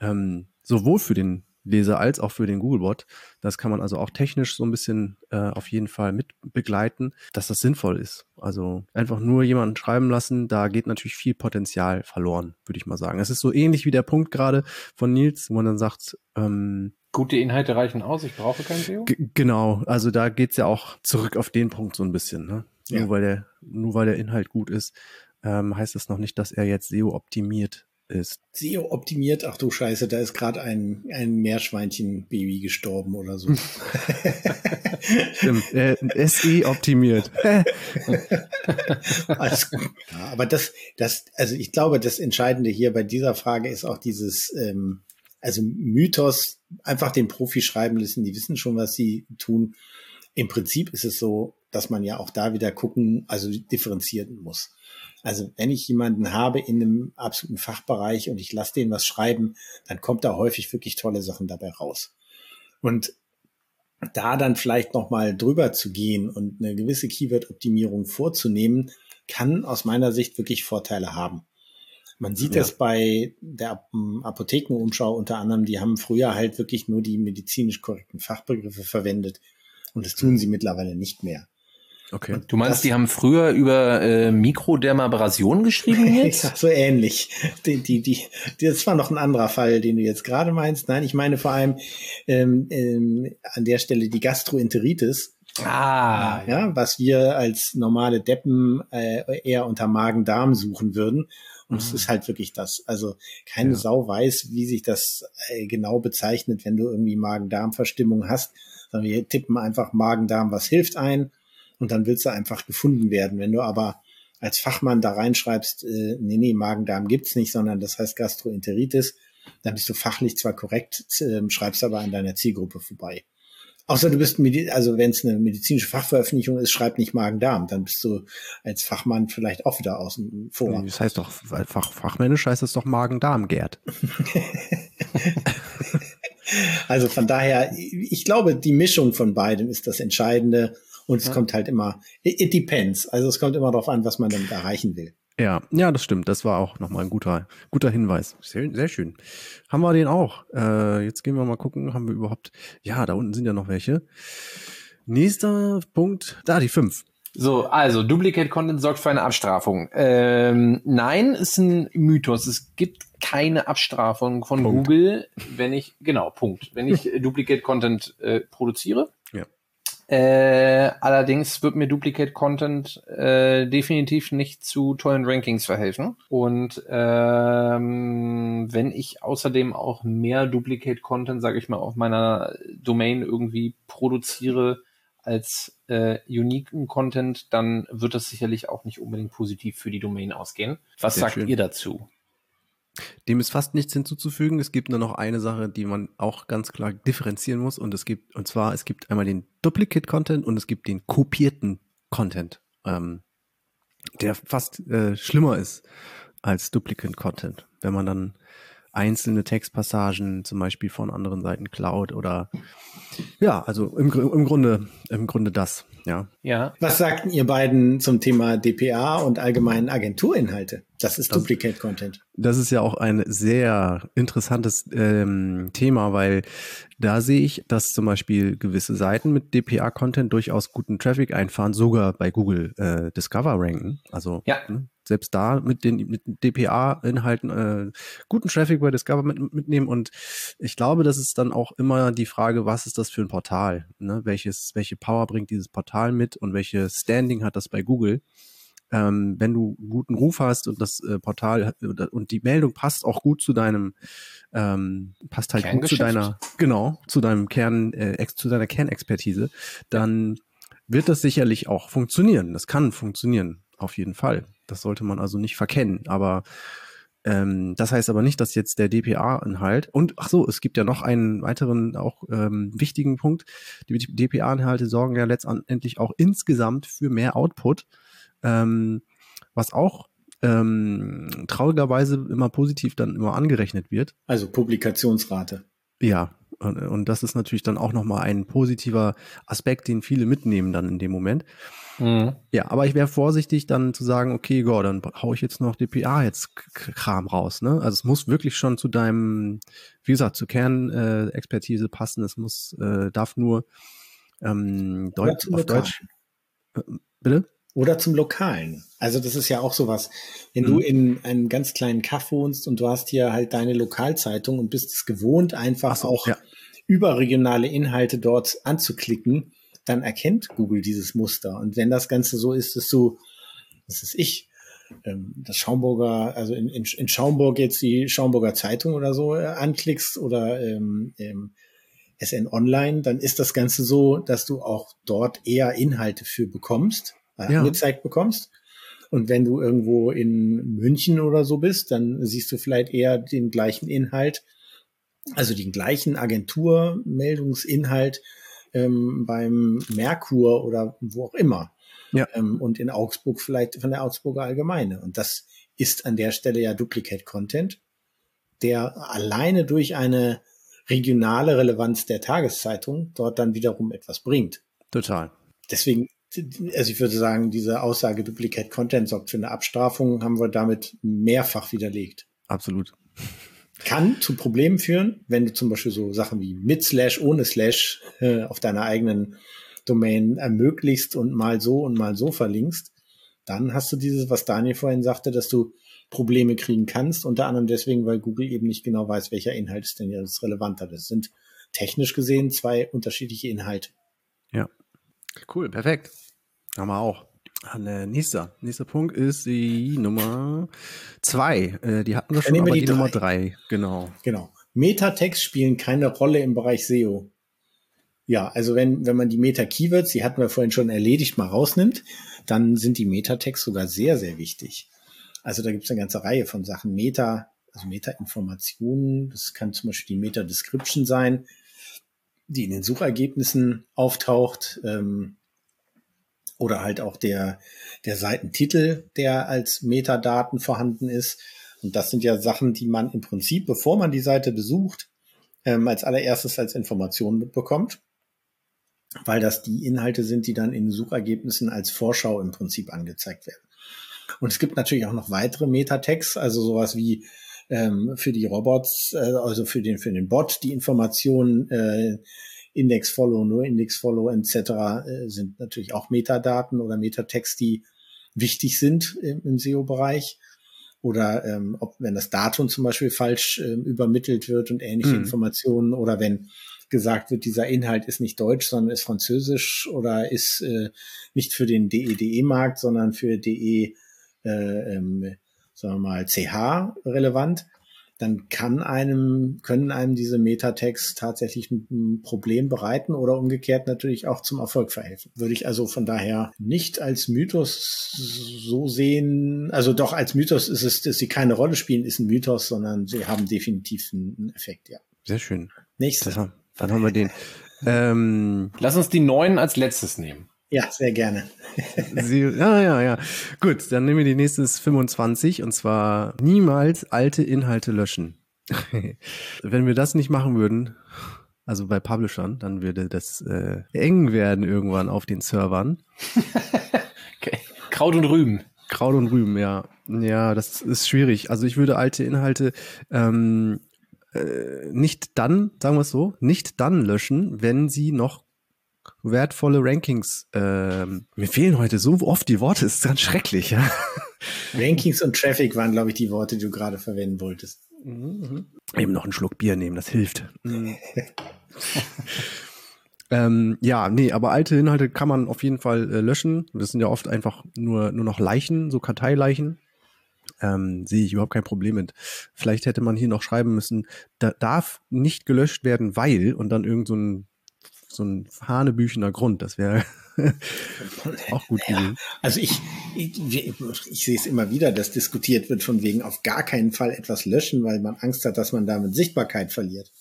Ähm, sowohl für den Leser als auch für den Googlebot. Das kann man also auch technisch so ein bisschen äh, auf jeden Fall mit begleiten, dass das sinnvoll ist. Also einfach nur jemanden schreiben lassen, da geht natürlich viel Potenzial verloren, würde ich mal sagen. Es ist so ähnlich wie der Punkt gerade von Nils, wo man dann sagt, ähm, Gute Inhalte reichen aus, ich brauche kein SEO. Genau, also da geht's ja auch zurück auf den Punkt so ein bisschen. Ne? Ja. Nur, weil der, nur weil der Inhalt gut ist, ähm, heißt das noch nicht, dass er jetzt SEO optimiert ist. SEO optimiert, ach du Scheiße, da ist gerade ein, ein Meerschweinchen-Baby gestorben oder so. Stimmt, äh, SE optimiert. Alles gut. Ja, aber das, das, also ich glaube, das Entscheidende hier bei dieser Frage ist auch dieses, ähm, also Mythos, einfach den Profi schreiben lassen, die wissen schon, was sie tun. Im Prinzip ist es so, dass man ja auch da wieder gucken, also differenzieren muss. Also wenn ich jemanden habe in einem absoluten Fachbereich und ich lasse den was schreiben, dann kommt da häufig wirklich tolle Sachen dabei raus. Und da dann vielleicht nochmal drüber zu gehen und eine gewisse Keyword-Optimierung vorzunehmen, kann aus meiner Sicht wirklich Vorteile haben. Man sieht ja. das bei der Apothekenumschau unter anderem, die haben früher halt wirklich nur die medizinisch korrekten Fachbegriffe verwendet und das tun sie mittlerweile nicht mehr. Okay. Du meinst, das, die haben früher über äh, Mikrodermabrasion geschrieben jetzt? ja, so ähnlich. Die, die, die, das war noch ein anderer Fall, den du jetzt gerade meinst. Nein, ich meine vor allem ähm, ähm, an der Stelle die Gastroenteritis. Ah. Ja, was wir als normale Deppen äh, eher unter Magen-Darm suchen würden. Und es mhm. ist halt wirklich das. Also keine ja. Sau weiß, wie sich das äh, genau bezeichnet, wenn du irgendwie Magen-Darm-Verstimmung hast. Sondern wir tippen einfach Magen-Darm, was hilft ein und dann willst du einfach gefunden werden. Wenn du aber als Fachmann da reinschreibst, äh, nee, nee, Magen-Darm gibt's nicht, sondern das heißt Gastroenteritis, dann bist du fachlich zwar korrekt, äh, schreibst aber an deiner Zielgruppe vorbei. Außer du bist, also wenn es eine medizinische Fachveröffentlichung ist, schreib nicht Magen-Darm. Dann bist du als Fachmann vielleicht auch wieder außen vor. Das heißt doch, Fach, fachmännisch heißt es doch Magen-Darm, Gerd. also von daher, ich glaube, die Mischung von beiden ist das Entscheidende. Und es ja. kommt halt immer, it depends. Also es kommt immer darauf an, was man damit erreichen will. Ja, ja, das stimmt. Das war auch nochmal ein guter, guter Hinweis. Sehr, sehr schön. Haben wir den auch. Äh, jetzt gehen wir mal gucken, haben wir überhaupt. Ja, da unten sind ja noch welche. Nächster Punkt, da die fünf. So, also Duplicate Content sorgt für eine Abstrafung. Ähm, nein, ist ein Mythos. Es gibt keine Abstrafung von Punkt. Google, wenn ich genau Punkt, wenn ich Duplicate Content äh, produziere. Äh, allerdings wird mir Duplicate Content äh, definitiv nicht zu tollen Rankings verhelfen. Und ähm, wenn ich außerdem auch mehr Duplicate Content, sage ich mal, auf meiner Domain irgendwie produziere als äh, uniken Content, dann wird das sicherlich auch nicht unbedingt positiv für die Domain ausgehen. Was Sehr sagt schön. ihr dazu? Dem ist fast nichts hinzuzufügen. Es gibt nur noch eine Sache, die man auch ganz klar differenzieren muss. Und es gibt, und zwar, es gibt einmal den Duplicate Content und es gibt den kopierten Content, ähm, der fast äh, schlimmer ist als Duplicate Content. Wenn man dann einzelne Textpassagen zum Beispiel von anderen Seiten klaut oder ja, also im, im Grunde, im Grunde das, ja. Ja. Was sagten ihr beiden zum Thema DPA und allgemeinen Agenturinhalte? Das ist das, Duplicate Content. Das ist ja auch ein sehr interessantes ähm, Thema, weil da sehe ich, dass zum Beispiel gewisse Seiten mit DPA-Content durchaus guten Traffic einfahren, sogar bei Google äh, Discover ranken. Also ja. ne, selbst da mit den mit DPA-Inhalten äh, guten Traffic bei Discover mit, mitnehmen. Und ich glaube, das ist dann auch immer die Frage, was ist das für ein Portal? Ne? Welches, welche Power bringt dieses Portal mit und welche Standing hat das bei Google? Ähm, wenn du einen guten Ruf hast und das äh, Portal und die Meldung passt auch gut zu deinem, ähm, passt halt gut zu deiner, genau, zu deinem Kern, äh, ex, zu deiner Kernexpertise, dann wird das sicherlich auch funktionieren. Das kann funktionieren, auf jeden Fall. Das sollte man also nicht verkennen. Aber ähm, das heißt aber nicht, dass jetzt der DPA-Inhalt und ach so, es gibt ja noch einen weiteren auch ähm, wichtigen Punkt. Die DPA-Inhalte sorgen ja letztendlich auch insgesamt für mehr Output, ähm, was auch ähm, traurigerweise immer positiv dann immer angerechnet wird. Also Publikationsrate. Ja, und, und das ist natürlich dann auch nochmal ein positiver Aspekt, den viele mitnehmen dann in dem Moment. Mhm. Ja, aber ich wäre vorsichtig dann zu sagen, okay, go, dann hau ich jetzt noch DPA jetzt Kram raus. Ne? Also es muss wirklich schon zu deinem, wie gesagt, zur Kernexpertise äh, passen. Es muss, äh, darf nur ähm, Deutsch, auf Deutsch. Äh, bitte? Oder zum Lokalen. Also das ist ja auch sowas. Wenn mhm. du in einem ganz kleinen Kaff wohnst und du hast hier halt deine Lokalzeitung und bist es gewohnt, einfach so, auch ja. überregionale Inhalte dort anzuklicken, dann erkennt Google dieses Muster. Und wenn das Ganze so ist, dass du, das ist ich, ähm, das Schaumburger, also in, in, in Schaumburg jetzt die Schaumburger Zeitung oder so äh, anklickst oder ähm, ähm, SN Online, dann ist das Ganze so, dass du auch dort eher Inhalte für bekommst, äh, ja. angezeigt bekommst. Und wenn du irgendwo in München oder so bist, dann siehst du vielleicht eher den gleichen Inhalt, also den gleichen Agenturmeldungsinhalt ähm, beim Merkur oder wo auch immer. Ja. Ähm, und in Augsburg vielleicht von der Augsburger Allgemeine. Und das ist an der Stelle ja Duplicate Content, der alleine durch eine regionale Relevanz der Tageszeitung dort dann wiederum etwas bringt. Total. Deswegen, also ich würde sagen, diese Aussage Duplicate Content sorgt für eine Abstrafung, haben wir damit mehrfach widerlegt. Absolut kann zu Problemen führen, wenn du zum Beispiel so Sachen wie mit Slash, ohne Slash äh, auf deiner eigenen Domain ermöglichst und mal so und mal so verlinkst, dann hast du dieses, was Daniel vorhin sagte, dass du Probleme kriegen kannst, unter anderem deswegen, weil Google eben nicht genau weiß, welcher Inhalt ist denn jetzt relevanter. Das sind technisch gesehen zwei unterschiedliche Inhalte. Ja, cool, perfekt. Haben wir auch. Äh, nächster, nächster Punkt ist die Nummer zwei. Äh, die hatten wir schon, aber die, die Nummer drei. Genau. Genau. Metatext spielen keine Rolle im Bereich SEO. Ja, also wenn, wenn man die Meta-Keywords, die hatten wir vorhin schon erledigt, mal rausnimmt, dann sind die Metatext sogar sehr, sehr wichtig. Also da gibt es eine ganze Reihe von Sachen. Meta, also Meta-Informationen, das kann zum Beispiel die Meta-Description sein. Die in den Suchergebnissen auftaucht, ähm, oder halt auch der, der Seitentitel, der als Metadaten vorhanden ist. Und das sind ja Sachen, die man im Prinzip, bevor man die Seite besucht, ähm, als allererstes als Information mitbekommt, weil das die Inhalte sind, die dann in Suchergebnissen als Vorschau im Prinzip angezeigt werden. Und es gibt natürlich auch noch weitere Metatext, also sowas wie ähm, für die Robots, äh, also für den, für den Bot, die Informationen, äh, Index Follow, nur Index Follow etc. Äh, sind natürlich auch Metadaten oder Metatext, die wichtig sind im, im SEO-Bereich. Oder ähm, ob wenn das Datum zum Beispiel falsch äh, übermittelt wird und ähnliche mhm. Informationen oder wenn gesagt wird, dieser Inhalt ist nicht deutsch, sondern ist französisch oder ist äh, nicht für den DE-DE-Markt, sondern für DE, äh, ähm, sagen wir mal, CH relevant dann kann einem, können einem diese Metatext tatsächlich ein Problem bereiten oder umgekehrt natürlich auch zum Erfolg verhelfen. Würde ich also von daher nicht als Mythos so sehen, also doch als Mythos ist es, dass sie keine Rolle spielen, ist ein Mythos, sondern sie haben definitiv einen Effekt, ja. Sehr schön. Nächstes. Dann haben wir den. Ähm, Lass uns die neuen als letztes nehmen. Ja, sehr gerne. Sie, ja, ja, ja. Gut, dann nehmen wir die nächste 25 und zwar niemals alte Inhalte löschen. Wenn wir das nicht machen würden, also bei Publishern, dann würde das äh, eng werden irgendwann auf den Servern. okay. Kraut und Rüben. Kraut und Rüben, ja. Ja, das ist schwierig. Also ich würde alte Inhalte ähm, äh, nicht dann, sagen wir es so, nicht dann löschen, wenn sie noch wertvolle Rankings. Ähm, mir fehlen heute so oft die Worte, ist ganz schrecklich. Ja? Rankings und Traffic waren, glaube ich, die Worte, die du gerade verwenden wolltest. Mhm. Eben noch einen Schluck Bier nehmen, das hilft. Mhm. ähm, ja, nee, aber alte Inhalte kann man auf jeden Fall äh, löschen. Das sind ja oft einfach nur, nur noch Leichen, so Karteileichen. Ähm, sehe ich überhaupt kein Problem mit. Vielleicht hätte man hier noch schreiben müssen, da darf nicht gelöscht werden, weil und dann irgend so ein so ein hanebüchener Grund. Das wäre auch gut gewesen. Ja, also ich, ich, ich, sehe es immer wieder, dass diskutiert wird von wegen auf gar keinen Fall etwas löschen, weil man Angst hat, dass man damit Sichtbarkeit verliert.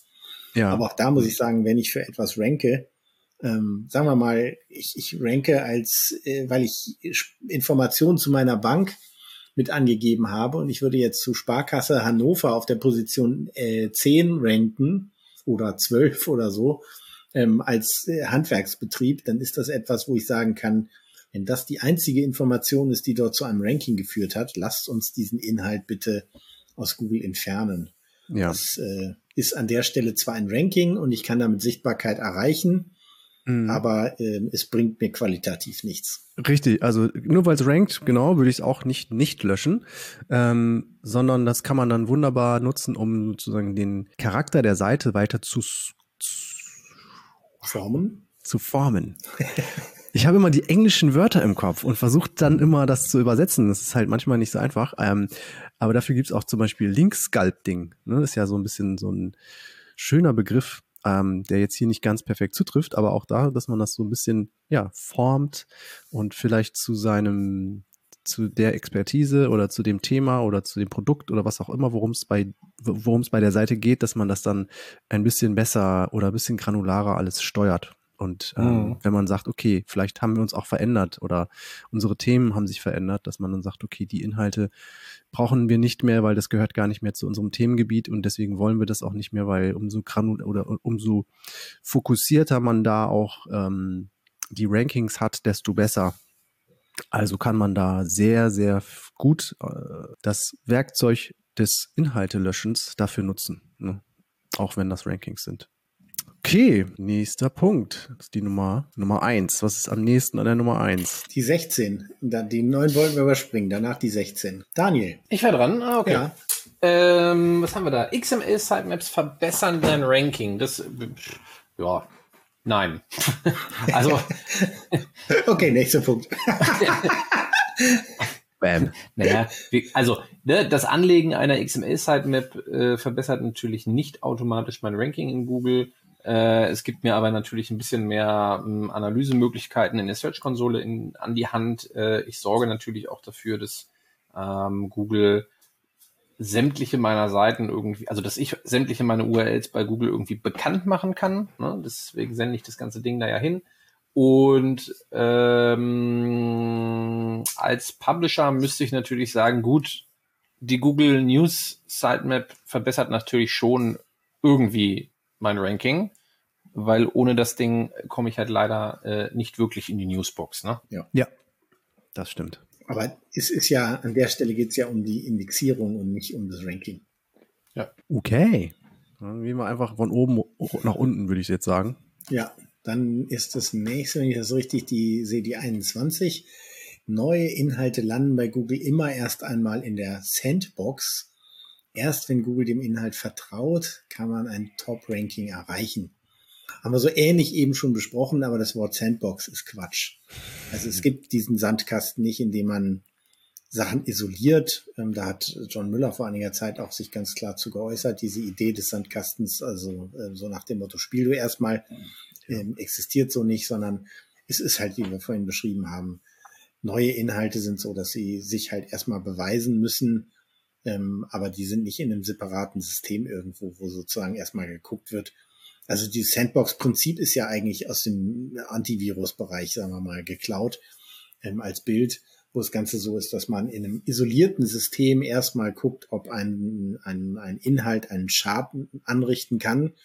Ja. Aber auch da muss ich sagen, wenn ich für etwas ranke, ähm, sagen wir mal, ich, ich ranke als, äh, weil ich Informationen zu meiner Bank mit angegeben habe und ich würde jetzt zu Sparkasse Hannover auf der Position äh, 10 ranken oder 12 oder so, ähm, als äh, Handwerksbetrieb, dann ist das etwas, wo ich sagen kann, wenn das die einzige Information ist, die dort zu einem Ranking geführt hat, lasst uns diesen Inhalt bitte aus Google entfernen. Ja. Das äh, ist an der Stelle zwar ein Ranking und ich kann damit Sichtbarkeit erreichen, mhm. aber äh, es bringt mir qualitativ nichts. Richtig, also nur weil es rankt, genau, würde ich es auch nicht nicht löschen, ähm, sondern das kann man dann wunderbar nutzen, um sozusagen den Charakter der Seite weiter zu, zu Formen? Zu formen. Ich habe immer die englischen Wörter im Kopf und versuche dann immer das zu übersetzen. Das ist halt manchmal nicht so einfach. Ähm, aber dafür gibt es auch zum Beispiel Link-Sculpting. Ne? Das ist ja so ein bisschen so ein schöner Begriff, ähm, der jetzt hier nicht ganz perfekt zutrifft, aber auch da, dass man das so ein bisschen ja, formt und vielleicht zu seinem zu der Expertise oder zu dem Thema oder zu dem Produkt oder was auch immer, worum es bei, worum es bei der Seite geht, dass man das dann ein bisschen besser oder ein bisschen granularer alles steuert. Und ähm, mhm. wenn man sagt, okay, vielleicht haben wir uns auch verändert oder unsere Themen haben sich verändert, dass man dann sagt, okay, die Inhalte brauchen wir nicht mehr, weil das gehört gar nicht mehr zu unserem Themengebiet und deswegen wollen wir das auch nicht mehr, weil umso granul oder umso fokussierter man da auch ähm, die Rankings hat, desto besser. Also kann man da sehr, sehr gut äh, das Werkzeug des Inhaltelöschens dafür nutzen, ne? auch wenn das Rankings sind. Okay, nächster Punkt. Das ist die Nummer, Nummer eins. Was ist am nächsten an der Nummer eins? Die 16. Die neun wollten wir überspringen, danach die 16. Daniel. Ich war dran. Ah, okay. Ja. Ähm, was haben wir da? XML Sitemaps verbessern dein Ranking. Das, ja, Nein. also. okay, nächster Punkt. Bam. Naja, also ne, das Anlegen einer XML-Sitemap äh, verbessert natürlich nicht automatisch mein Ranking in Google. Äh, es gibt mir aber natürlich ein bisschen mehr ähm, Analysemöglichkeiten in der Search-Konsole an die Hand. Äh, ich sorge natürlich auch dafür, dass ähm, Google sämtliche meiner Seiten irgendwie, also dass ich sämtliche meine URLs bei Google irgendwie bekannt machen kann. Ne? Deswegen sende ich das ganze Ding da ja hin. Und ähm, als Publisher müsste ich natürlich sagen, gut, die Google News Sitemap verbessert natürlich schon irgendwie mein Ranking, weil ohne das Ding komme ich halt leider äh, nicht wirklich in die Newsbox. Ne? Ja. ja, das stimmt. Aber es ist ja, an der Stelle geht es ja um die Indexierung und nicht um das Ranking. Ja. Okay. Dann gehen wir einfach von oben nach unten, würde ich jetzt sagen. Ja, dann ist das nächste, wenn ich das richtig die, sehe, die 21. Neue Inhalte landen bei Google immer erst einmal in der Sandbox. Erst wenn Google dem Inhalt vertraut, kann man ein Top-Ranking erreichen. Haben wir so ähnlich eben schon besprochen, aber das Wort Sandbox ist Quatsch. Also es gibt diesen Sandkasten nicht, in dem man Sachen isoliert. Ähm, da hat John Müller vor einiger Zeit auch sich ganz klar zu geäußert. Diese Idee des Sandkastens, also äh, so nach dem Motto, spiel du erstmal, ähm, existiert so nicht, sondern es ist halt, wie wir vorhin beschrieben haben, neue Inhalte sind so, dass sie sich halt erstmal beweisen müssen, ähm, aber die sind nicht in einem separaten System irgendwo, wo sozusagen erstmal geguckt wird, also dieses Sandbox-Prinzip ist ja eigentlich aus dem Antivirus-Bereich, sagen wir mal, geklaut ähm, als Bild, wo das Ganze so ist, dass man in einem isolierten System erstmal guckt, ob ein, ein, ein Inhalt einen Schaden anrichten kann,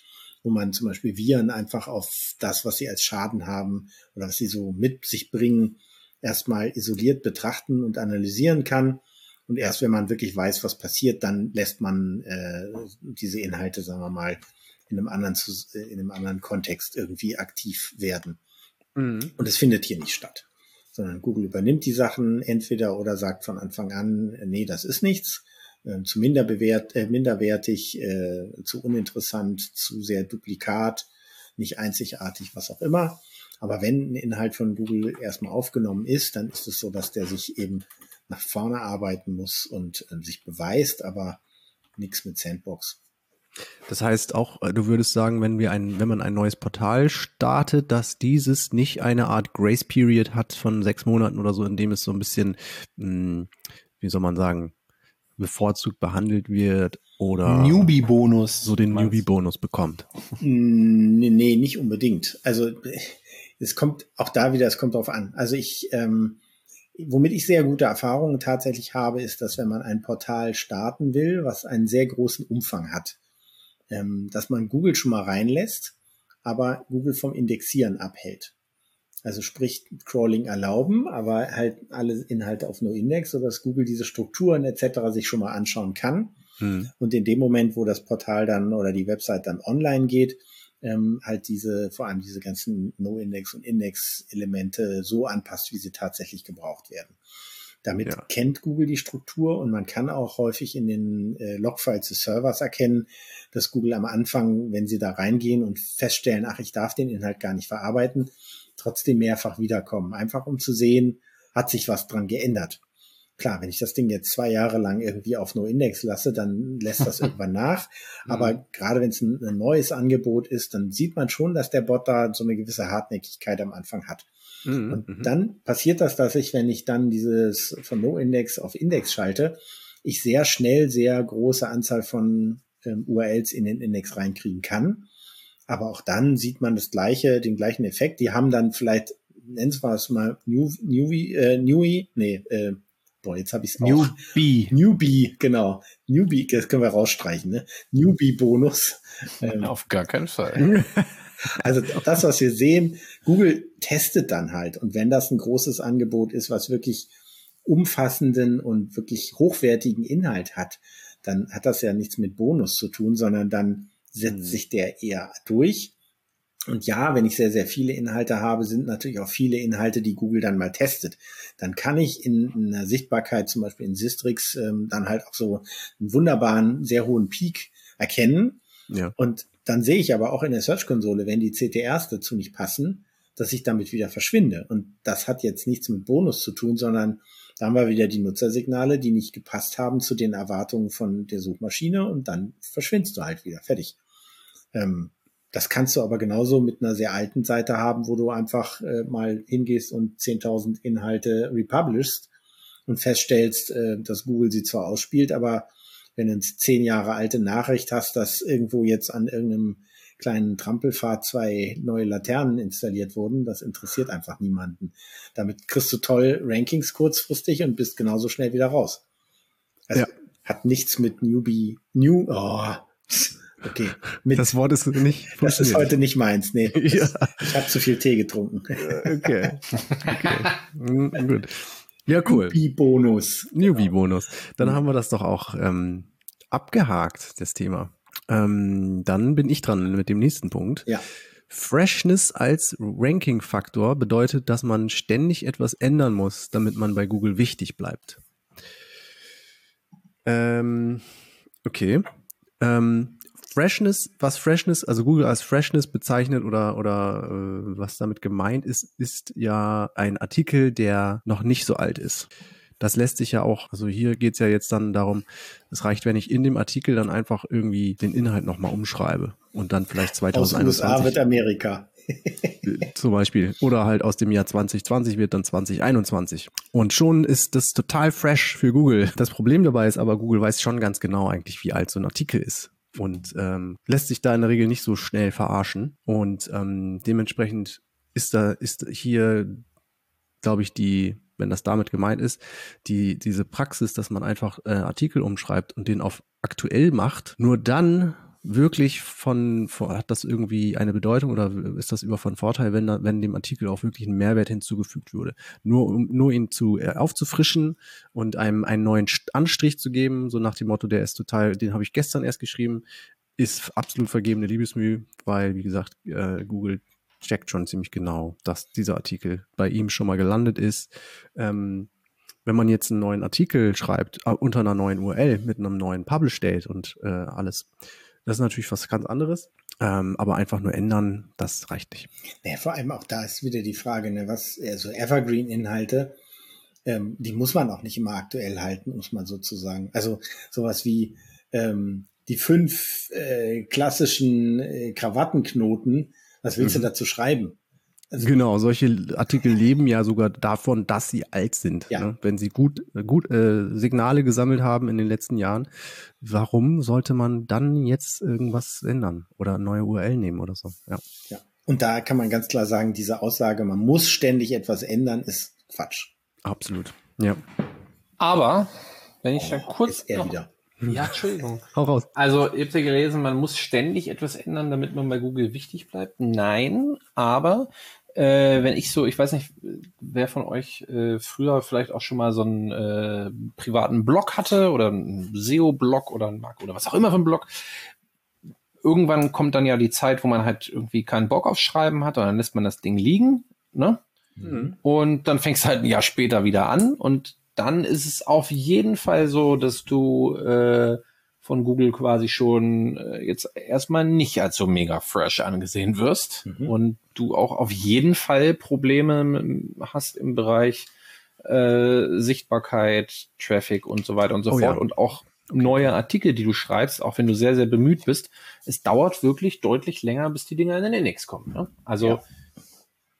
wo man zum Beispiel Viren einfach auf das, was sie als Schaden haben oder was sie so mit sich bringen, erstmal isoliert betrachten und analysieren kann. Und erst wenn man wirklich weiß, was passiert, dann lässt man äh, diese Inhalte, sagen wir mal, in einem anderen, äh, in einem anderen Kontext irgendwie aktiv werden. Mhm. Und es findet hier nicht statt, sondern Google übernimmt die Sachen entweder oder sagt von Anfang an, nee, das ist nichts, äh, zu minderbewert, äh, minderwertig, äh, zu uninteressant, zu sehr duplikat, nicht einzigartig, was auch immer. Aber wenn ein Inhalt von Google erstmal aufgenommen ist, dann ist es so, dass der sich eben nach vorne arbeiten muss und äh, sich beweist, aber nichts mit Sandbox. Das heißt auch, äh, du würdest sagen, wenn wir ein, wenn man ein neues Portal startet, dass dieses nicht eine Art Grace Period hat von sechs Monaten oder so, in dem es so ein bisschen, mh, hm, wie soll man sagen, bevorzugt behandelt wird oder Newbie-Bonus. So den Newbie-Bonus bekommt. Hm, nee, nee, nicht unbedingt. Also es kommt auch da wieder, es kommt drauf an. Also ich, ähm, womit ich sehr gute Erfahrungen tatsächlich habe, ist, dass wenn man ein Portal starten will, was einen sehr großen Umfang hat, ähm, dass man Google schon mal reinlässt, aber Google vom Indexieren abhält. Also sprich Crawling erlauben, aber halt alle Inhalte auf NoIndex, sodass Google diese Strukturen etc. sich schon mal anschauen kann. Hm. Und in dem Moment, wo das Portal dann oder die Website dann online geht, ähm, halt diese, vor allem diese ganzen No-Index und Index-Elemente so anpasst, wie sie tatsächlich gebraucht werden. Damit ja. kennt Google die Struktur und man kann auch häufig in den äh, Logfiles des Servers erkennen, dass Google am Anfang, wenn sie da reingehen und feststellen, ach, ich darf den Inhalt gar nicht verarbeiten, trotzdem mehrfach wiederkommen. Einfach um zu sehen, hat sich was dran geändert. Klar, wenn ich das Ding jetzt zwei Jahre lang irgendwie auf No-Index lasse, dann lässt das irgendwann nach. Aber mhm. gerade wenn es ein, ein, neues Angebot ist, dann sieht man schon, dass der Bot da so eine gewisse Hartnäckigkeit am Anfang hat. Mhm. Und mhm. dann passiert das, dass ich, wenn ich dann dieses von No-Index auf Index schalte, ich sehr schnell sehr große Anzahl von ähm, URLs in den Index reinkriegen kann. Aber auch dann sieht man das gleiche, den gleichen Effekt. Die haben dann vielleicht, nennen wir es mal New, Newbie, äh, Newy, nee, äh, boah, jetzt habe ich es. Newbie. Newbie, genau. Newbie, das können wir rausstreichen, ne? Newbie-Bonus. Ähm, Auf gar keinen Fall. Also das, was wir sehen, Google testet dann halt. Und wenn das ein großes Angebot ist, was wirklich umfassenden und wirklich hochwertigen Inhalt hat, dann hat das ja nichts mit Bonus zu tun, sondern dann setzt mhm. sich der eher durch. Und ja, wenn ich sehr, sehr viele Inhalte habe, sind natürlich auch viele Inhalte, die Google dann mal testet. Dann kann ich in, in einer Sichtbarkeit, zum Beispiel in Sistrix, ähm, dann halt auch so einen wunderbaren, sehr hohen Peak erkennen. Ja. Und dann sehe ich aber auch in der Search-Konsole, wenn die CTRs dazu nicht passen, dass ich damit wieder verschwinde. Und das hat jetzt nichts mit Bonus zu tun, sondern da haben wir wieder die Nutzersignale, die nicht gepasst haben zu den Erwartungen von der Suchmaschine und dann verschwindest du halt wieder. Fertig. Ähm, das kannst du aber genauso mit einer sehr alten Seite haben, wo du einfach äh, mal hingehst und 10.000 Inhalte republishst und feststellst, äh, dass Google sie zwar ausspielt, aber wenn du eine zehn Jahre alte Nachricht hast, dass irgendwo jetzt an irgendeinem kleinen Trampelfahrt zwei neue Laternen installiert wurden, das interessiert einfach niemanden. Damit kriegst du toll Rankings kurzfristig und bist genauso schnell wieder raus. Also ja. hat nichts mit Newbie, New, oh, Okay. Mit, das Wort ist nicht. Das ist heute nicht meins. Nee. Ja. Ich habe zu viel Tee getrunken. Okay. okay. Mhm, gut. Ja, cool. Newbie-Bonus. Newbie-Bonus. Dann haben wir das doch auch ähm, abgehakt, das Thema. Ähm, dann bin ich dran mit dem nächsten Punkt. Ja. Freshness als Ranking-Faktor bedeutet, dass man ständig etwas ändern muss, damit man bei Google wichtig bleibt. Ähm, okay. Ähm, Freshness, was Freshness, also Google als Freshness bezeichnet oder, oder äh, was damit gemeint ist, ist ja ein Artikel, der noch nicht so alt ist. Das lässt sich ja auch, also hier geht's ja jetzt dann darum, es reicht, wenn ich in dem Artikel dann einfach irgendwie den Inhalt nochmal umschreibe und dann vielleicht 2021. Aus USA wird Amerika. zum Beispiel. Oder halt aus dem Jahr 2020 wird dann 2021. Und schon ist das total fresh für Google. Das Problem dabei ist aber, Google weiß schon ganz genau eigentlich, wie alt so ein Artikel ist und ähm, lässt sich da in der Regel nicht so schnell verarschen. Und ähm, dementsprechend ist da, ist hier, glaube ich, die, wenn das damit gemeint ist, die, diese Praxis, dass man einfach äh, Artikel umschreibt und den auf aktuell macht, nur dann wirklich von, hat das irgendwie eine Bedeutung oder ist das über von Vorteil, wenn, wenn dem Artikel auch wirklich ein Mehrwert hinzugefügt wurde? Nur um nur ihn zu äh, aufzufrischen und einem einen neuen Anstrich zu geben, so nach dem Motto, der ist total, den habe ich gestern erst geschrieben, ist absolut vergebene Liebesmühe, weil, wie gesagt, äh, Google checkt schon ziemlich genau, dass dieser Artikel bei ihm schon mal gelandet ist. Ähm, wenn man jetzt einen neuen Artikel schreibt, äh, unter einer neuen URL mit einem neuen Publish Date und äh, alles, das ist natürlich was ganz anderes. Ähm, aber einfach nur ändern, das reicht nicht. Ja, vor allem auch da ist wieder die Frage, ne, was, also Evergreen-Inhalte, ähm, die muss man auch nicht immer aktuell halten, muss man sozusagen. Also sowas wie ähm, die fünf äh, klassischen äh, Krawattenknoten, was willst mhm. du dazu schreiben? Also, genau, solche Artikel leben ja sogar davon, dass sie alt sind. Ja. Ne? Wenn sie gut, gut äh, Signale gesammelt haben in den letzten Jahren, warum sollte man dann jetzt irgendwas ändern oder neue URL nehmen oder so? Ja. ja. Und da kann man ganz klar sagen, diese Aussage, man muss ständig etwas ändern, ist Quatsch. Absolut. Ja. Aber wenn ich oh, da kurz ist er noch, wieder. Ja, Entschuldigung. Hau raus. Also, ihr habt ja gelesen, man muss ständig etwas ändern, damit man bei Google wichtig bleibt. Nein, aber äh, wenn ich so, ich weiß nicht, wer von euch äh, früher vielleicht auch schon mal so einen äh, privaten Blog hatte oder einen SEO-Blog oder einen Mark oder was auch immer für ein Blog. Irgendwann kommt dann ja die Zeit, wo man halt irgendwie keinen Bock aufs Schreiben hat und dann lässt man das Ding liegen, ne? Mhm. Und dann fängst du halt ein Jahr später wieder an und dann ist es auf jeden Fall so, dass du äh, von Google quasi schon äh, jetzt erstmal nicht als so mega fresh angesehen wirst mhm. und du auch auf jeden Fall Probleme hast im Bereich äh, Sichtbarkeit, Traffic und so weiter und so oh, fort ja. und auch neue Artikel, die du schreibst, auch wenn du sehr, sehr bemüht bist, es dauert wirklich deutlich länger, bis die Dinger in den Index kommen. Ne? Also ja.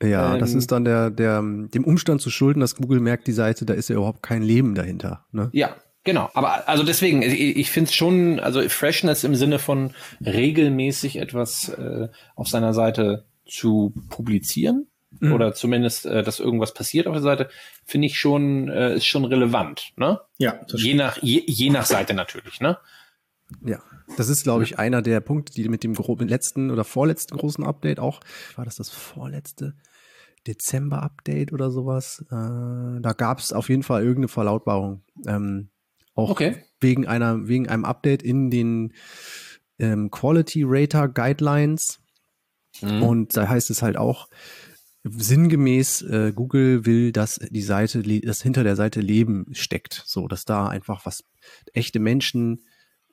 Ja, ähm, das ist dann der, der, dem Umstand zu schulden, dass Google merkt, die Seite, da ist ja überhaupt kein Leben dahinter. Ne? Ja, Genau, aber also deswegen, ich, ich finde es schon, also Freshness im Sinne von regelmäßig etwas äh, auf seiner Seite zu publizieren mhm. oder zumindest, äh, dass irgendwas passiert auf der Seite, finde ich schon, äh, ist schon relevant, ne? Ja. Je nach, je, je nach Seite natürlich, ne? Ja, das ist, glaube ich, einer der Punkte, die mit dem letzten oder vorletzten großen Update auch, war das das vorletzte? Dezember-Update oder sowas. Äh, da gab es auf jeden Fall irgendeine Verlautbarung. Ähm, auch okay. wegen einer, wegen einem Update in den ähm, Quality Rater Guidelines. Mhm. Und da heißt es halt auch, sinngemäß, äh, Google will, dass die Seite, dass hinter der Seite Leben steckt. So, dass da einfach was echte Menschen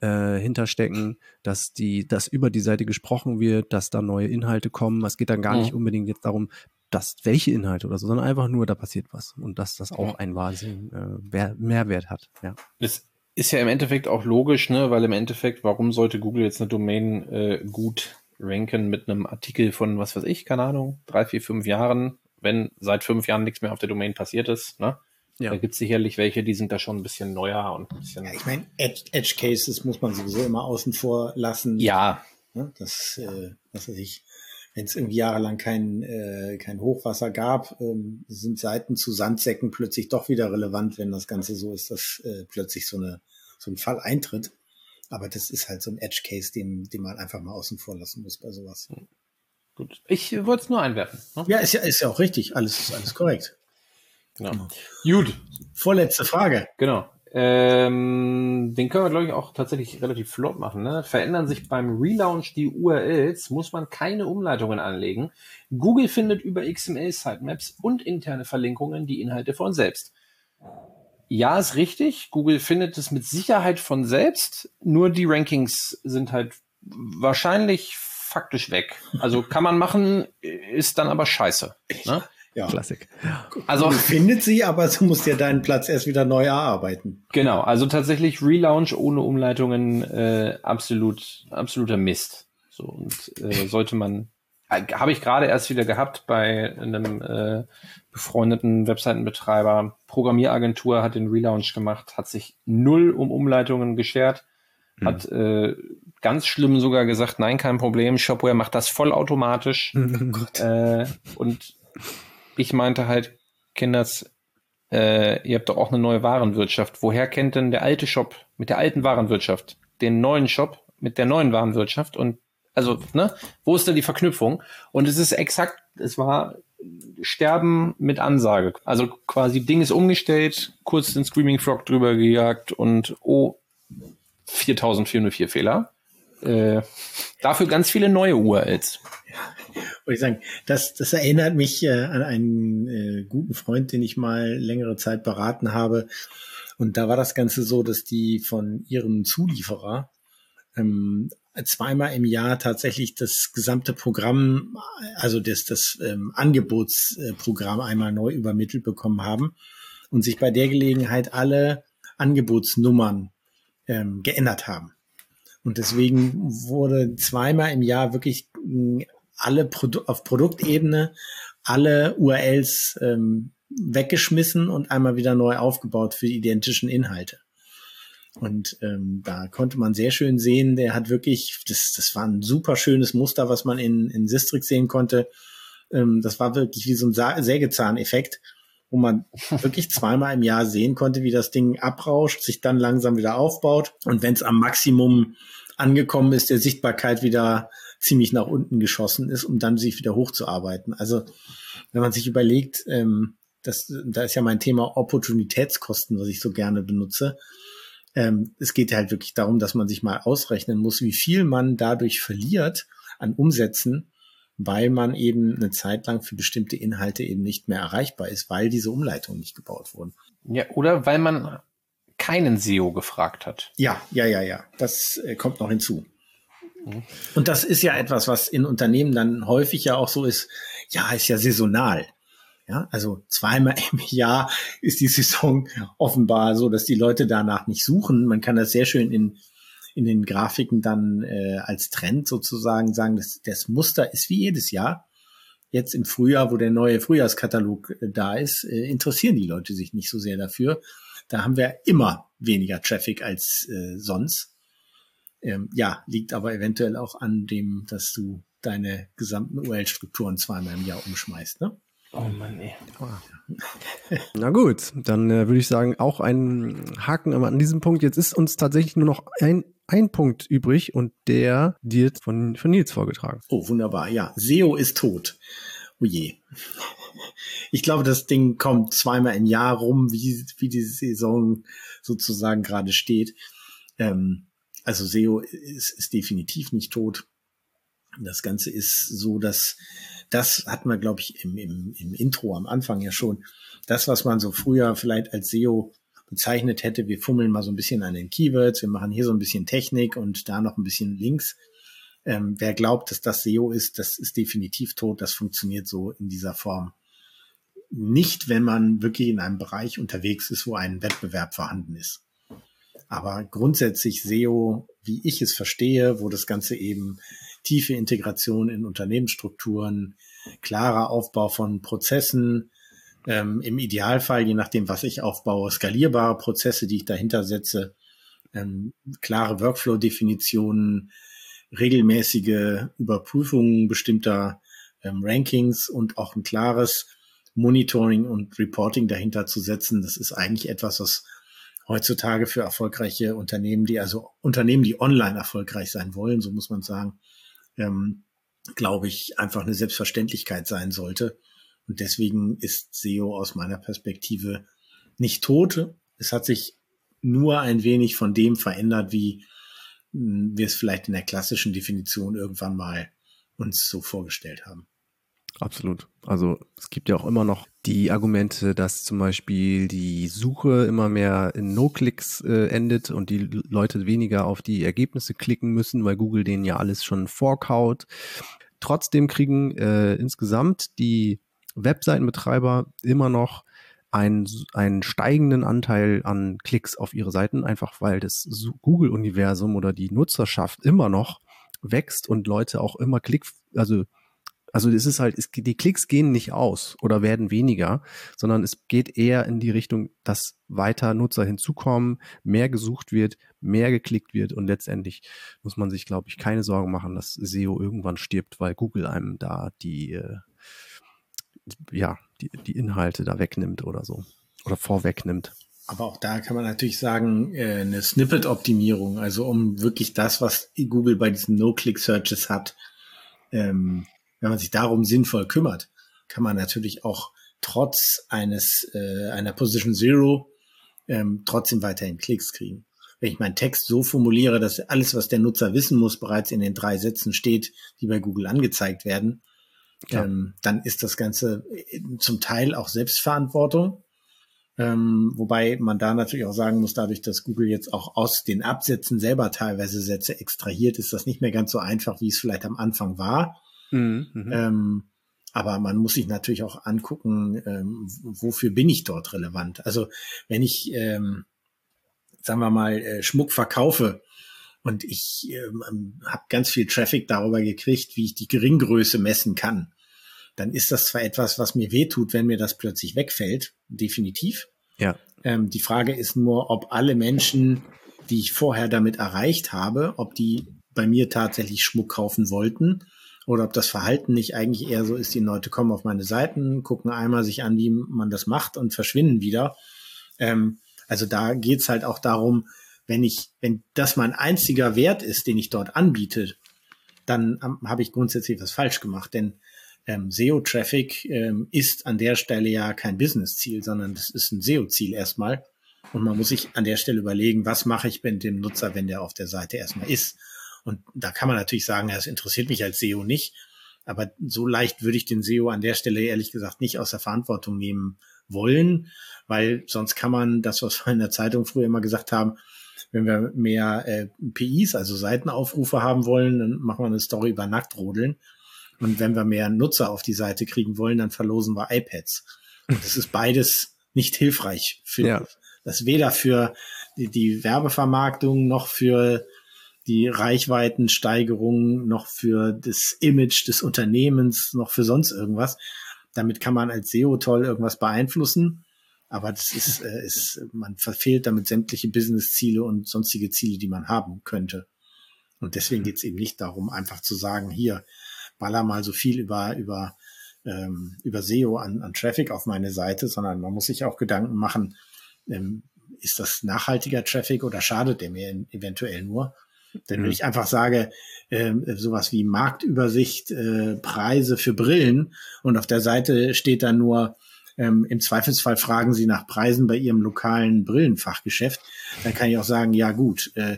äh, hinterstecken, dass die, dass über die Seite gesprochen wird, dass da neue Inhalte kommen. Es geht dann gar mhm. nicht unbedingt jetzt darum, dass welche Inhalte oder so, sondern einfach nur, da passiert was und dass das auch ein Wahnsinn äh, Mehrwert hat. Ja. Das ist ja im Endeffekt auch logisch, ne? weil im Endeffekt, warum sollte Google jetzt eine Domain äh, gut ranken mit einem Artikel von, was weiß ich, keine Ahnung, drei, vier, fünf Jahren, wenn seit fünf Jahren nichts mehr auf der Domain passiert ist, ne? Ja. Da gibt es sicherlich welche, die sind da schon ein bisschen neuer und ein bisschen. Ja, ich meine, Edge, Edge, Cases muss man sowieso immer außen vor lassen. Ja. Ne, das, äh, was weiß ich, wenn es irgendwie jahrelang kein, äh, kein Hochwasser gab, ähm, sind Seiten zu Sandsäcken plötzlich doch wieder relevant, wenn das Ganze so ist, dass äh, plötzlich so, eine, so ein Fall eintritt. Aber das ist halt so ein Edge Case, den, den man einfach mal außen vor lassen muss bei sowas. Gut. Ich wollte es nur einwerfen. Ne? Ja, ist ja, ist ja auch richtig. Alles, alles korrekt. Genau. Gut. Vorletzte Frage. Genau. Ähm, den können wir, glaube ich, auch tatsächlich relativ flott machen. Ne? Verändern sich beim Relaunch die URLs, muss man keine Umleitungen anlegen. Google findet über XML-Sitemaps und interne Verlinkungen die Inhalte von selbst. Ja, ist richtig. Google findet es mit Sicherheit von selbst. Nur die Rankings sind halt wahrscheinlich faktisch weg. Also kann man machen, ist dann aber scheiße. Ne? Ja. Klassik. Also du findet sie, aber du musst ja deinen Platz erst wieder neu erarbeiten. Genau, also tatsächlich Relaunch ohne Umleitungen äh, absolut absoluter Mist. So und äh, sollte man äh, habe ich gerade erst wieder gehabt bei einem äh, befreundeten Webseitenbetreiber. Programmieragentur hat den Relaunch gemacht, hat sich null um Umleitungen geschert, mhm. hat äh, ganz schlimm sogar gesagt, nein, kein Problem, Shopware macht das vollautomatisch. Oh äh, und ich meinte halt, Kinders, äh, ihr habt doch auch eine neue Warenwirtschaft. Woher kennt denn der alte Shop mit der alten Warenwirtschaft den neuen Shop mit der neuen Warenwirtschaft? Und also, ne, wo ist da die Verknüpfung? Und es ist exakt, es war Sterben mit Ansage. Also quasi Ding ist umgestellt, kurz den Screaming Frog drüber gejagt und oh, 4404 Fehler. Äh, dafür ganz viele neue URLs. Ja, wollte ich sagen, das, das erinnert mich äh, an einen äh, guten Freund, den ich mal längere Zeit beraten habe. Und da war das Ganze so, dass die von ihrem Zulieferer ähm, zweimal im Jahr tatsächlich das gesamte Programm, also das, das ähm, Angebotsprogramm einmal neu übermittelt bekommen haben und sich bei der Gelegenheit alle Angebotsnummern ähm, geändert haben. Und deswegen wurde zweimal im Jahr wirklich hm, alle Produ auf Produktebene alle URLs ähm, weggeschmissen und einmal wieder neu aufgebaut für die identischen Inhalte. Und ähm, da konnte man sehr schön sehen, der hat wirklich, das, das war ein super schönes Muster, was man in, in Sistrix sehen konnte. Ähm, das war wirklich wie so ein Sägezahneffekt, wo man wirklich zweimal im Jahr sehen konnte, wie das Ding abrauscht, sich dann langsam wieder aufbaut. Und wenn es am Maximum angekommen ist, der Sichtbarkeit wieder ziemlich nach unten geschossen ist, um dann sich wieder hochzuarbeiten. Also wenn man sich überlegt, ähm, das, da ist ja mein Thema Opportunitätskosten, was ich so gerne benutze. Ähm, es geht halt wirklich darum, dass man sich mal ausrechnen muss, wie viel man dadurch verliert an Umsätzen, weil man eben eine Zeit lang für bestimmte Inhalte eben nicht mehr erreichbar ist, weil diese Umleitungen nicht gebaut wurden. Ja, oder weil man keinen SEO gefragt hat. Ja, ja, ja, ja. Das äh, kommt noch hinzu. Und das ist ja etwas, was in Unternehmen dann häufig ja auch so ist, ja, ist ja saisonal. Ja, also zweimal im Jahr ist die Saison offenbar so, dass die Leute danach nicht suchen. Man kann das sehr schön in, in den Grafiken dann äh, als Trend sozusagen sagen, dass das Muster ist wie jedes Jahr. Jetzt im Frühjahr, wo der neue Frühjahrskatalog äh, da ist, äh, interessieren die Leute sich nicht so sehr dafür. Da haben wir immer weniger Traffic als äh, sonst. Ähm, ja, liegt aber eventuell auch an dem, dass du deine gesamten URL-Strukturen zweimal im Jahr umschmeißt, ne? Oh Mann, ey. Na gut, dann äh, würde ich sagen, auch ein Haken an diesem Punkt. Jetzt ist uns tatsächlich nur noch ein, ein Punkt übrig und der wird von, von Nils vorgetragen. Oh, wunderbar. Ja, SEO ist tot. Oh je. Ich glaube, das Ding kommt zweimal im Jahr rum, wie, wie die Saison sozusagen gerade steht. Ähm, also SEO ist, ist definitiv nicht tot. Das Ganze ist so, dass das hatten wir, glaube ich, im, im, im Intro am Anfang ja schon. Das, was man so früher vielleicht als SEO bezeichnet hätte, wir fummeln mal so ein bisschen an den Keywords, wir machen hier so ein bisschen Technik und da noch ein bisschen Links. Ähm, wer glaubt, dass das SEO ist, das ist definitiv tot. Das funktioniert so in dieser Form nicht, wenn man wirklich in einem Bereich unterwegs ist, wo ein Wettbewerb vorhanden ist. Aber grundsätzlich SEO, wie ich es verstehe, wo das Ganze eben tiefe Integration in Unternehmensstrukturen, klarer Aufbau von Prozessen, Ähm, Im Idealfall, je nachdem, was ich aufbaue, skalierbare Prozesse, die ich dahinter setze, ähm, klare Workflow-Definitionen, regelmäßige Überprüfungen bestimmter ähm, Rankings und auch ein klares Monitoring und Reporting dahinter zu setzen. Das ist eigentlich etwas, was heutzutage für erfolgreiche Unternehmen, die also Unternehmen, die online erfolgreich sein wollen, so muss man sagen, ähm, glaube ich, einfach eine Selbstverständlichkeit sein sollte. Und deswegen ist SEO aus meiner Perspektive nicht tot. Es hat sich nur ein wenig von dem verändert, wie hm, wir es vielleicht in der klassischen Definition irgendwann mal uns so vorgestellt haben. Absolut. Also es gibt ja auch immer noch die Argumente, dass zum Beispiel die Suche immer mehr in No-Clicks äh, endet und die Leute weniger auf die Ergebnisse klicken müssen, weil Google denen ja alles schon vorkaut. Trotzdem kriegen äh, insgesamt die Webseitenbetreiber immer noch einen, einen steigenden Anteil an Klicks auf ihre Seiten, einfach weil das Google-Universum oder die Nutzerschaft immer noch wächst und Leute auch immer Klick, also also es ist halt, es, die Klicks gehen nicht aus oder werden weniger, sondern es geht eher in die Richtung, dass weiter Nutzer hinzukommen, mehr gesucht wird, mehr geklickt wird und letztendlich muss man sich, glaube ich, keine Sorgen machen, dass SEO irgendwann stirbt, weil Google einem da die, äh, ja, die, die Inhalte da wegnimmt oder so oder vorwegnimmt. Aber auch da kann man natürlich sagen, äh, eine Snippet-Optimierung, also um wirklich das, was Google bei diesen No-Click-Searches hat, ähm, wenn man sich darum sinnvoll kümmert, kann man natürlich auch trotz eines äh, einer Position Zero ähm, trotzdem weiterhin Klicks kriegen. Wenn ich meinen Text so formuliere, dass alles, was der Nutzer wissen muss, bereits in den drei Sätzen steht, die bei Google angezeigt werden, ja. ähm, dann ist das Ganze äh, zum Teil auch Selbstverantwortung. Ähm, wobei man da natürlich auch sagen muss, dadurch, dass Google jetzt auch aus den Absätzen selber teilweise Sätze extrahiert, ist das nicht mehr ganz so einfach, wie es vielleicht am Anfang war. Mhm, mhm, ähm, aber man muss sich natürlich auch angucken, ähm, wofür bin ich dort relevant. Also wenn ich, ähm, sagen wir mal, äh, Schmuck verkaufe und ich ähm, habe ganz viel Traffic darüber gekriegt, wie ich die Geringgröße messen kann, dann ist das zwar etwas, was mir wehtut, wenn mir das plötzlich wegfällt, definitiv. Ja. Ähm, die Frage ist nur, ob alle Menschen, die ich vorher damit erreicht habe, ob die bei mir tatsächlich Schmuck kaufen wollten oder ob das Verhalten nicht eigentlich eher so ist, die Leute kommen auf meine Seiten, gucken einmal sich an, wie man das macht und verschwinden wieder. Ähm, also da geht's halt auch darum, wenn ich, wenn das mein einziger Wert ist, den ich dort anbiete, dann ähm, habe ich grundsätzlich was falsch gemacht. Denn ähm, SEO-Traffic ähm, ist an der Stelle ja kein Business-Ziel, sondern das ist ein SEO-Ziel erstmal. Und man muss sich an der Stelle überlegen, was mache ich mit dem Nutzer, wenn der auf der Seite erstmal ist. Und da kann man natürlich sagen, das interessiert mich als SEO nicht. Aber so leicht würde ich den SEO an der Stelle ehrlich gesagt nicht aus der Verantwortung nehmen wollen, weil sonst kann man das, was wir in der Zeitung früher immer gesagt haben, wenn wir mehr äh, PIs, also Seitenaufrufe haben wollen, dann machen wir eine Story über Nacktrodeln. Und wenn wir mehr Nutzer auf die Seite kriegen wollen, dann verlosen wir iPads. Und das ist beides nicht hilfreich für ja. das weder für die, die Werbevermarktung noch für die Reichweitensteigerung, noch für das Image des Unternehmens, noch für sonst irgendwas. Damit kann man als SEO toll irgendwas beeinflussen. Aber das ist, äh, ist, man verfehlt damit sämtliche Business-Ziele und sonstige Ziele, die man haben könnte. Und deswegen geht es eben nicht darum, einfach zu sagen, hier, baller mal so viel über, über, ähm, über SEO an, an Traffic auf meine Seite, sondern man muss sich auch Gedanken machen, ähm, ist das nachhaltiger Traffic oder schadet der mir eventuell nur? Denn wenn mhm. ich einfach sage, äh, sowas wie Marktübersicht, äh, Preise für Brillen und auf der Seite steht dann nur, ähm, im Zweifelsfall fragen Sie nach Preisen bei Ihrem lokalen Brillenfachgeschäft, dann kann ich auch sagen, ja gut, äh,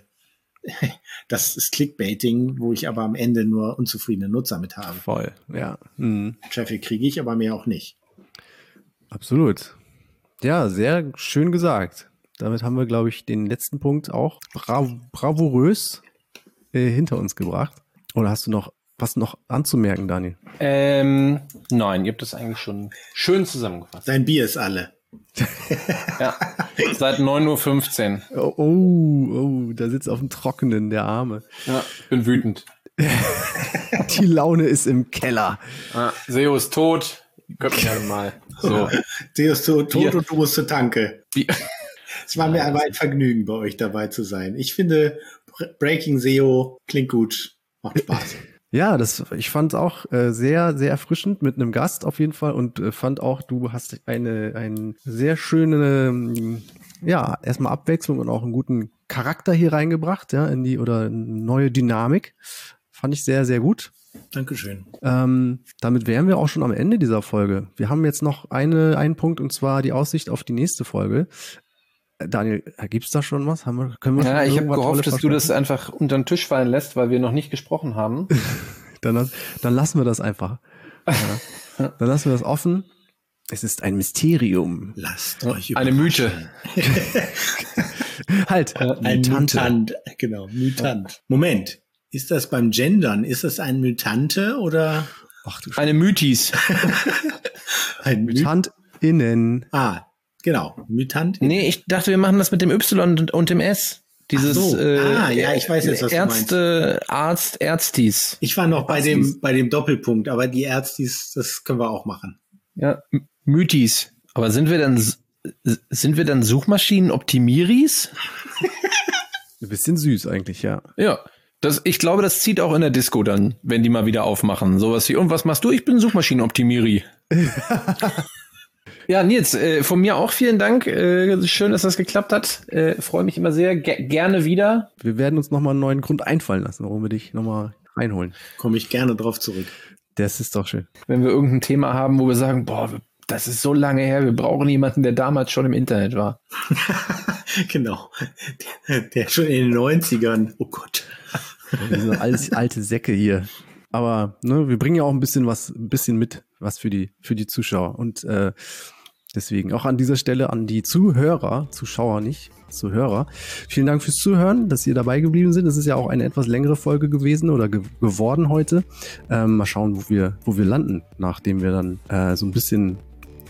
das ist Clickbaiting, wo ich aber am Ende nur unzufriedene Nutzer mit habe. Voll, ja. Mhm. Traffic kriege ich, aber mehr auch nicht. Absolut. Ja, sehr schön gesagt. Damit haben wir, glaube ich, den letzten Punkt auch brav bravourös äh, hinter uns gebracht. Oder hast du noch was noch anzumerken, Daniel? Ähm, nein, ihr habt das eigentlich schon schön zusammengefasst. Dein Bier ist alle. ja, seit 9.15 Uhr. Oh, oh, oh, da sitzt auf dem Trockenen der Arme. Ja, bin wütend. Die Laune ist im Keller. Ja, Seo ist tot. Können wir ja mal. So. Deus zu tot und du musst zur Tanke. Es war mir aber ein Vergnügen, bei euch dabei zu sein. Ich finde, Breaking SEO klingt gut, macht Spaß. Ja, das, ich fand auch äh, sehr, sehr erfrischend mit einem Gast auf jeden Fall und äh, fand auch, du hast eine, eine sehr schöne, ähm, ja, erstmal Abwechslung und auch einen guten Charakter hier reingebracht, ja, in die oder neue Dynamik. Fand ich sehr, sehr gut. Dankeschön. Ähm, damit wären wir auch schon am Ende dieser Folge. Wir haben jetzt noch eine, einen Punkt und zwar die Aussicht auf die nächste Folge. Daniel, gibt's da schon was? Haben wir, können wir ja, ich habe gehofft, dass du das einfach unter den Tisch fallen lässt, weil wir noch nicht gesprochen haben. dann, dann lassen wir das einfach. Ja. Dann lassen wir das offen. Es ist ein Mysterium. Lasst euch Eine Mythe. halt. Äh, ein Mutante. Mutant. Genau, Mutant. Moment. Ist das beim Gendern? Ist das ein Mutante oder? Ach, du Eine Mythis. ein Mutant innen. Ah, Genau, Mutant. Nee, ich dachte, wir machen das mit dem Y und, und dem S. Dieses so. äh, ah, ja, ich weiß jetzt, was Ärzte, du Arzt, Ärztis. Ich war noch bei dem bei dem Doppelpunkt, aber die Ärztis, das können wir auch machen. Ja, Mythis. Aber sind wir dann sind wir dann Suchmaschinen-Optimiris? Ein bisschen süß eigentlich, ja. Ja. Das, ich glaube, das zieht auch in der Disco dann, wenn die mal wieder aufmachen. Sowas wie, und was machst du? Ich bin Suchmaschinen-Optimiri. Ja, Nils, äh, von mir auch vielen Dank. Äh, schön, dass das geklappt hat. Äh, Freue mich immer sehr. Ge gerne wieder. Wir werden uns nochmal einen neuen Grund einfallen lassen, warum wir dich nochmal reinholen. Komme ich gerne drauf zurück. Das ist doch schön. Wenn wir irgendein Thema haben, wo wir sagen, boah, das ist so lange her, wir brauchen jemanden, der damals schon im Internet war. genau. Der, der, schon in den 90ern. Oh Gott. Wir sind alles alte Säcke hier. Aber ne, wir bringen ja auch ein bisschen was, ein bisschen mit, was für die, für die Zuschauer. Und äh, deswegen auch an dieser Stelle an die Zuhörer, Zuschauer nicht, Zuhörer. Vielen Dank fürs Zuhören, dass ihr dabei geblieben sind. Das ist ja auch eine etwas längere Folge gewesen oder ge geworden heute. Ähm, mal schauen, wo wir, wo wir landen, nachdem wir dann äh, so ein bisschen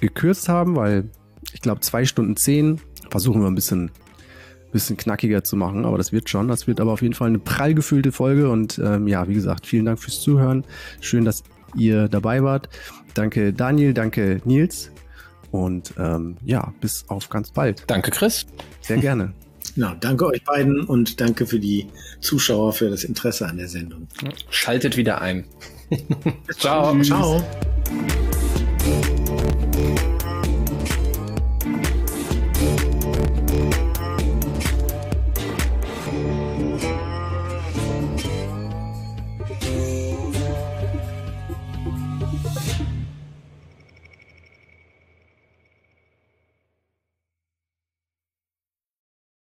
gekürzt haben, weil ich glaube zwei Stunden zehn versuchen wir ein bisschen bisschen knackiger zu machen, aber das wird schon. Das wird aber auf jeden Fall eine prall gefüllte Folge und ähm, ja, wie gesagt, vielen Dank fürs Zuhören. Schön, dass ihr dabei wart. Danke Daniel, danke Nils und ähm, ja, bis auf ganz bald. Danke Chris. Sehr gerne. Ja, danke euch beiden und danke für die Zuschauer für das Interesse an der Sendung. Schaltet wieder ein. Ciao. Ciao.